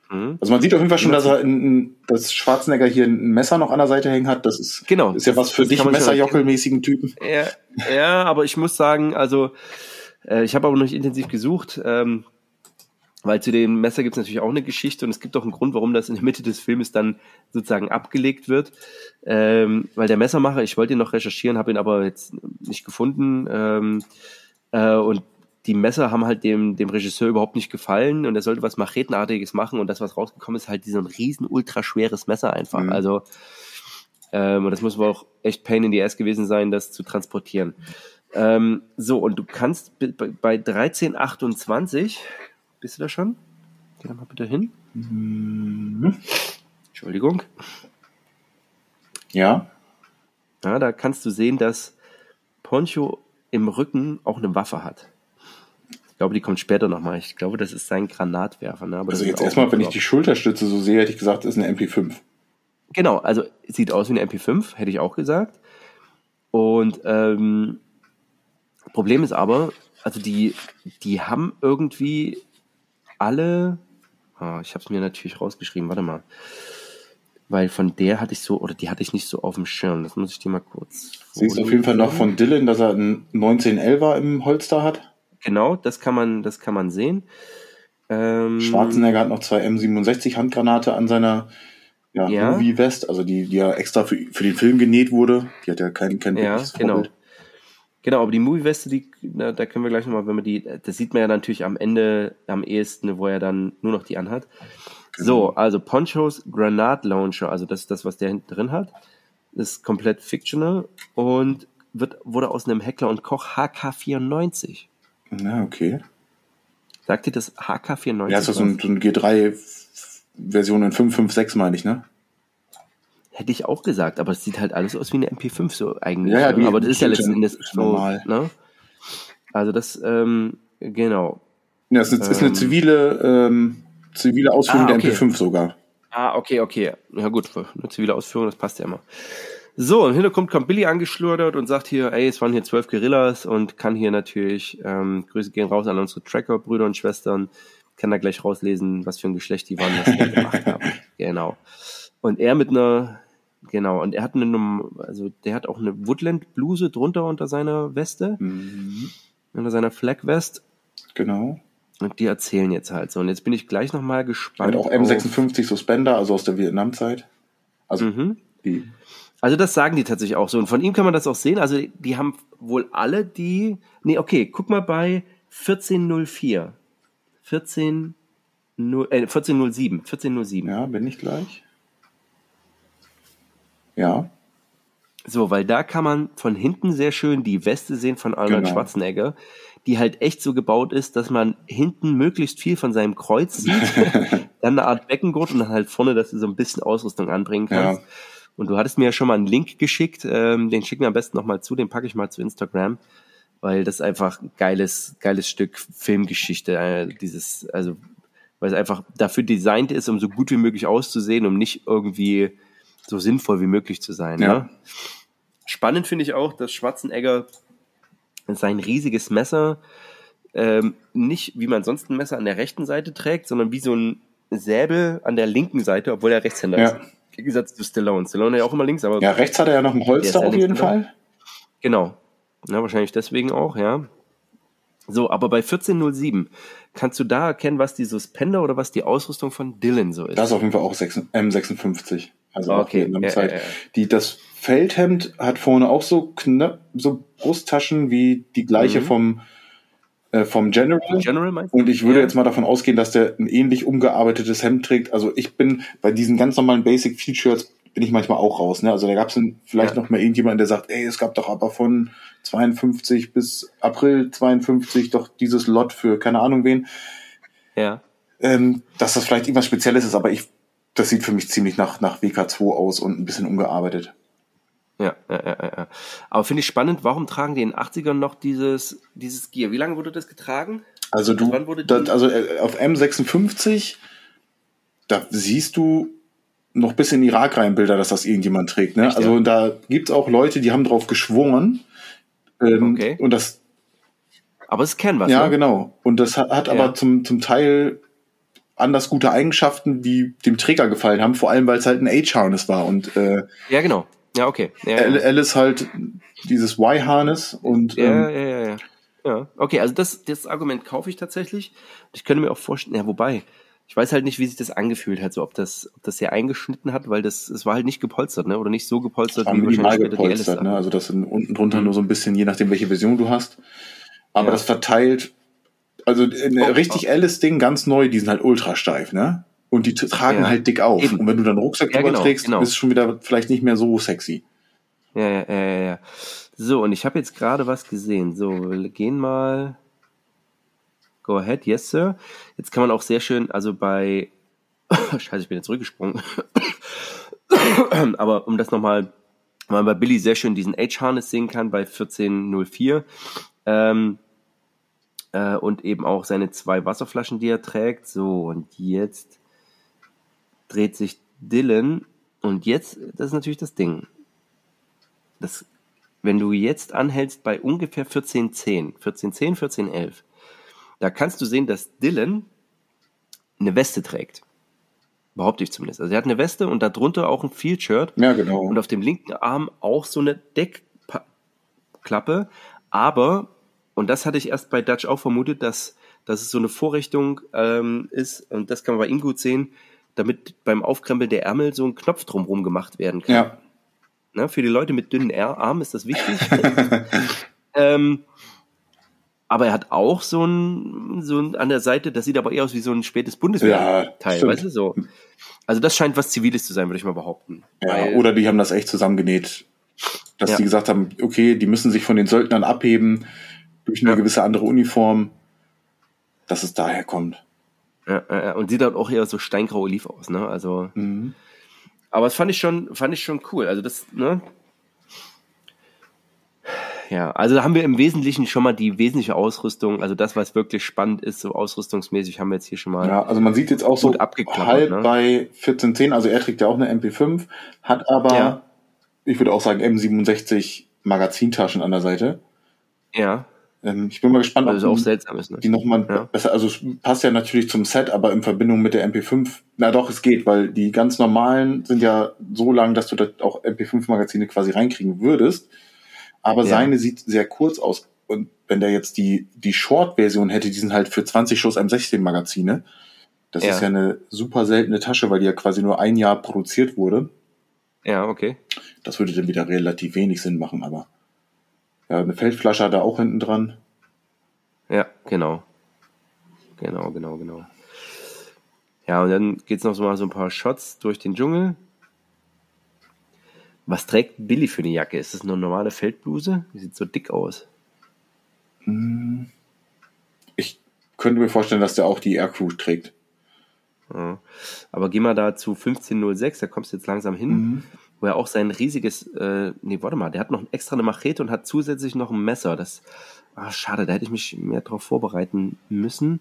Mhm. Also man sieht auf jeden Fall schon, dass er in, dass Schwarzenegger hier ein Messer noch an der Seite hängen hat. Das ist, genau, ist ja was für dich Messerjockelmäßigen Typen. Ja, ja, aber ich muss sagen, also äh, ich habe aber noch nicht intensiv gesucht. Ähm, weil zu dem Messer gibt es natürlich auch eine Geschichte und es gibt auch einen Grund, warum das in der Mitte des Filmes dann sozusagen abgelegt wird. Ähm, weil der Messermacher, ich wollte ihn noch recherchieren, habe ihn aber jetzt nicht gefunden. Ähm, äh, und die Messer haben halt dem, dem Regisseur überhaupt nicht gefallen und er sollte was Machetenartiges machen und das, was rausgekommen ist, halt diesen riesen, ultraschweres Messer einfach. Mhm. Also, ähm, und das muss wohl auch echt Pain in the Ass gewesen sein, das zu transportieren. Ähm, so, und du kannst bei 1328 bist du da schon? Geh mal bitte hin. Mhm. Entschuldigung. Ja. Ja, da kannst du sehen, dass Poncho im Rücken auch eine Waffe hat. Ich glaube, die kommt später nochmal. Ich glaube, das ist sein Granatwerfer. Ne? also jetzt erstmal, wenn ich die Schulterstütze so sehe, hätte ich gesagt, das ist eine MP5. Genau, also sieht aus wie eine MP5, hätte ich auch gesagt. Und ähm, Problem ist aber, also die, die haben irgendwie alle, ah, ich habe es mir natürlich rausgeschrieben, warte mal, weil von der hatte ich so, oder die hatte ich nicht so auf dem Schirm, das muss ich dir mal kurz. Siehst du auf jeden Fall noch von Dylan, dass er einen 1911er im Holster hat? Genau, das kann man, das kann man sehen. Ähm, Schwarzenegger hat noch zwei M67 Handgranate an seiner ja, ja. Movie-West, also die, die ja extra für, für den Film genäht wurde. Die hat ja kein, kein ja, genau. Vorbild. Genau, aber die Movie-Weste, die, na, da können wir gleich nochmal, wenn man die, das sieht man ja natürlich am Ende am ehesten, wo er dann nur noch die anhat. Genau. So, also Ponchos Granat Launcher, also das ist das, was der hinten drin hat, ist komplett fictional und wird, wurde aus einem Heckler und Koch HK94. Na, okay. Sagt ihr das HK94? Ja, ist das so ein, so ein G3-Version in 556, meine ich, ne? Hätte ich auch gesagt, aber es sieht halt alles aus wie eine MP5 so eigentlich. Ja, ja aber das ist ja letzten Endes so, normal. Ne? Also das, ähm, genau. Ja, es ist, ähm, ist eine ähm, zivile, ähm, zivile Ausführung ah, okay. der MP5 sogar. Ah, okay, okay. Ja gut, eine zivile Ausführung, das passt ja immer. So, im Hintergrund kommt Billy angeschludert und sagt hier, ey, es waren hier zwölf Gorillas und kann hier natürlich, ähm, Grüße gehen raus an unsere Tracker, Brüder und Schwestern, kann da gleich rauslesen, was für ein Geschlecht die waren, was die gemacht haben. Genau. Und er mit einer Genau, und er hat eine, also der hat auch eine Woodland-Bluse drunter unter seiner Weste, mhm. unter seiner Flag-West. Genau. Und die erzählen jetzt halt so. Und jetzt bin ich gleich nochmal gespannt. Und auch M56 Suspender, also aus der Vietnamzeit. Also mhm. die. Also das sagen die tatsächlich auch so. Und von ihm kann man das auch sehen. Also die haben wohl alle die. Nee, okay, guck mal bei 1404. 14, äh, 1407. 1407. Ja, bin ich gleich. Ja. So, weil da kann man von hinten sehr schön die Weste sehen von Arnold genau. Schwarzenegger, die halt echt so gebaut ist, dass man hinten möglichst viel von seinem Kreuz sieht, dann eine Art Beckengurt und dann halt vorne, dass du so ein bisschen Ausrüstung anbringen kannst. Ja. Und du hattest mir ja schon mal einen Link geschickt, ähm, den schicken wir am besten nochmal zu, den packe ich mal zu Instagram, weil das einfach ein geiles, geiles Stück Filmgeschichte, äh, dieses, also, weil es einfach dafür designt ist, um so gut wie möglich auszusehen, um nicht irgendwie so sinnvoll wie möglich zu sein. Ja. Ne? Spannend finde ich auch, dass Schwarzenegger sein riesiges Messer ähm, nicht, wie man sonst ein Messer an der rechten Seite trägt, sondern wie so ein Säbel an der linken Seite, obwohl er Rechtshänder ja. ist. Im Gegensatz zu Stallone. Stallone ja auch immer links, aber. Ja, rechts hat er ja noch ein Holster auf jeden Fall. Genau. Ja, wahrscheinlich deswegen auch, ja. So, aber bei 1407 kannst du da erkennen, was die Suspender oder was die Ausrüstung von Dylan so ist? Das ist auf jeden Fall auch M56. Also okay. Ja, ja, ja. Die, das Feldhemd hat vorne auch so knapp, so Brusttaschen wie die gleiche mhm. vom, äh, vom General. General Und ich würde jetzt mal davon ausgehen, dass der ein ähnlich umgearbeitetes Hemd trägt. Also ich bin bei diesen ganz normalen Basic Features bin ich manchmal auch raus. Ne? Also da gab es vielleicht noch mal irgendjemand, der sagt, ey, es gab doch aber von 52 bis April 52 doch dieses Lot für keine Ahnung wen. Ja. Ähm, dass das vielleicht irgendwas Spezielles ist, aber ich, das sieht für mich ziemlich nach, nach WK2 aus und ein bisschen umgearbeitet. Ja, ja, ja, ja. Aber finde ich spannend, warum tragen die in den 80ern noch dieses, dieses Gear? Wie lange wurde das getragen? Also du, das, also äh, auf M56, da siehst du noch bis in Irak rein Bilder, dass das irgendjemand trägt. Ne? Echt, also ja? da gibt's auch Leute, die haben drauf geschworen. Ähm, okay. Und das. Aber es kennen was. Ja, ne? genau. Und das hat, hat ja. aber zum, zum Teil anders gute Eigenschaften, die dem Träger gefallen haben, vor allem weil es halt ein H-Harness war. Und, äh, ja, genau. Ja, okay. Ja, Alice halt dieses Y-Harness und. Ja, ähm, ja, ja, ja. Ja, okay, also das, das Argument kaufe ich tatsächlich. Ich könnte mir auch vorstellen, ja, wobei, ich weiß halt nicht, wie sich das angefühlt hat, so ob das, ob das sehr eingeschnitten hat, weil das, es war halt nicht gepolstert, ne? Oder nicht so gepolstert, wie wahrscheinlich später gepolstert, die ne? Also das sind unten drunter mhm. nur so ein bisschen, je nachdem, welche Version du hast. Aber ja. das verteilt, also ein oh, richtig oh. Alice-Ding, ganz neu, die sind halt ultra steif, ne? Und die tragen ja. halt dick auf. Eben. Und wenn du dann Rucksack ja, drüber genau, trägst, genau. ist es schon wieder vielleicht nicht mehr so sexy. Ja, ja, ja, ja. So, und ich habe jetzt gerade was gesehen. So, wir gehen mal Go ahead, yes, sir. Jetzt kann man auch sehr schön, also bei, scheiße, ich bin jetzt zurückgesprungen. Aber um das nochmal, weil man bei Billy sehr schön diesen H-Harness sehen kann bei 1404. Ähm, äh, und eben auch seine zwei Wasserflaschen, die er trägt. So, und jetzt dreht sich Dylan. Und jetzt, das ist natürlich das Ding. Das, wenn du jetzt anhältst bei ungefähr 1410, 1410, 1411, da kannst du sehen, dass Dylan eine Weste trägt. Behaupte ich zumindest. Also er hat eine Weste und darunter auch ein Field-Shirt. Ja, genau. Und auf dem linken Arm auch so eine Deckklappe. Aber, und das hatte ich erst bei Dutch auch vermutet, dass, dass es so eine Vorrichtung ähm, ist, und das kann man bei ihm gut sehen, damit beim Aufkrempeln der Ärmel so ein Knopf drumherum gemacht werden kann. Ja. Na, für die Leute mit dünnen Armen ist das wichtig. ähm, aber er hat auch so ein, so ein an der Seite, das sieht aber eher aus wie so ein spätes Bundeswehrteil, ja, weißt du so. Also das scheint was Ziviles zu sein, würde ich mal behaupten. Ja, oder die haben das echt zusammengenäht, dass ja. die gesagt haben, okay, die müssen sich von den Söldnern abheben durch eine ja. gewisse andere Uniform, dass es daher kommt. Ja, ja, und sieht dann auch eher so steingrau oliv aus, ne? Also. Mhm. Aber das fand ich schon, fand ich schon cool. Also das, ne? ja. Also da haben wir im Wesentlichen schon mal die wesentliche Ausrüstung, also das, was wirklich spannend ist, so ausrüstungsmäßig, haben wir jetzt hier schon mal. Ja, also man sieht jetzt auch so halb ne? bei 1410, also er trägt ja auch eine MP5, hat aber, ja. ich würde auch sagen, M67 Magazintaschen an der Seite. Ja. Ähm, ich bin mal gespannt, ob also auch seltsam ist, ne? die nochmal ja. besser, also es passt ja natürlich zum Set, aber in Verbindung mit der MP5, na doch, es geht, weil die ganz normalen sind ja so lang, dass du da auch MP5-Magazine quasi reinkriegen würdest. Aber ja. seine sieht sehr kurz aus. Und wenn der jetzt die, die Short-Version hätte, die sind halt für 20 Schuss M16-Magazine. Das ja. ist ja eine super seltene Tasche, weil die ja quasi nur ein Jahr produziert wurde. Ja, okay. Das würde dann wieder relativ wenig Sinn machen, aber ja, eine Feldflasche hat er auch hinten dran. Ja, genau. Genau, genau, genau. Ja, und dann geht's noch so mal so ein paar Shots durch den Dschungel. Was trägt Billy für eine Jacke? Ist das eine normale Feldbluse? Die sieht so dick aus. Hm. Ich könnte mir vorstellen, dass der auch die Aircrew trägt. Ja. Aber geh mal da zu 1506, da kommst du jetzt langsam hin, mhm. Wo er auch sein riesiges, äh, nee, warte mal, der hat noch extra eine Machete und hat zusätzlich noch ein Messer. Das, ah, schade, da hätte ich mich mehr darauf vorbereiten müssen,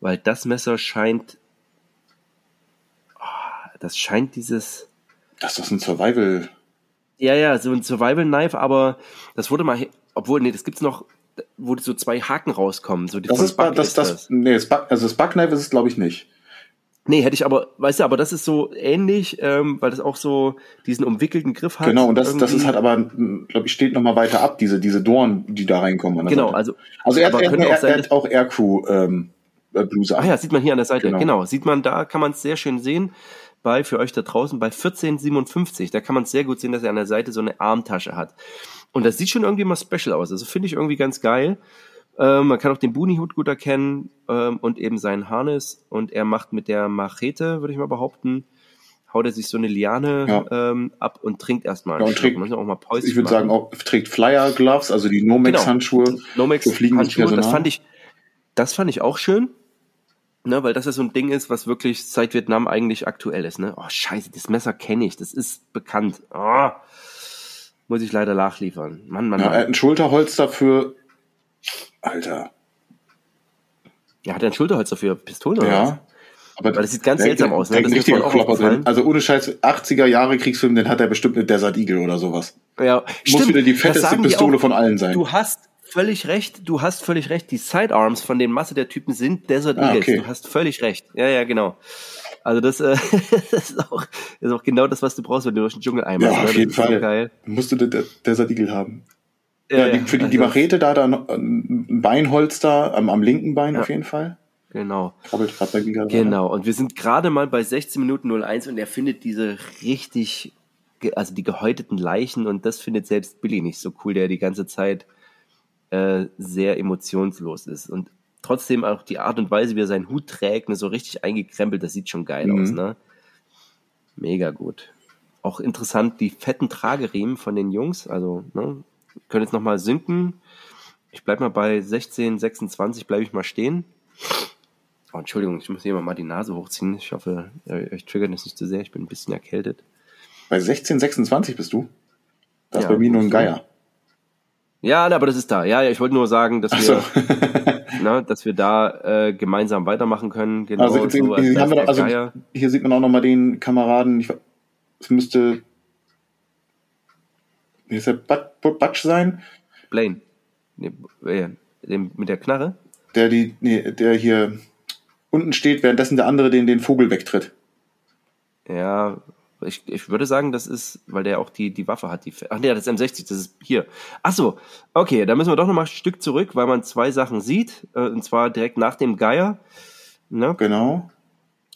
weil das Messer scheint, oh, das scheint dieses. Das ist ein Survival. Ja, ja, so ein Survival Knife, aber das wurde mal, obwohl, nee, das gibt's noch, wo so zwei Haken rauskommen. So das ist, das, ist das, das. Nee, das also das Buckknife ist es, glaube ich, nicht. Nee, hätte ich aber, weißt du, aber das ist so ähnlich, ähm, weil das auch so diesen umwickelten Griff hat. Genau, und das, das ist halt aber, glaube ich, steht noch mal weiter ab, diese, diese Dorn, die da reinkommen. genau, Seite. also. Also er, hat, er, er, er hat auch Aircrew ähm, äh, Bluse Ah ja, sieht man hier an der Seite. Genau, genau. sieht man da, kann man es sehr schön sehen. Bei, für euch da draußen, bei 1457, da kann man es sehr gut sehen, dass er an der Seite so eine Armtasche hat. Und das sieht schon irgendwie mal special aus. Also finde ich irgendwie ganz geil. Ähm, man kann auch den Bunihut gut erkennen ähm, und eben seinen Harness. Und er macht mit der Machete, würde ich mal behaupten, haut er sich so eine Liane ja. ähm, ab und trinkt erstmal. Ja, und trägt, auch mal Päuschen ich würde sagen, auch trägt Flyer Gloves, also die Nomex-Handschuhe. Genau. Nomex Handschuhe, das fand ich, das fand ich auch schön. Ne, weil das ja so ein Ding ist, was wirklich seit Vietnam eigentlich aktuell ist. Ne? Oh, scheiße, das Messer kenne ich, das ist bekannt. Oh, muss ich leider nachliefern. Mann, Mann, ja, Mann. Er hat ein Schulterholster für Alter. Ja, hat er ein Schulterholster für Pistolen oder ja. was? Aber Weil das sieht ganz seltsam aus. Ne? Das ist auch Klopper Also ohne Scheiß, 80er Jahre Kriegsfilm, den hat er bestimmt eine Desert Eagle oder sowas. Ja, Muss stimmt. wieder die fetteste Pistole auch, von allen sein. Du hast völlig recht, du hast völlig recht. Die Sidearms von den Masse der Typen sind Desert ah, Eagles. Okay. Du hast völlig recht. Ja, ja, genau. Also das, äh, das, ist auch, das ist auch genau das, was du brauchst, wenn du durch den Dschungel einmal. Ja, ne? auf jeden Fall. Geil. Musst du den Desert Eagle haben. Ja, die, für die, die also Machete da dann ein Beinholster am, am linken Bein ja. auf jeden Fall. Genau. Krabbelt gerade bei Giga Genau. Und wir sind gerade mal bei 16 Minuten 01 und er findet diese richtig, also die gehäuteten Leichen und das findet selbst Billy nicht so cool, der die ganze Zeit äh, sehr emotionslos ist. Und trotzdem auch die Art und Weise, wie er seinen Hut trägt, ne, so richtig eingekrempelt, das sieht schon geil mhm. aus, ne? Mega gut. Auch interessant, die fetten Trageriemen von den Jungs, also, ne, können jetzt nochmal sinken. Ich bleib mal bei 16, 26, bleibe ich mal stehen. Oh, Entschuldigung, ich muss hier mal die Nase hochziehen. Ich hoffe, euch triggert das nicht zu sehr. Ich bin ein bisschen erkältet. Bei 16, 26 bist du? Das ja, ist bei mir nur ein Geier. Ja, aber das ist da. Ja, ja ich wollte nur sagen, dass wir, na, dass wir da äh, gemeinsam weitermachen können. Genau also, so, hier, wir also hier sieht man auch nochmal den Kameraden. Ich, es müsste wie ist der Butch sein? Blaine. Nee, äh, mit der Knarre? Der, die, nee, der hier unten steht, währenddessen der andere den, den Vogel wegtritt. Ja, ich, ich würde sagen, das ist, weil der auch die, die Waffe hat. Die, ach nee, das ist M60, das ist hier. Ach so, okay, da müssen wir doch nochmal ein Stück zurück, weil man zwei Sachen sieht. Äh, und zwar direkt nach dem Geier. Ne? Genau.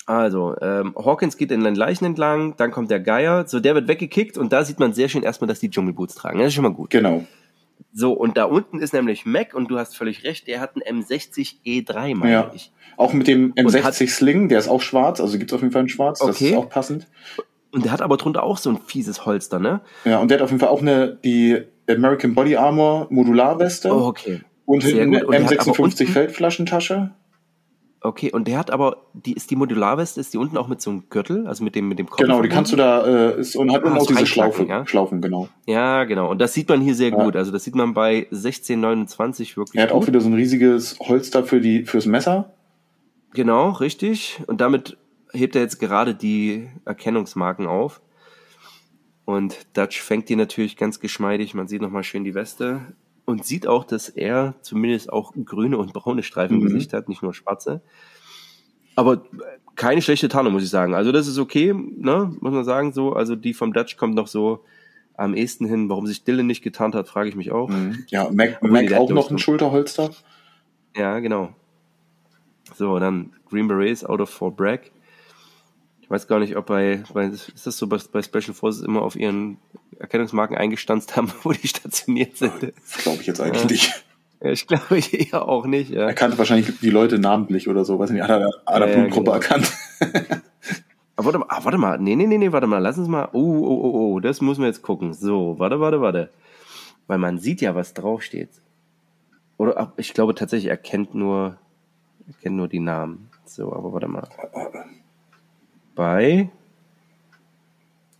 Also, ähm, Hawkins geht in den Leichen entlang, dann kommt der Geier, so der wird weggekickt und da sieht man sehr schön erstmal, dass die Dschungelboots tragen. Das ist schon mal gut. Genau. So, und da unten ist nämlich Mac und du hast völlig recht, der hat einen M60 E3, meine ja. ich. Auch mit dem M60 hat, Sling, der ist auch schwarz, also gibt's auf jeden Fall einen schwarz, okay. das ist auch passend. Und der hat aber drunter auch so ein fieses Holster, ne? Ja, und der hat auf jeden Fall auch eine, die American Body Armor Modularweste. Oh, okay. Und hinten eine M56 Feldflaschentasche. Okay, und der hat aber, die ist die Modularweste, ist die unten auch mit so einem Gürtel, also mit dem mit dem Kopf. Genau, die kannst du da äh, ist, und hat ah, auch diese Schlaufe, ja? Schlaufen, genau. Ja, genau. Und das sieht man hier sehr ja. gut. Also das sieht man bei 1629 wirklich. Er hat gut. auch wieder so ein riesiges Holster für die fürs Messer. Genau, richtig. Und damit hebt er jetzt gerade die Erkennungsmarken auf. Und Dutch fängt die natürlich ganz geschmeidig. Man sieht nochmal schön die Weste und sieht auch, dass er zumindest auch grüne und braune Streifen im mhm. Gesicht hat, nicht nur schwarze. Aber keine schlechte Tarnung, muss ich sagen. Also das ist okay, ne, muss man sagen so. Also die vom Dutch kommt noch so am ehesten hin. Warum sich Dylan nicht getarnt hat, frage ich mich auch. Mhm. Ja, Mac, Mac auch noch ein Schulterholster. Ja, genau. So, dann Green Berets out of Fort Bragg. Ich weiß gar nicht, ob bei, bei ist das so bei, bei Special Forces immer auf ihren Erkennungsmarken eingestanzt haben, wo die stationiert sind. Das glaube ich jetzt eigentlich ja. nicht. Ja, ich glaube ich eher auch nicht. Ja. Er kannte wahrscheinlich die Leute namentlich oder so, weiß nicht, hat er eine ja, Blutgruppe genau. erkannt. Aber warte mal, ah, warte mal, nee, nee, nee, nee, warte mal, lass uns mal, oh, oh, oh, oh, das müssen wir jetzt gucken. So, warte, warte, warte. Weil man sieht ja, was draufsteht. Oder ich glaube tatsächlich, er kennt nur, er kennt nur die Namen. So, aber warte mal. Bei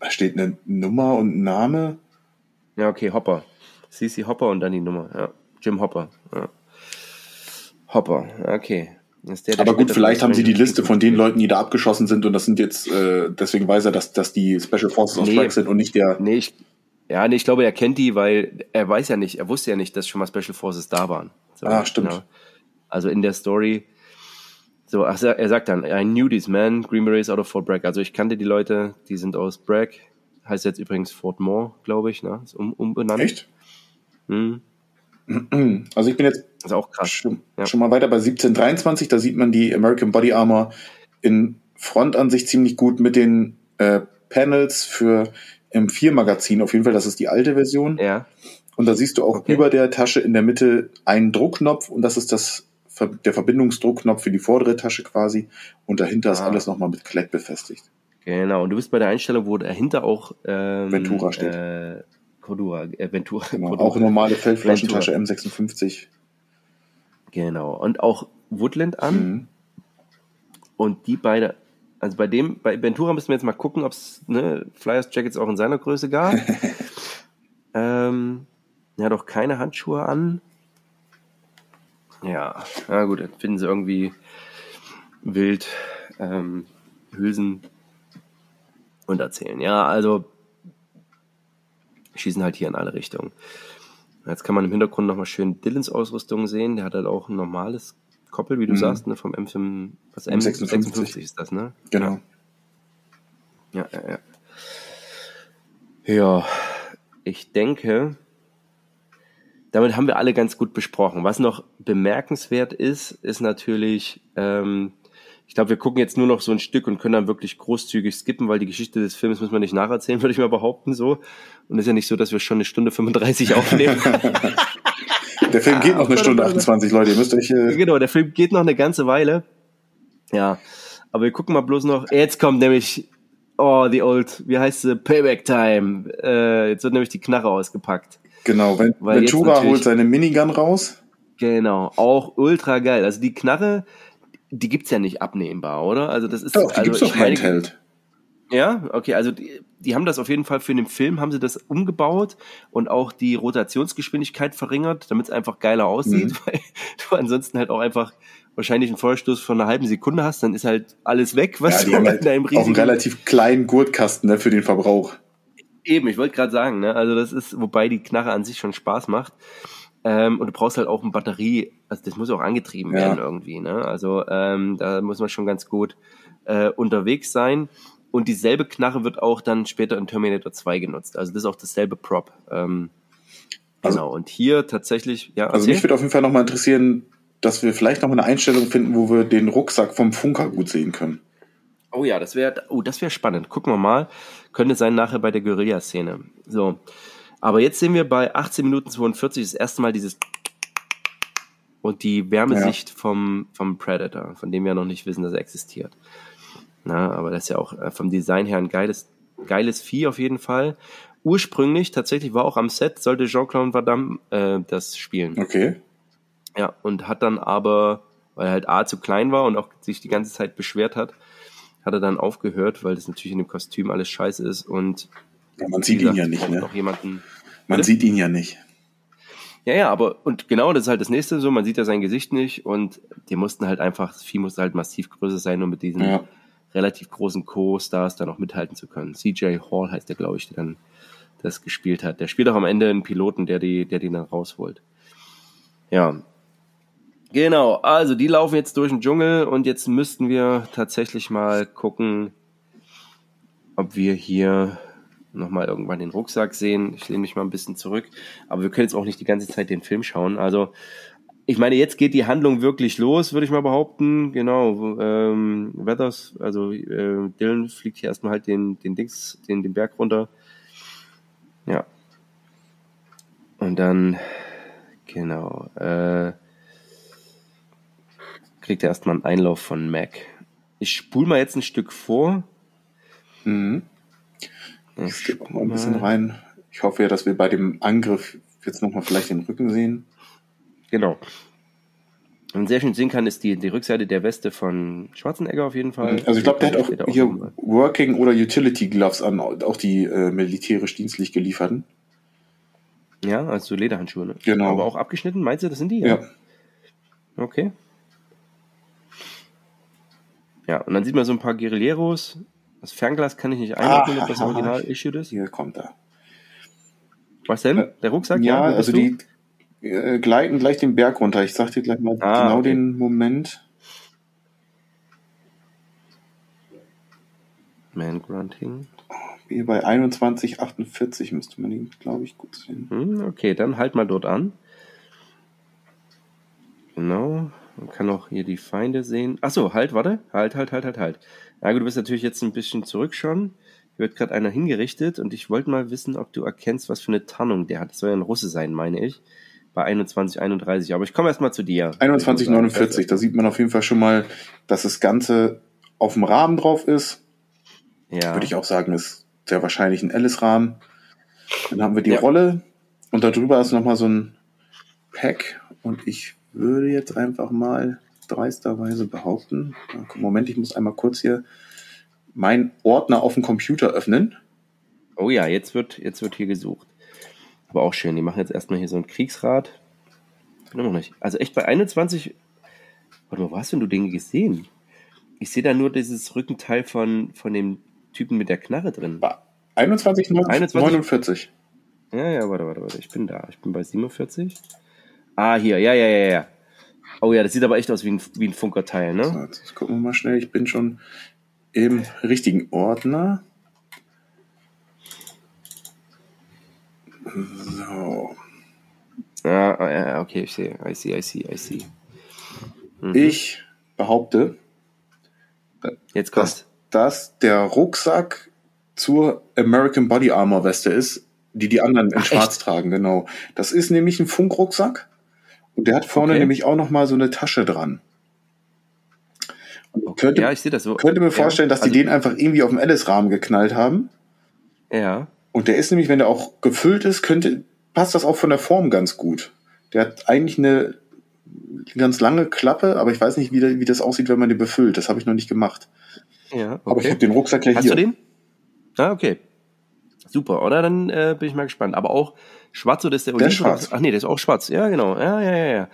da steht eine Nummer und ein Name. Ja, okay, Hopper. CC Hopper und dann die Nummer. Ja. Jim Hopper. Ja. Hopper, okay. Der, der Aber gut, vielleicht haben sie die Liste von den Leuten, die da abgeschossen sind und das sind jetzt, äh, deswegen weiß er, dass, dass die Special Forces nee, Track sind und nicht der. Nee, ich, Ja, nee, ich glaube, er kennt die, weil er weiß ja nicht, er wusste ja nicht, dass schon mal Special Forces da waren. So, ah, stimmt. Genau. Also in der Story, so, ach, er sagt dann, I knew these men, Green Berets out of Fort Bragg. Also ich kannte die Leute, die sind aus Bragg. Heißt jetzt übrigens Fort Moore, glaube ich, ne? Ist um, umbenannt. Echt? Hm. Also ich bin jetzt ist auch krass. Schon, ja. schon mal weiter bei 1723, da sieht man die American Body Armor in Frontansicht ziemlich gut mit den äh, Panels für M4-Magazin. Auf jeden Fall, das ist die alte Version. Ja. Und da siehst du auch okay. über der Tasche in der Mitte einen Druckknopf und das ist das der Verbindungsdruckknopf für die vordere Tasche quasi. Und dahinter ah. ist alles nochmal mit Kleck befestigt. Genau, und du bist bei der Einstellung, wo dahinter auch ähm, Ventura steht. Äh, Cordura, äh, Ventura. Genau, Cordura. Auch normale Feldflaschentasche M56. Genau, und auch Woodland an. Mhm. Und die beide, also bei dem, bei Ventura müssen wir jetzt mal gucken, ob es ne, Flyers Jackets auch in seiner Größe gab. ähm, er hat auch keine Handschuhe an. Ja, na gut, dann finden sie irgendwie wild ähm, Hülsen und erzählen. Ja, also schießen halt hier in alle Richtungen. Jetzt kann man im Hintergrund nochmal schön Dylans Ausrüstung sehen. Der hat halt auch ein normales Koppel, wie du mhm. sagst, ne, vom M5, was M56. M56 ist das, ne? Genau. Ja, ja, ja. Ja, ich denke, damit haben wir alle ganz gut besprochen. Was noch bemerkenswert ist, ist natürlich, ähm, ich glaube, wir gucken jetzt nur noch so ein Stück und können dann wirklich großzügig skippen, weil die Geschichte des Films müssen wir nicht nacherzählen, würde ich mal behaupten so. Und es ist ja nicht so, dass wir schon eine Stunde 35 aufnehmen. der Film geht noch eine Stunde 28, Leute. Ihr müsst euch. Äh genau, der Film geht noch eine ganze Weile. Ja, aber wir gucken mal bloß noch. Jetzt kommt nämlich, oh, the old, wie heißt sie? Payback Time. Äh, jetzt wird nämlich die Knarre ausgepackt. Genau, wenn Ventura holt seine Minigun raus. Genau, auch ultra geil. Also die Knarre, die gibt's ja nicht abnehmbar, oder? Also das ist doch, die also, gibt's doch Handheld. Ja, okay, also die, die haben das auf jeden Fall für den Film, haben sie das umgebaut und auch die Rotationsgeschwindigkeit verringert, damit es einfach geiler aussieht, mhm. weil du ansonsten halt auch einfach wahrscheinlich einen Feuerstoß von einer halben Sekunde hast, dann ist halt alles weg, was ja, du halt in Auch einen relativ kleinen Gurtkasten ne, für den Verbrauch. Eben, ich wollte gerade sagen, ne, also das ist, wobei die Knarre an sich schon Spaß macht. Ähm, und du brauchst halt auch eine Batterie, also das muss auch angetrieben ja. werden irgendwie, ne? Also ähm, da muss man schon ganz gut äh, unterwegs sein. Und dieselbe Knarre wird auch dann später in Terminator 2 genutzt. Also das ist auch dasselbe Prop. Ähm, also, genau. Und hier tatsächlich, ja. Also mich würde auf jeden Fall nochmal interessieren, dass wir vielleicht noch eine Einstellung finden, wo wir den Rucksack vom Funker gut sehen können. Oh ja, das wäre, oh, das wäre spannend. Gucken wir mal. Könnte sein nachher bei der Guerilla-Szene. So. Aber jetzt sehen wir bei 18 Minuten 42 das erste Mal dieses und die Wärmesicht ja. vom, vom Predator, von dem wir noch nicht wissen, dass er existiert. Na, aber das ist ja auch äh, vom Design her ein geiles, geiles Vieh auf jeden Fall. Ursprünglich, tatsächlich war auch am Set, sollte Jean-Claude Van Damme äh, das spielen. Okay. Ja, und hat dann aber, weil er halt A zu klein war und auch sich die ganze Zeit beschwert hat, hat er dann aufgehört, weil das natürlich in dem Kostüm alles scheiße ist und ja, man sieht gesagt, ihn ja nicht, ne? Noch jemanden, man sieht ihn ja nicht. Ja, ja, aber und genau das ist halt das nächste so, man sieht ja sein Gesicht nicht und die mussten halt einfach, das Vieh musste halt massiv größer sein, um mit diesen ja. relativ großen Co-Stars dann auch mithalten zu können. CJ Hall heißt der, glaube ich, der dann das gespielt hat. Der spielt auch am Ende einen Piloten, der die, der den dann rausholt. Ja. Genau, also die laufen jetzt durch den Dschungel und jetzt müssten wir tatsächlich mal gucken, ob wir hier nochmal irgendwann den Rucksack sehen. Ich lehne mich mal ein bisschen zurück. Aber wir können jetzt auch nicht die ganze Zeit den Film schauen. Also, ich meine, jetzt geht die Handlung wirklich los, würde ich mal behaupten. Genau, ähm, Weathers, also äh, Dylan fliegt hier erstmal halt den, den Dings, den, den Berg runter. Ja. Und dann, genau, äh, kriegt er erstmal einen Einlauf von Mac. Ich spule mal jetzt ein Stück vor. Mhm. Ich auch mal ein bisschen rein. Ich hoffe ja, dass wir bei dem Angriff jetzt nochmal vielleicht den Rücken sehen. Genau. Und sehr schön sehen kann, ist die, die Rückseite der Weste von Schwarzenegger auf jeden Fall. Also ich glaube, der hat auch hier auch Working oder Utility Gloves an, auch die äh, militärisch dienstlich gelieferten. Ja, also Lederhandschuhe, ne? Genau. Aber auch abgeschnitten, meinst du, das sind die? Ja. Okay. Ja, und dann sieht man so ein paar Guerilleros, das Fernglas kann ich nicht einordnen, ob das Original-Issue ist. Hier kommt er. Was denn? Äh, der Rucksack? Ja, ja also du? die äh, gleiten gleich den Berg runter. Ich sag dir gleich mal ah, genau okay. den Moment. Man Grunting. Hier bei 21,48 müsste man ihn, glaube ich, gut sehen. Hm, okay, dann halt mal dort an. Genau. Man kann auch hier die Feinde sehen. Achso, halt, warte. Halt, halt, halt, halt, halt. Na gut, du bist natürlich jetzt ein bisschen zurück schon. Hier wird gerade einer hingerichtet und ich wollte mal wissen, ob du erkennst, was für eine Tarnung der hat. Das soll ja ein Russe sein, meine ich. Bei 21,31. Aber ich komme erstmal zu dir. 21,49. Da sieht man auf jeden Fall schon mal, dass das Ganze auf dem Rahmen drauf ist. Ja. Würde ich auch sagen, ist sehr wahrscheinlich ein Alice-Rahmen. Dann haben wir die ja. Rolle und darüber ist nochmal so ein Pack und ich würde jetzt einfach mal dreisterweise behaupten. Moment, ich muss einmal kurz hier meinen Ordner auf dem Computer öffnen. Oh ja, jetzt wird, jetzt wird hier gesucht. Aber auch schön, die machen jetzt erstmal hier so ein Kriegsrad. Bin noch nicht. Also echt bei 21. Warte mal, wo hast denn du den gesehen? Ich sehe da nur dieses Rückenteil von, von dem Typen mit der Knarre drin. 21, 49. Ja, ja, warte, warte, warte. Ich bin da. Ich bin bei 47. Ah, hier. Ja, ja, ja, ja. Oh ja, das sieht aber echt aus wie ein, wie ein Funkerteil, ne? So, jetzt gucken wir mal schnell. Ich bin schon im richtigen Ordner. So. Ja, ja, okay, ich sehe. I see, I see, I see. Mhm. Ich behaupte, Jetzt dass das der Rucksack zur American Body Armor Weste ist, die die anderen in Ach, Schwarz echt? tragen, genau. Das ist nämlich ein Funkrucksack und der hat vorne okay. nämlich auch noch mal so eine Tasche dran. Okay. Könnte, ja, ich sehe das so. Könnte mir vorstellen, ja, dass die also, den einfach irgendwie auf dem Alice-Rahmen geknallt haben. Ja. Und der ist nämlich, wenn der auch gefüllt ist, könnte, passt das auch von der Form ganz gut. Der hat eigentlich eine ganz lange Klappe, aber ich weiß nicht, wie, wie das aussieht, wenn man den befüllt. Das habe ich noch nicht gemacht. Ja, okay. Aber ich habe den Rucksack ja Hast hier. Hast du den? Ah, okay. Super, oder? Dann äh, bin ich mal gespannt. Aber auch schwarz oder ist der, der ist schwarz. Ach nee, der ist auch schwarz. Ja, genau. Ja, ja, ja, ja.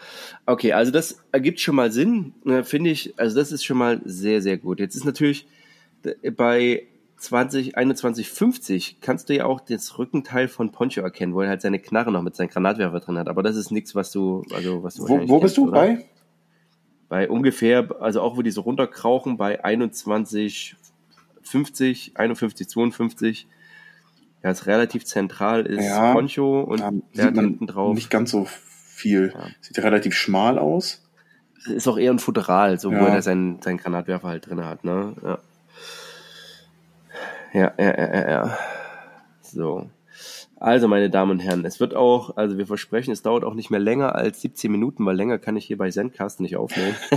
Okay, also das ergibt schon mal Sinn, äh, finde ich. Also das ist schon mal sehr, sehr gut. Jetzt ist natürlich bei 20, 21, 50 kannst du ja auch das Rückenteil von Poncho erkennen, wo er halt seine Knarre noch mit seinem Granatwerfer drin hat. Aber das ist nichts, was du, also was du Wo, wo bist du oder? bei? Bei ungefähr, also auch wo die so runterkrauchen, bei 21, 50, 51, 52 ja, ist relativ zentral ist ja, Poncho und ja, der hat hinten drauf. Nicht ganz so viel. Ja. Sieht relativ schmal aus. Ist auch eher ein Futteral, so ja. wo er seinen, seinen Granatwerfer halt drin hat, ne? Ja. Ja, ja, ja, ja. So. Also, meine Damen und Herren, es wird auch, also wir versprechen, es dauert auch nicht mehr länger als 17 Minuten, weil länger kann ich hier bei Zencast nicht aufnehmen.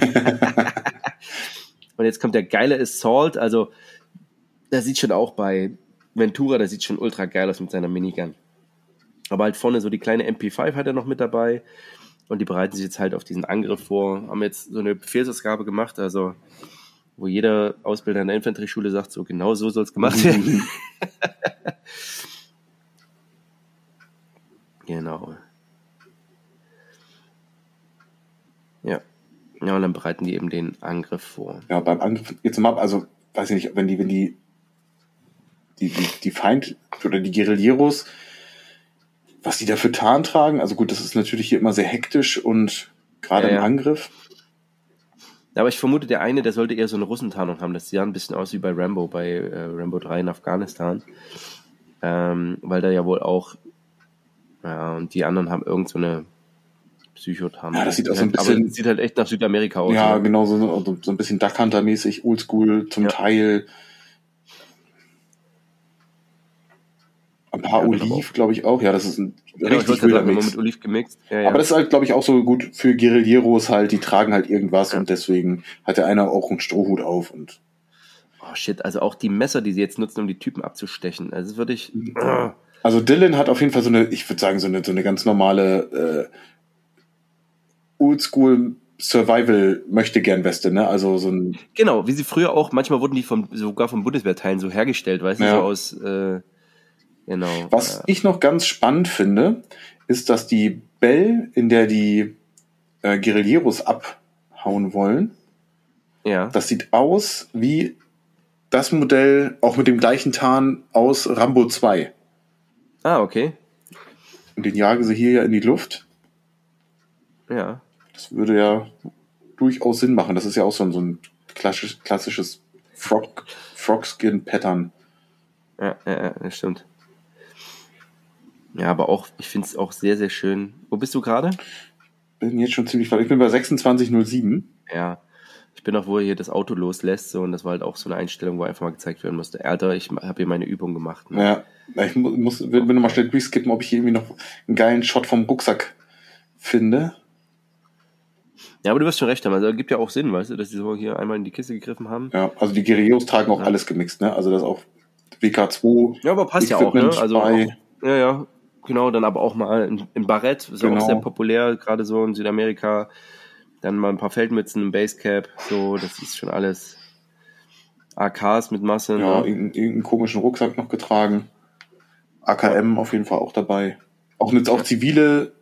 und jetzt kommt der geile Assault, also da sieht schon auch bei Ventura, der sieht schon ultra geil aus mit seiner Minigun. Aber halt vorne so die kleine MP5 hat er noch mit dabei. Und die bereiten sich jetzt halt auf diesen Angriff vor. Haben jetzt so eine Befehlsausgabe gemacht, also wo jeder Ausbilder in der Infanterieschule sagt, so genau so soll es gemacht werden. genau. Ja. Ja, und dann bereiten die eben den Angriff vor. Ja, beim Angriff, jetzt mal, also, weiß ich nicht, wenn die, wenn die die, die, die Feind oder die Guerilleros, was die da für Tarn tragen. Also gut, das ist natürlich hier immer sehr hektisch und gerade ja, im ja. Angriff. aber ich vermute, der eine, der sollte eher so eine Russentarnung haben. Das sieht ja ein bisschen aus wie bei Rambo, bei äh, Rambo 3 in Afghanistan. Ähm, weil da ja wohl auch, ja, und die anderen haben irgend so eine Psychotarnung. Ja, das sieht auch so ein bisschen. Aber sieht halt echt nach Südamerika aus. Ja, genau, so, so ein bisschen Duck Hunter-mäßig, oldschool zum ja. Teil. Ein paar ja, Oliv, glaube ich auch. Ja, das ist ein genau, richtig wilder Mix. mit Oliv gemixt. Ja, ja. Aber das ist halt, glaube ich, auch so gut für Guerilleros halt. Die tragen halt irgendwas und deswegen hat der einer auch einen Strohhut auf und. Oh shit, also auch die Messer, die sie jetzt nutzen, um die Typen abzustechen. Also würde ich. Mhm. Also Dylan hat auf jeden Fall so eine, ich würde sagen, so eine, so eine ganz normale äh, Oldschool Survival möchte gern Weste, ne? Also so ein. Genau, wie sie früher auch, manchmal wurden die vom, sogar von Bundeswehrteilen so hergestellt, weißt ja. du, so aus. Äh, Genau. Was ich noch ganz spannend finde, ist, dass die Bell, in der die äh, Guerilleros abhauen wollen, ja. das sieht aus wie das Modell, auch mit dem gleichen Tarn aus Rambo 2. Ah, okay. Und den jagen sie hier ja in die Luft. Ja. Das würde ja durchaus Sinn machen. Das ist ja auch so ein, so ein klassisch, klassisches Frog, Frogskin-Pattern. Ja, ja, ja, das stimmt. Ja, aber auch, ich finde es auch sehr, sehr schön. Wo bist du gerade? Bin jetzt schon ziemlich weit. Ich bin bei 2607. Ja. Ich bin auch, wo er hier das Auto loslässt, so, und das war halt auch so eine Einstellung, wo einfach mal gezeigt werden musste. Alter, ich habe hier meine Übung gemacht. Ne? Ja, ich muss, will, will nochmal schnell durchskippen, ob ich irgendwie noch einen geilen Shot vom Rucksack finde. Ja, aber du wirst schon recht haben. Also, gibt ja auch Sinn, weißt du, dass die so hier einmal in die Kiste gegriffen haben. Ja, also die Guerilleros tragen auch ja. alles gemixt, ne? Also das auch WK2. Ja, aber passt ja auch, ne? Also, auch, ja, ja, genau. Dann aber auch mal ein, ein Barett, ist genau. auch sehr populär, gerade so in Südamerika. Dann mal ein paar Feldmützen, ein Basecap, so, das ist schon alles. AKs mit Masse. Ja, ne? irgendeinen komischen Rucksack noch getragen. AKM auf jeden Fall auch dabei. Auch eine auch zivile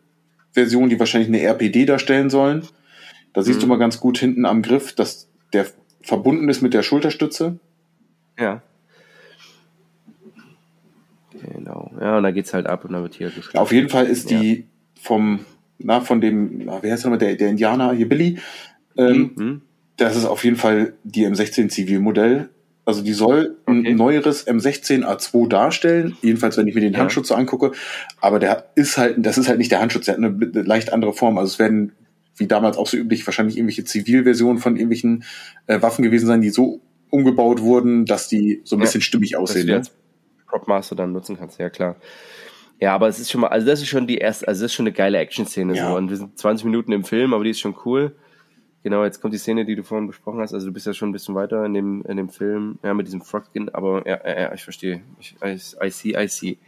Version, die wahrscheinlich eine RPD darstellen sollen. Da siehst mhm. du mal ganz gut hinten am Griff, dass der verbunden ist mit der Schulterstütze. Ja. Genau. Ja, und da geht's halt ab und dann wird hier geschlafen. Auf jeden Fall ist die vom, na, von dem, na, wer heißt nochmal, der, der Indianer, hier Billy, ähm, mhm. das ist auf jeden Fall die M16 Zivilmodell. Also die soll okay. ein neueres M16 A2 darstellen, jedenfalls wenn ich mir den ja. Handschutz so angucke. Aber der ist halt, das ist halt nicht der Handschutz, der hat eine leicht andere Form. Also es werden wie damals auch so üblich, wahrscheinlich irgendwelche Zivilversionen von irgendwelchen äh, Waffen gewesen sein, die so umgebaut wurden, dass die so ein bisschen stimmig aussehen. Dass du ne? Propmaster dann nutzen kannst, ja klar. Ja, aber es ist schon mal, also das ist schon die erste, also das ist schon eine geile Action-Szene ja. so. Und wir sind 20 Minuten im Film, aber die ist schon cool. Genau, jetzt kommt die Szene, die du vorhin besprochen hast. Also du bist ja schon ein bisschen weiter in dem, in dem Film, ja, mit diesem Frogskin, aber ja, ja, ich verstehe. Ich, I, I see, I see.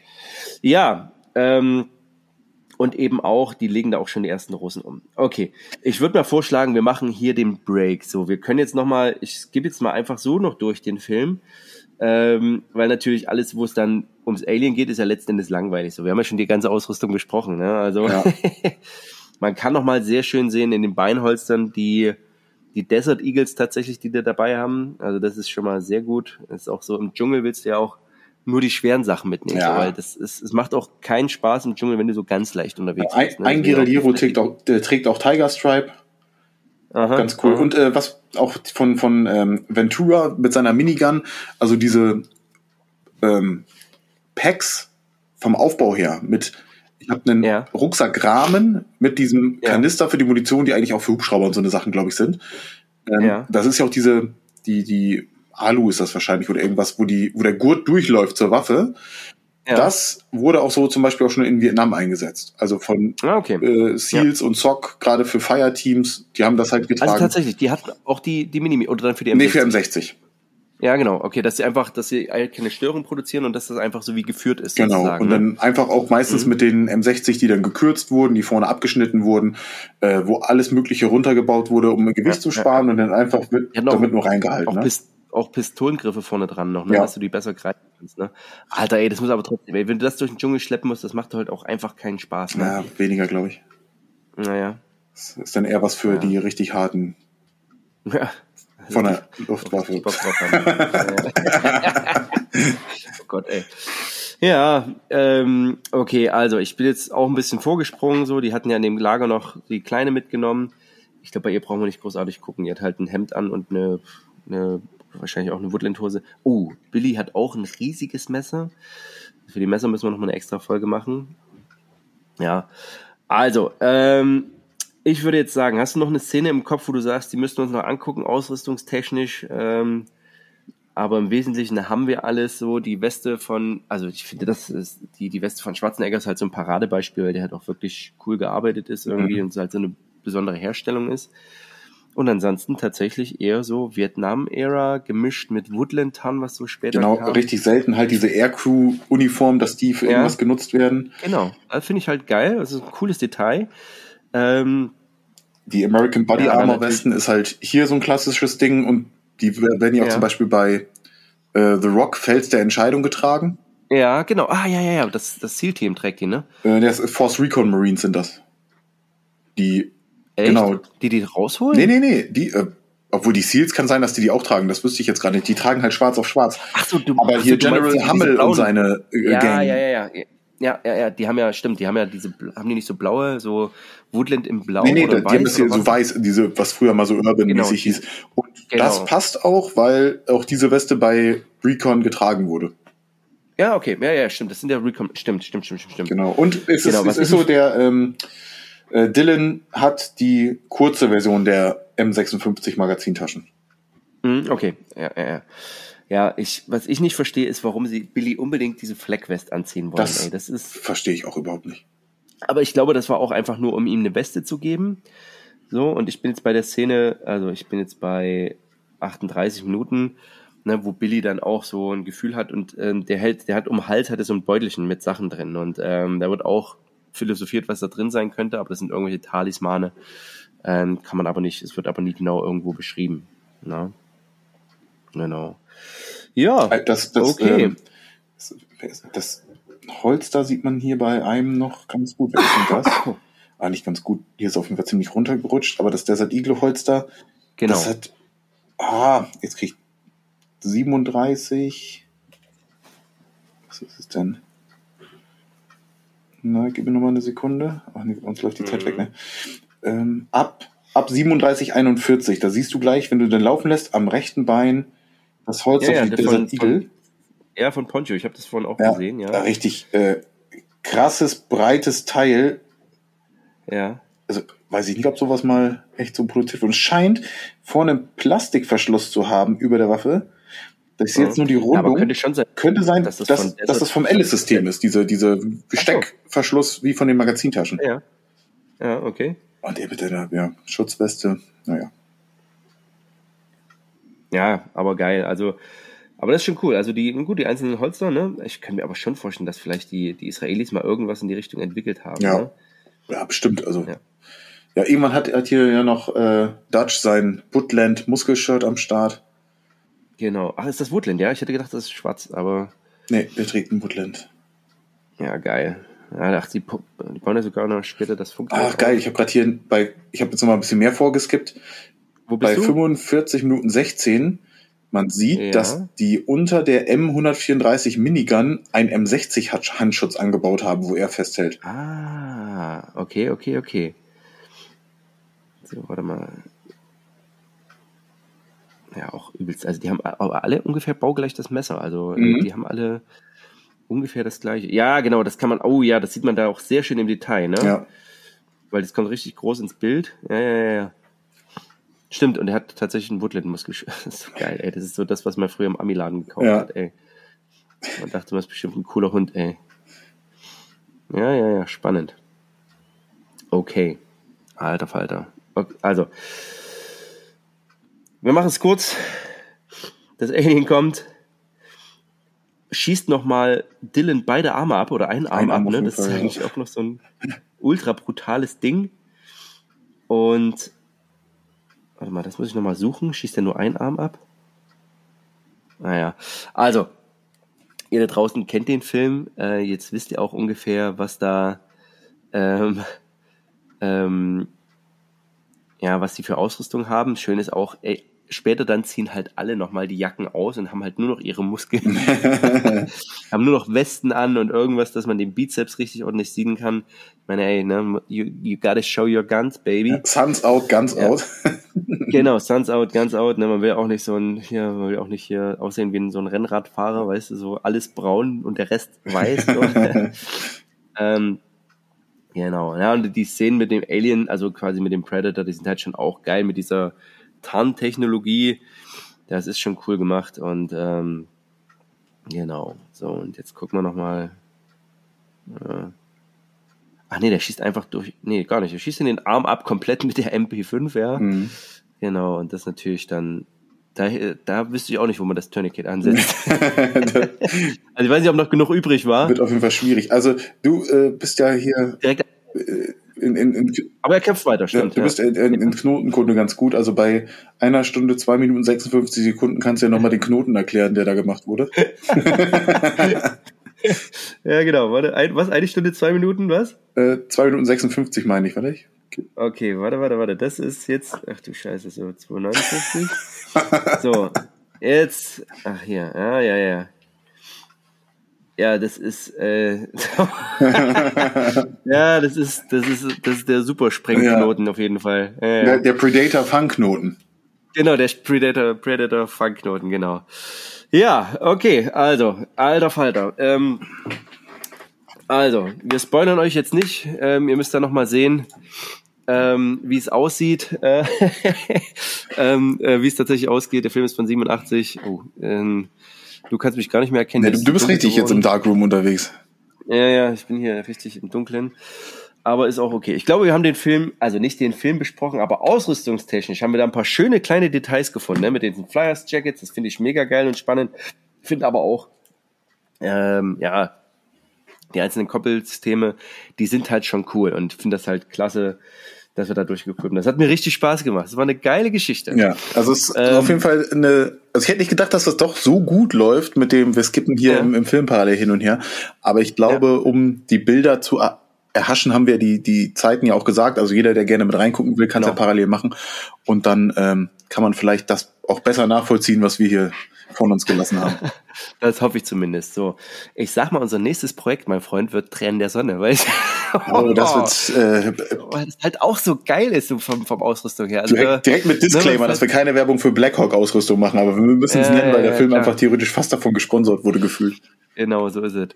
Ja, ähm, und eben auch, die legen da auch schon die ersten Russen um. Okay, ich würde mal vorschlagen, wir machen hier den Break. So, wir können jetzt noch mal, ich gebe jetzt mal einfach so noch durch den Film, ähm, weil natürlich alles, wo es dann ums Alien geht, ist ja letzten Endes langweilig. So, wir haben ja schon die ganze Ausrüstung besprochen. Ne? Also ja. man kann noch mal sehr schön sehen in den Beinholstern die die Desert Eagles tatsächlich, die da dabei haben. Also das ist schon mal sehr gut. Das ist auch so im Dschungel willst du ja auch nur die schweren Sachen mitnehmen. Ja. So, weil das ist, es macht auch keinen Spaß im Dschungel, wenn du so ganz leicht unterwegs ein, bist. Ne? Ein Guerillero trägt auch, der trägt auch Tiger Stripe. Aha, ganz cool. Aha. Und äh, was auch von, von ähm, Ventura mit seiner Minigun, also diese ähm, Packs vom Aufbau her mit ich habe einen ja. Rucksackrahmen mit diesem Kanister ja. für die Munition, die eigentlich auch für Hubschrauber und so eine Sachen, glaube ich, sind. Ähm, ja. Das ist ja auch diese, die, die Alu ist das wahrscheinlich oder irgendwas, wo die, wo der Gurt durchläuft zur Waffe. Ja. Das wurde auch so zum Beispiel auch schon in Vietnam eingesetzt. Also von ah, okay. äh, Seals ja. und SOC, gerade für Fire-Teams, die haben das halt also getragen. Also tatsächlich, die hat auch die, die Mini, oder dann für die M60. Nee, für M60. Ja, genau. Okay, dass sie einfach, dass sie keine Störung produzieren und dass das einfach so wie geführt ist. Genau. Und ne? dann einfach auch meistens mhm. mit den M60, die dann gekürzt wurden, die vorne abgeschnitten wurden, äh, wo alles Mögliche runtergebaut wurde, um Gewicht ja, zu sparen ja, und dann einfach mit, damit nur reingehalten. Auch ne? Auch Pistolengriffe vorne dran noch, ne? Ja. dass du die besser greifen kannst. Ne? Alter, ey, das muss aber trotzdem, ey, wenn du das durch den Dschungel schleppen musst, das macht halt auch einfach keinen Spaß. Ne? Ja, weniger, glaube ich. Naja. Das ist dann eher was für ja. die richtig harten. Ja. Von der Luftwaffe. oh Gott, ey. Ja, ähm, okay, also ich bin jetzt auch ein bisschen vorgesprungen, so. Die hatten ja in dem Lager noch die Kleine mitgenommen. Ich glaube, bei ihr brauchen wir nicht großartig gucken. Die hat halt ein Hemd an und eine, eine wahrscheinlich auch eine Woodland-Hose. Oh, Billy hat auch ein riesiges Messer. Für die Messer müssen wir noch mal eine extra Folge machen. Ja, also, ähm, ich würde jetzt sagen, hast du noch eine Szene im Kopf, wo du sagst, die müssten wir uns noch angucken, ausrüstungstechnisch? Ähm, aber im Wesentlichen haben wir alles so. Die Weste von, also ich finde, das ist die, die Weste von Schwarzenegger ist halt so ein Paradebeispiel, weil der halt auch wirklich cool gearbeitet ist irgendwie mhm. und es halt so eine besondere Herstellung ist. Und ansonsten tatsächlich eher so Vietnam-Ära gemischt mit Woodland-Tan, was so später Genau, kam. richtig selten halt diese Aircrew-Uniform, dass die für ja. irgendwas genutzt werden. Genau, das finde ich halt geil. Das ist ein cooles Detail. Ähm, die American Body ja, Armor Westen ist halt hier so ein klassisches Ding und die werden ja auch zum Beispiel bei äh, The Rock Fels der Entscheidung getragen. Ja, genau. Ah, ja, ja, ja. Das, das SEAL-Team trägt die, ne? Äh, das Force Recon Marines sind das. Die Echt? Genau. Die die rausholen? Nee, nee, nee. Die, äh, obwohl die Seals kann sein, dass die die auch tragen. Das wüsste ich jetzt gerade nicht. Die tragen halt schwarz auf schwarz. Ach so, du, Aber hier du General Hummel und seine äh, ja, Gang. Ja, ja, ja. Ja, ja, ja, die haben ja, stimmt, die haben ja diese, haben die nicht so blaue, so Woodland im Blau nee, nee, oder die weiß? Haben das hier so weiß, diese, was früher mal so urban-mäßig genau. hieß. Und genau. das passt auch, weil auch diese Weste bei Recon getragen wurde. Ja, okay, ja, ja, stimmt, das sind ja Recon, stimmt, stimmt, stimmt, stimmt. Genau, und es genau, ist, es ist so, der, ähm, äh, Dylan hat die kurze Version der M56 Magazintaschen. Mhm, okay, ja, ja, ja. Ja, ich, was ich nicht verstehe, ist, warum sie Billy unbedingt diese Fleckwest anziehen wollen. Das, ey. das ist. Verstehe ich auch überhaupt nicht. Aber ich glaube, das war auch einfach nur, um ihm eine Weste zu geben. So, und ich bin jetzt bei der Szene, also ich bin jetzt bei 38 Minuten, ne, wo Billy dann auch so ein Gefühl hat und ähm, der hält, der hat um Hals hat er so ein Beutelchen mit Sachen drin und ähm, da wird auch philosophiert, was da drin sein könnte, aber das sind irgendwelche Talismane, ähm, kann man aber nicht, es wird aber nie genau irgendwo beschrieben. Ne? Genau. Ja, äh, das, das, okay. Ähm, das, das Holz da sieht man hier bei einem noch ganz gut. Wer ist denn das? Ah, nicht ganz gut. Hier ist auf jeden Fall ziemlich runtergerutscht, aber das Desert Eagle Holz da, genau. das hat, ah, jetzt krieg ich 37, was ist es denn? Na, gib mir nochmal eine Sekunde. Ach nee, uns läuft die mhm. Zeit weg, ne? Ähm, ab, ab 37, 41, da siehst du gleich, wenn du den laufen lässt, am rechten Bein das Holz ja, auf ja, Desert Eagle. Von, ja, von Poncho, ich habe das vorhin auch ja, gesehen, ja. Richtig äh, krasses, breites Teil. Ja. Also weiß ich nicht, ob sowas mal echt so produziert wird. Und scheint vorne einen Plastikverschluss zu haben über der Waffe. Das ist jetzt nur die Rundung. Ja, könnte, schon sein, könnte sein, dass das, dass, dass das vom Alice-System ist, diese, diese Besteckverschluss wie von den Magazintaschen. Ja. Ja, okay. Und der mit der ja, Schutzweste, naja. Ja, aber geil. Also, aber das ist schon cool. Also die, gut, die einzelnen Holster, ne? Ich kann mir aber schon vorstellen, dass vielleicht die, die Israelis mal irgendwas in die Richtung entwickelt haben. Ja. Ne? Ja, bestimmt. Also. Ja. ja, irgendwann hat, hat hier ja noch äh, Dutch sein Woodland Muskelshirt am Start. Genau. Ach, ist das Woodland, ja? Ich hätte gedacht, das ist schwarz, aber. Nee, der trägt ein Woodland. Ja, geil. Ja, ach, die, die bauen ja sogar noch später das Funkgerät. Ach, geil. Ich habe gerade hier bei, ich habe jetzt noch mal ein bisschen mehr vorgeskippt. Wo bist bei du? 45 Minuten 16 man sieht, ja. dass die unter der M134 Minigun ein M60 Handschutz angebaut haben, wo er festhält. Ah, okay, okay, okay. So, warte mal. Ja, auch übelst. Also die haben alle ungefähr baugleich das Messer. Also äh, mhm. die haben alle ungefähr das gleiche. Ja, genau, das kann man, oh ja, das sieht man da auch sehr schön im Detail, ne? Ja. Weil das kommt richtig groß ins Bild. Ja, ja, ja, ja. Stimmt, und er hat tatsächlich einen Woodland-Muskel. Das ist so geil, ey. Das ist so das, was man früher im Amiladen gekauft ja. hat, ey. Man dachte, man ist bestimmt ein cooler Hund, ey. Ja, ja, ja, spannend. Okay. Alter Falter. Also, wir machen es kurz. Das Alien kommt, schießt nochmal Dylan beide Arme ab oder einen Arm, Arm ab. Ne? Das Fall, ist eigentlich ja. auch noch so ein ultra brutales Ding. Und Warte mal, das muss ich nochmal suchen. Schießt er nur einen Arm ab? Naja, also, ihr da draußen kennt den Film. Äh, jetzt wisst ihr auch ungefähr, was da, ähm, ähm, ja, was die für Ausrüstung haben. Schön ist auch, ey, später dann ziehen halt alle nochmal die Jacken aus und haben halt nur noch ihre Muskeln. haben nur noch Westen an und irgendwas, dass man den Bizeps richtig ordentlich sehen kann. Ich meine, ey, ne, you, you gotta show your guns, baby. Suns out, guns ja. out. genau, Suns out, guns out. Ne, man will auch nicht so ein, hier, man will auch nicht hier aussehen wie so ein Rennradfahrer, weißt du, so alles braun und der Rest weiß. Ähm, genau. Ja, und die Szenen mit dem Alien, also quasi mit dem Predator, die sind halt schon auch geil mit dieser Tarntechnologie. Das ist schon cool gemacht und ähm, genau. So, und jetzt gucken wir nochmal. Äh, ach nee, der schießt einfach durch. Nee, gar nicht. Er schießt in den Arm ab, komplett mit der MP5, ja. Mhm. Genau, und das natürlich dann. Da, da wüsste ich auch nicht, wo man das Tourniquet ansetzt. also ich weiß nicht, ob noch genug übrig war. Wird auf jeden Fall schwierig. Also du äh, bist ja hier. Direkt äh, in, in, in, Aber er kämpft weiter, stimmt. Ja, du bist in, in, in Knotenkunde ganz gut. Also bei einer Stunde, zwei Minuten, 56 Sekunden kannst du ja nochmal den Knoten erklären, der da gemacht wurde. ja, genau. Warte, ein, was? Eine Stunde, zwei Minuten, was? Äh, zwei Minuten 56 meine ich, warte ich. Okay. okay, warte, warte, warte. Das ist jetzt, ach du Scheiße, so 259. so, jetzt, ach hier, ja, ja, ja. Ja, das ist äh, ja, das ist das ist das ist der super Sprengknoten ja. auf jeden Fall. Ja, ja. Der, der Predator Fangknoten. Genau, der Predator Predator Fangknoten, genau. Ja, okay, also alter Falter. Ähm, also, wir spoilern euch jetzt nicht. Ähm, ihr müsst da noch mal sehen, ähm, wie es aussieht, äh, ähm, äh, wie es tatsächlich ausgeht. Der Film ist von 87. Oh, ähm, Du kannst mich gar nicht mehr erkennen. Nee, du, du bist richtig geworden. jetzt im Darkroom unterwegs. Ja, ja, ich bin hier richtig im Dunkeln. Aber ist auch okay. Ich glaube, wir haben den Film, also nicht den Film besprochen, aber ausrüstungstechnisch haben wir da ein paar schöne kleine Details gefunden, ne? mit den Flyers Jackets. Das finde ich mega geil und spannend. Finde aber auch, ähm, ja, die einzelnen Koppelsysteme, die sind halt schon cool und finde das halt klasse, dass wir da durchgekommen Das hat mir richtig Spaß gemacht. Es war eine geile Geschichte. Ja, also es ist ähm, auf jeden Fall eine. Also ich hätte nicht gedacht, dass das doch so gut läuft mit dem, wir skippen hier ja. im, im Film parallel hin und her. Aber ich glaube, ja. um die Bilder zu erhaschen, haben wir die, die Zeiten ja auch gesagt. Also jeder, der gerne mit reingucken will, kann es genau. ja parallel machen. Und dann ähm, kann man vielleicht das auch besser nachvollziehen, was wir hier von uns gelassen haben. Das hoffe ich zumindest. So, ich sag mal, unser nächstes Projekt, mein Freund, wird Tränen der Sonne, weil oh, das wird, äh, weil das halt auch so geil ist so vom, vom Ausrüstung her. Also, direkt, direkt mit ne, Disclaimer, ne, dass wir keine Werbung für Blackhawk Ausrüstung machen, aber wir müssen es äh, nennen, weil der Film klar. einfach theoretisch fast davon gesponsert wurde gefühlt. Genau, so ist es.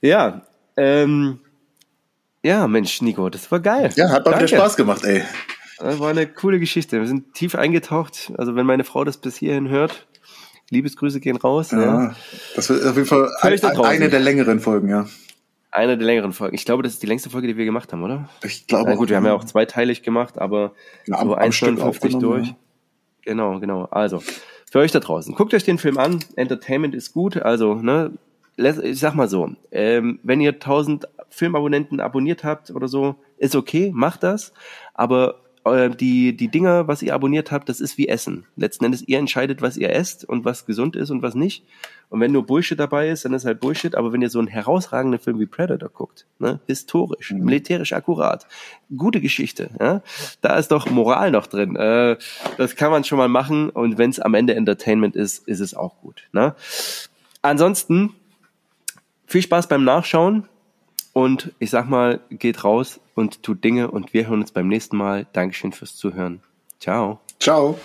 Ja, ähm, ja, Mensch, Nico, das war geil. Ja, hat mal wieder Spaß gemacht, ey. Das war eine coole Geschichte. Wir sind tief eingetaucht. Also wenn meine Frau das bis hierhin hört, Liebesgrüße gehen raus. Ja, ja. das wird auf jeden Fall ein, eine der längeren Folgen, ja. Eine der längeren Folgen. Ich glaube, das ist die längste Folge, die wir gemacht haben, oder? Ich glaube. Na gut, wir haben ja auch zweiteilig gemacht, aber ja, so 1,59 durch. Ja. Genau, genau. Also, für euch da draußen, guckt euch den Film an. Entertainment ist gut. Also, ne, ich sag mal so, ähm, wenn ihr 1000 Filmabonnenten abonniert habt oder so, ist okay, macht das. Aber die, die Dinger, was ihr abonniert habt, das ist wie Essen. Letzten Endes, ihr entscheidet, was ihr esst und was gesund ist und was nicht. Und wenn nur Bullshit dabei ist, dann ist halt Bullshit. Aber wenn ihr so einen herausragenden Film wie Predator guckt, ne, historisch, mhm. militärisch akkurat, gute Geschichte, ja, da ist doch Moral noch drin. Äh, das kann man schon mal machen. Und wenn es am Ende Entertainment ist, ist es auch gut. Ne? Ansonsten, viel Spaß beim Nachschauen. Und ich sag mal, geht raus und tut Dinge und wir hören uns beim nächsten Mal. Dankeschön fürs Zuhören. Ciao. Ciao.